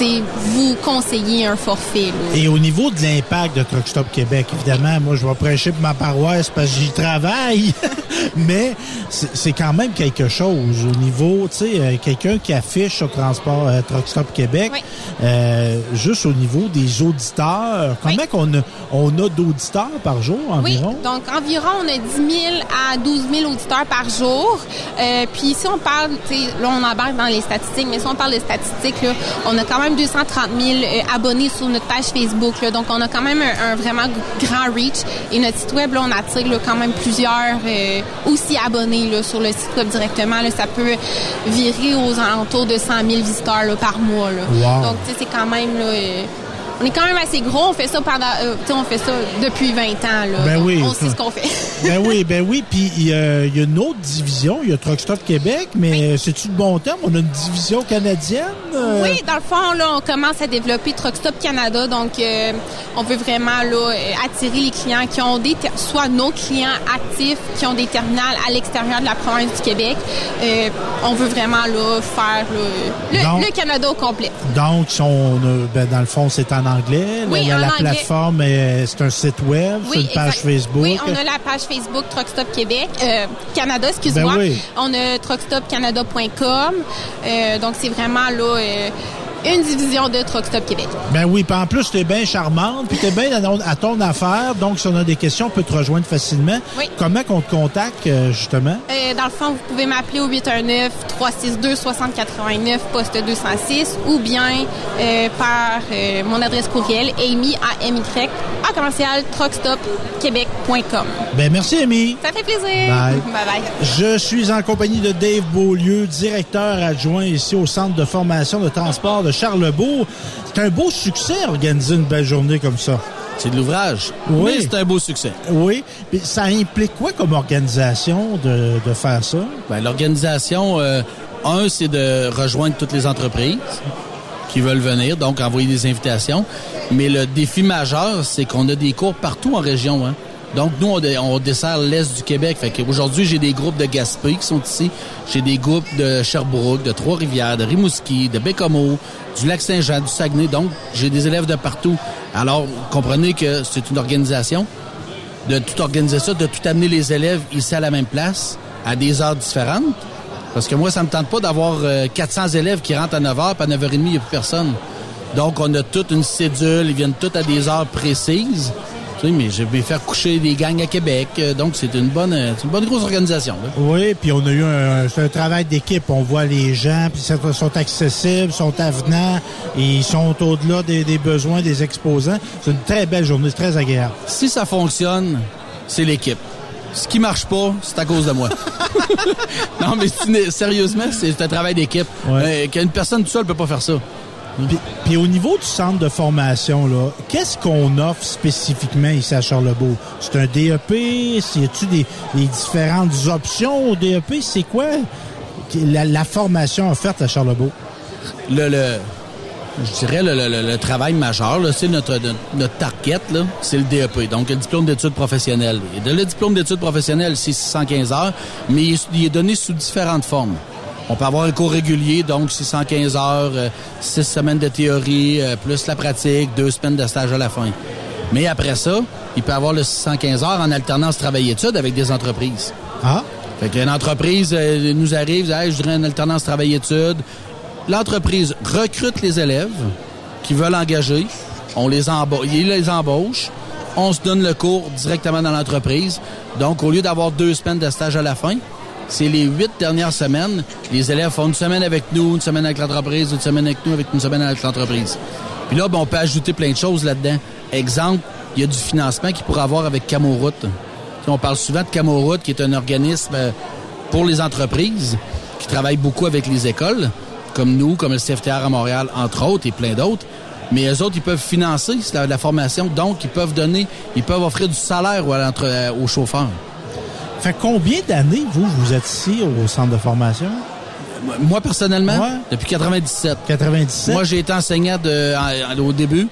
vous conseiller un forfait. là. Et au niveau de l'impact de Truck Stop Québec, évidemment, moi, je vais prêcher pour ma paroisse parce que j'y travaille, [laughs] mais c'est quand même quelque chose au niveau, tu sais, euh, quelqu'un qui affiche sur Transport euh, Truck Stop Québec, euh, juste au niveau des auditeurs, combien qu'on a, on a d'auditeurs par jour Oui, environ? donc environ on a 10 000 à 12 000 auditeurs par jour. Euh, puis si on parle, tu sais, là on embarque dans les statistiques, mais si on parle de statistiques, là, on a quand même 230 000 euh, abonnés sur notre page Facebook. là. donc on a quand même un, un vraiment grand reach. Et notre site web, là, on attire là, quand même plusieurs euh, aussi abonnés là, sur le site web directement. Là, ça peut virer aux alentours de 100 000 visiteurs là, par mois. Là. Wow. Donc c'est quand même... Là, euh, on est quand même assez gros, on fait ça pendant, euh, on fait ça depuis 20 ans là. Ben Donc, oui. on sait ce qu'on fait. [laughs] ben oui, ben oui. Puis il y, a une autre division, il y a Truck Stop Québec, mais c'est-tu le bon terme? On a une division canadienne? euh? Oui, dans le fond, là, on commence à développer Truck Stop Canada. Donc, euh, on veut vraiment là, attirer les clients qui ont des, soit nos clients actifs qui ont des terminales à l'extérieur de la province du Québec. On veut vraiment là, faire le, Canada au complet. Donc, on ben, dans le fond, c'est en anglais. Oui, la, en la anglais. plateforme, euh, c'est un site web, c'est une page exact. Facebook. Oui, on a la page Facebook Truck Stop Québec, euh, Canada, excuse-moi. Ben oui. On a truckstopcanada.com. Euh, donc, c'est vraiment là euh, une division de Truck Stop Québec. Ben oui, puis en plus, tu es bien charmante, puis tu es bien à, ton- à affaire. Donc, si on a des questions, on peut te rejoindre facilement. Oui. Comment qu'on te contacte, euh, justement? Euh, dans le fond, vous pouvez m'appeler au 819-362-6089, poste 206, ou bien euh, par euh, mon adresse courriel, amy, a m y à commercial, truckstopquebec.com. Ben merci, Amy. Ça fait plaisir. Bye. [laughs] Bye bye. Je suis en compagnie de Dave Beaulieu, directeur adjoint ici au Centre de formation de transport de Charlebourg. C'est un beau succès organiser une belle journée comme ça. C'est de l'ouvrage. Oui. Mais c'est un beau succès. Oui. Puis ça implique quoi comme organisation de, de faire ça? Ben, L'organisation, euh, un, c'est de rejoindre toutes les entreprises qui veulent venir, donc envoyer des invitations. Mais le défi majeur, c'est qu'on a des cours partout en région. Hein. Donc, nous, on, on dessert l'Est du Québec. Fait qu'aujourd'hui, j'ai des groupes de Gaspé qui sont ici. J'ai des groupes de Sherbrooke, de Trois-Rivières, de Rimouski, de Bécomo, du Lac-Saint-Jean, du Saguenay. Donc, j'ai des élèves de partout. Alors, comprenez que c'est une organisation. De tout organiser ça, de tout amener les élèves ici à la même place, à des heures différentes. Parce que moi, ça me tente pas d'avoir euh, 400 élèves qui rentrent à 9h, puis à 9h30, il n'y a plus personne. Donc, on a toute une cédule, ils viennent tous à des heures précises. Tu sais, mais je vais faire coucher des gangs à Québec. euh, Donc, c'est une bonne, euh, c'est une bonne grosse organisation. là. Oui, puis on a eu un, travail d'équipe. On voit les gens, puis ils sont accessibles, sont avenants, et ils sont au-delà des, des besoins des exposants. C'est une très belle journée, c'est très agréable. Si ça fonctionne, c'est l'équipe. Ce qui marche pas, c'est à cause de moi. [laughs] [laughs] non, mais sérieusement, c'est un travail d'équipe. Euh, Qu'une personne toute seule peut pas faire ça. Puis, au niveau du centre de formation, là, qu'est-ce qu'on offre spécifiquement ici à Charlebourg? C'est un DEP? A-tu des, des différentes options au DEP? C'est quoi la, la formation offerte à Charlebourg? le, le- je dirais le, le- travail majeur, c'est notre, notre, notre c'est le DEP, donc le diplôme d'études professionnelles. Et le diplôme d'études professionnelles, c'est 615 heures, mais il est donné sous différentes formes. On peut avoir un cours régulier, donc 615 heures, euh, 6 semaines de théorie, euh, plus la pratique, deux semaines de stage à la fin. Mais après ça, il peut avoir le 615 heures en alternance travail-études avec des entreprises. Ah? Fait qu'une entreprise euh, nous arrive, dit, Hey, je voudrais une alternance travail-études. L'entreprise recrute les élèves qui veulent engager. On les embauche, il les embauche. On se donne le cours directement dans l'entreprise. Donc, au lieu d'avoir deux semaines de stage à la fin, c'est les huit dernières semaines. Les élèves font une semaine avec nous, une semaine avec l'entreprise, une semaine avec nous, avec une semaine avec l'entreprise. Puis là, ben, on peut ajouter plein de choses là-dedans. Exemple, il y a du financement qu'il pourrait avoir avec Camoroute. On parle souvent de Camoroute, qui est un organisme euh, pour les entreprises, qui travaille beaucoup avec les écoles, comme nous, comme le CFTR à Montréal, entre autres, et plein d'autres. Mais eux autres, ils peuvent financer la, formation, donc ils peuvent donner, ils peuvent offrir du salaire euh, aux chauffeurs. Fait combien d'années, vous, vous êtes ici au centre de formation? Moi, personnellement, depuis 97. 97? Moi, j'ai été enseignant de, en- en- au début.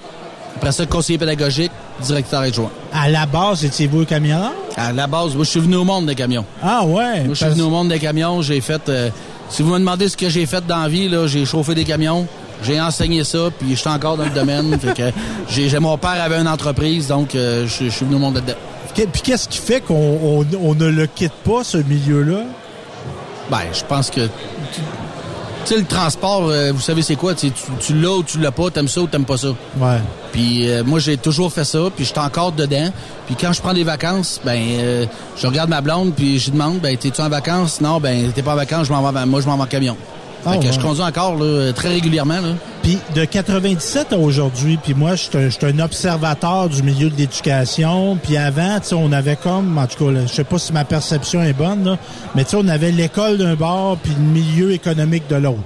Après ça, conseiller pédagogique, directeur adjoint. À la base, étiez-vous camionneur? À la base, moi, je suis venu au monde des camions. Ah ouais? Moi, je suis parce- venu au monde des camions. J'ai fait... euh, si vous me demandez ce que j'ai fait dans la vie, là, j'ai chauffé des camions. J'ai enseigné ça, puis je suis encore dans le domaine. [laughs] fait que j'ai, mon père avait une entreprise, donc euh, je, suis venu au monde là-dedans. Puis qu'est-ce qui fait qu'on on- on ne le quitte pas, ce milieu-là? Ben, je pense que... Tu sais, le transport, euh, vous savez c'est quoi? Tu, l'as ou tu l'as pas, t'aimes ça ou t'aimes pas ça. Ouais. Puis euh, moi, j'ai toujours fait ça, puis je suis encore dedans. Puis quand je prends des vacances, ben euh, je regarde ma blonde, puis je demande, ben t'es-tu en vacances? Non, ben t'es pas en vacances, je m'en vais, moi je m'en vais en camion. Ah, fait que ouais. je conduis encore là, très régulièrement. Là. Puis de 97 à aujourd'hui, puis moi, je suis un- un observateur du milieu de l'éducation. Puis avant, tu sais, on avait comme, en tout cas, je sais pas si ma perception est bonne, là, mais tu sais, on avait l'école d'un bord, puis le milieu économique de l'autre.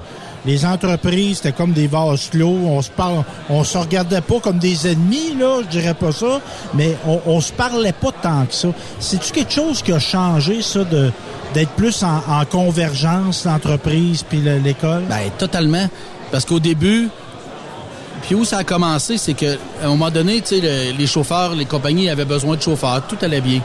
Les entreprises, c'était comme des vases clos. On se parle, on se regardait pas comme des ennemis, là, je dirais pas ça, mais on, on se parlait pas tant que ça. C'est-tu quelque chose qui a changé, ça, de d'être plus en, en convergence, l'entreprise puis le- l'école? Ben totalement. Parce qu'au début, puis où ça a commencé, c'est que à un moment donné, le- les chauffeurs, les compagnies avaient besoin de chauffeurs, tout allait bien.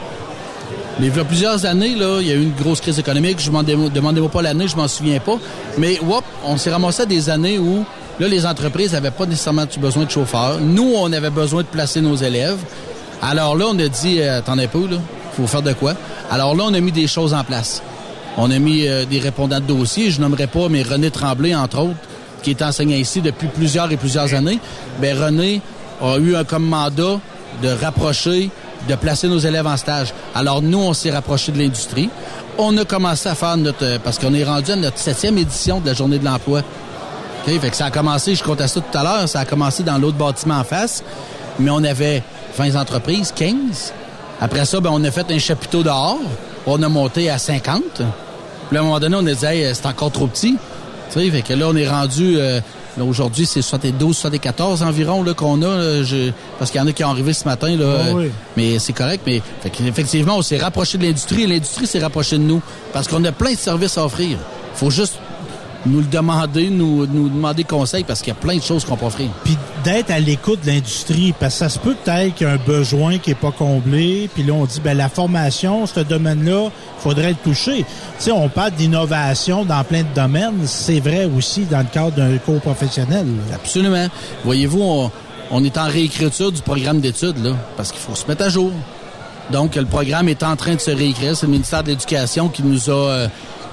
Mais il y a plusieurs années, là, il y a eu une grosse crise économique. Je m'en demandez-moi pas l'année, je m'en souviens pas. Mais on s'est ramassé à des années où là, les entreprises n'avaient pas nécessairement besoin de chauffeurs. Nous, on avait besoin de placer nos élèves. Alors là, on a dit, euh, attendez un là, faire de quoi? Alors là, on a mis des choses en place. On a mis euh, des répondants de dossiers. Je nommerai pas, mais René Tremblay, entre autres, qui est enseignant ici depuis plusieurs et plusieurs années. Ben René a eu un comme mandat de rapprocher, de placer nos élèves en stage. Alors nous, on s'est rapproché de l'industrie. On a commencé à faire notre... euh, Parce qu'on est rendu à notre septième édition de la Journée de l'emploi. Fait que ça a commencé, je comptais ça tout à l'heure, ça a commencé dans l'autre bâtiment en face, mais on avait 20 entreprises, 15. Après ça, ben, on a fait un chapiteau dehors. On a monté à 50. Puis à un moment donné, on a dit, Hey, c'est encore trop petit. Tu sais, fait que là, on est rendu... euh, Aujourd'hui, c'est 72, 74 environ là, qu'on a. là, je- parce qu'il y en a qui ont arrivé ce matin. Là, Ah oui. Mais c'est correct. Mais fait effectivement, on s'est rapproché de l'industrie et l'industrie s'est rapprochée de nous. Parce qu'on a plein de services à offrir. faut juste nous le demander, nous, nous demander conseil parce qu'il y a plein de choses qu'on peut offrir. Puis d'être à l'écoute de l'industrie, parce que ça se peut peut-être qu'il y a un besoin qui est pas comblé, puis là on dit ben la formation, ce domaine-là, faudrait le toucher. Tu sais, on parle d'innovation dans plein de domaines, c'est vrai aussi dans le cadre d'un cours professionnel. là. Absolument. Voyez-vous, on, on est en réécriture du programme d'études, là, parce qu'il faut se mettre à jour. Donc, le programme est en train de se réécrire. C'est le ministère de l'Éducation qui nous a euh,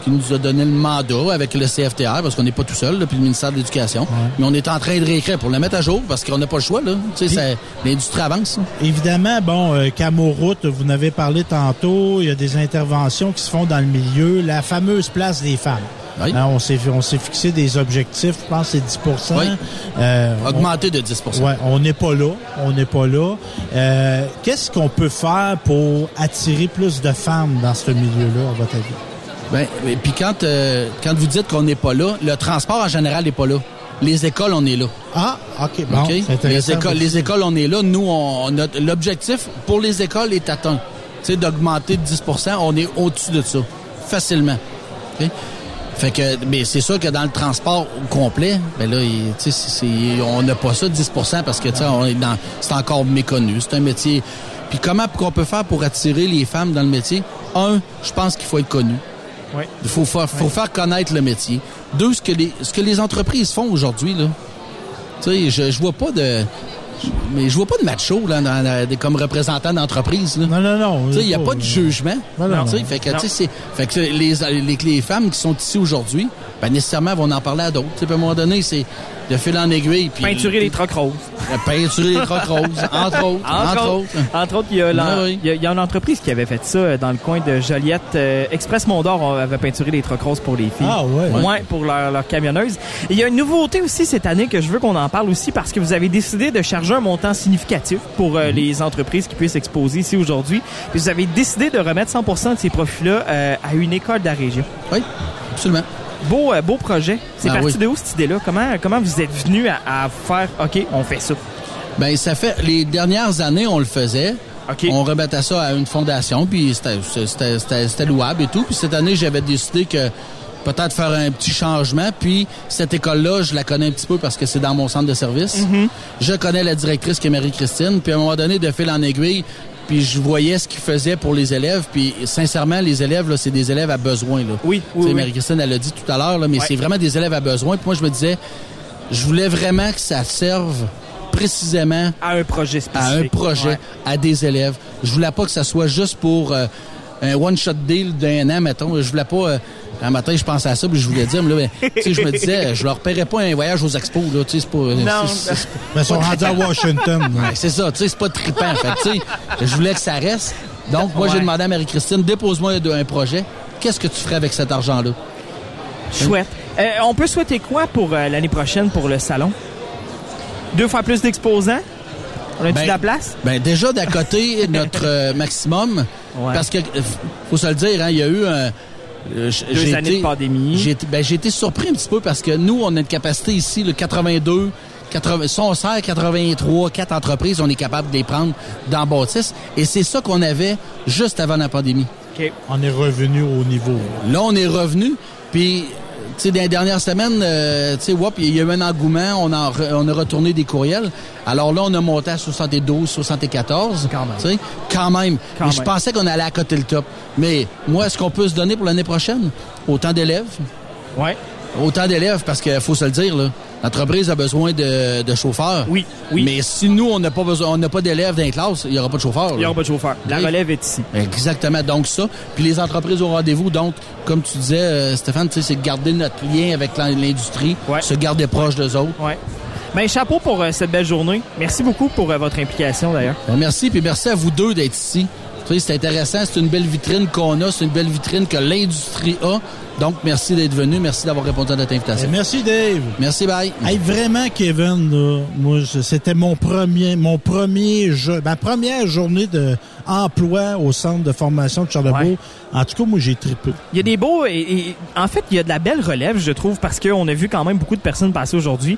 qui nous a donné le mandat avec le CFTR, parce qu'on n'est pas tout seul, là, puis le ministère de l'Éducation. Mais on est en train de réécrire pour le mettre à jour, parce qu'on n'a pas le choix. Là. Tu sais, ça- l'industrie avance. Évidemment, bon, euh, Camoroute, vous en avez parlé tantôt, il y a des interventions qui se font dans le milieu, la fameuse place des femmes. Hein, on s'est on s'est fixé des objectifs, je pense c'est 10 Oui. Euh, Augmenté de 10 Ouais, on n'est pas là. On n'est pas là. Euh, Qu'est-ce qu'on peut faire pour attirer plus de femmes dans ce milieu-là, à votre avis? Ben, et puis quand, euh, quand vous dites qu'on n'est pas là, le transport en général n'est pas là. Les écoles, on est là. Ah, OK. Bon, c'est. Les écoles, les écoles, on est là. Nous, on, on a- l'objectif pour les écoles est atteint. Tu sais, d'augmenter de 10% on est au-dessus de ça. Facilement. OK? Fait que, mais c'est sûr que dans le transport complet, ben là, il- tu sais, c'est- c'est- on n'a pas ça de 10% parce que, tu sais, on est dans, c'est encore méconnu. C'est un métier. Puis comment qu'on peut faire pour attirer les femmes dans le métier? Un, je pense qu'il faut être connu. Il faut, faire, faut faire connaître le métier. Deux, ce que les, ce que les entreprises font aujourd'hui, là. Tu sais, je, je vois pas de. Mais je vois pas de macho là, dans comme représentant d'entreprise. Non, non, non. Il n'y a pas de jugement. Non, non. Fait que, fait que les, les, les femmes qui sont ici aujourd'hui, ben, nécessairement, vont en parler à d'autres. Tu sais, puis à un moment donné, c'est de fil en aiguille. Puis, Peinturer les trocs roses. Peinturer les trocs roses, [laughs] entre autres. Entre, autres. Entre autres, il y, a Ah oui. il y a- il y a une entreprise qui avait fait ça euh, dans le coin de Joliette. Euh, Express Mondor on avait peinturé les trocs roses pour les filles. Ah ouais. Ouais, pour leur, leur camionneuse. Et Il y a une nouveauté aussi cette année que je veux qu'on en parle aussi parce que vous avez décidé de charger un montant significatif pour Mhm. euh, les entreprises qui puissent exposer ici aujourd'hui. Puis vous avez décidé de remettre 100% de ces profits-là euh, à une école de la région. Oui, absolument. Beau, euh, beau projet. C'est Ah parti oui. de où cette idée-là? Comment, comment vous êtes venu à, à faire, OK, on fait ça? Ben ça fait les dernières années on le faisait. On remettait ça à une fondation puis c'était louable et tout. Puis cette année j'avais décidé que peut-être faire un petit changement. Puis cette école-là, je la connais un petit peu parce que c'est dans mon centre de service. Mm-hmm. Je connais la directrice qui est Marie-Christine. Puis à un moment donné, de fil en aiguille, puis je voyais ce qu'ils faisaient pour les élèves. Puis sincèrement, les élèves, là, c'est des élèves à besoin. Là. Oui, sais, oui. Marie-Christine, elle l'a dit tout à l'heure, là, mais Ouais. c'est vraiment des élèves à besoin. Puis moi, je me disais, je voulais vraiment que ça serve précisément à un projet à un spécifique. projet, Ouais. à des élèves. Je voulais pas que ça soit juste pour euh, un one-shot deal d'un an, mettons. Je voulais pas... euh, un matin, je pensais à ça, puis je voulais dire, mais là, ben, [laughs] tu sais, je me disais, je leur paierais pas un voyage aux expos, là, tu sais, c'est pas... Non. c'est- Ben, ils sont rendus à Washington. [laughs] Ouais, c'est ça, tu sais, c'est pas trippant. fait tu sais, je voulais que ça reste. Donc, moi, j'ai demandé à Marie-Christine, dépose-moi un, un projet. Qu'est-ce que tu ferais avec cet argent-là? Chouette. Euh, on peut souhaiter quoi pour euh, l'année prochaine pour le salon? Deux fois plus d'exposants? On a-tu Ben, de la place? Ben déjà d'à côté [laughs] notre euh, maximum parce que faut se le dire hein, il y a eu un euh, Deux années été- de pandémie. J'ai été, ben, j'ai été surpris un petit peu parce que nous on a une capacité ici le 82 80, si on sert 83, 4 entreprises, on est capable de les prendre dans Bâtisse. Et c'est ça qu'on avait juste avant la pandémie. On est revenu au niveau. Là, on est revenu, puis, sais, dans les dernières semaines, euh, tu sais, il y a eu un engouement, on a, re- on a retourné des courriels. Alors là, on a monté à 72, 74. Quand même. Tu sais, quand même. Quand Mais je même. pensais qu'on allait à côté le top. Mais moi, est-ce qu'on peut se donner pour l'année prochaine? Autant d'élèves? Ouais. Autant d'élèves, parce qu'il faut se le dire, là. L'entreprise a besoin de, de chauffeurs. Oui, oui. Mais si nous, on n'a pas besoin, on n'a pas d'élèves dans les classes, il n'y aura pas de chauffeurs. Il n'y aura pas de chauffeur. La relève est ici. Exactement. Donc ça. Puis les entreprises au rendez-vous. Donc, comme tu disais, euh, Stéphane, c'est de garder notre lien avec l'in- l'industrie, se garder proche d'eux autres. Ouais. Ben, chapeau pour euh, cette belle journée. Merci beaucoup pour euh, votre implication, d'ailleurs. Ben, merci, puis merci à vous deux d'être ici. C'est intéressant, c'est une belle vitrine qu'on a, c'est une belle vitrine que l'industrie a. Donc, merci d'être venu. Merci d'avoir répondu à notre invitation. Merci, Dave. Merci, bye. Hey, vraiment, Kevin, là, moi, c'était mon premier, mon premier jeu, ma première journée de emploi au centre de formation de Charlebourg. Ouais. En tout cas, moi, j'ai trippé. Il y a des beaux et, et- en fait il y a de la belle relève je trouve parce qu'on a vu quand même beaucoup de personnes passer aujourd'hui.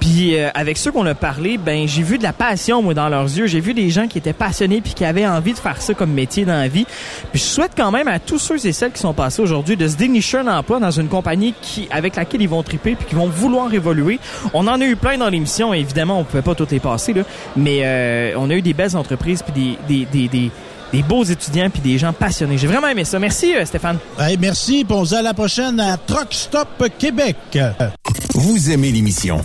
Puis euh, avec ceux qu'on a parlé, ben j'ai vu de la passion moi dans leurs yeux. J'ai vu des gens qui étaient passionnés puis qui avaient envie de faire ça comme métier dans la vie. Puis je souhaite quand même à tous ceux et celles qui sont passés aujourd'hui de se dénicher un emploi dans une compagnie qui avec laquelle ils vont triper puis qui vont vouloir évoluer. On en a eu plein dans l'émission évidemment on pouvait pas tout les passer là, mais euh, on a eu des belles entreprises puis des des, des, des des beaux étudiants puis des gens passionnés. J'ai vraiment aimé ça. Merci euh, Stéphane. Hey, merci, puis on se dit à la prochaine à Truck Stop Québec. Vous aimez l'émission?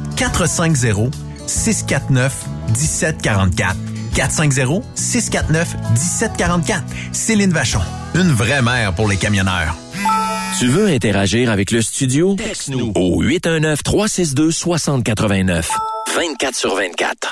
450 649 1744. 450 649 1744. Céline Vachon. Une vraie mère pour les camionneurs. Tu veux interagir avec le studio? Texte-nous au 819-362-6089. 24 sur 24.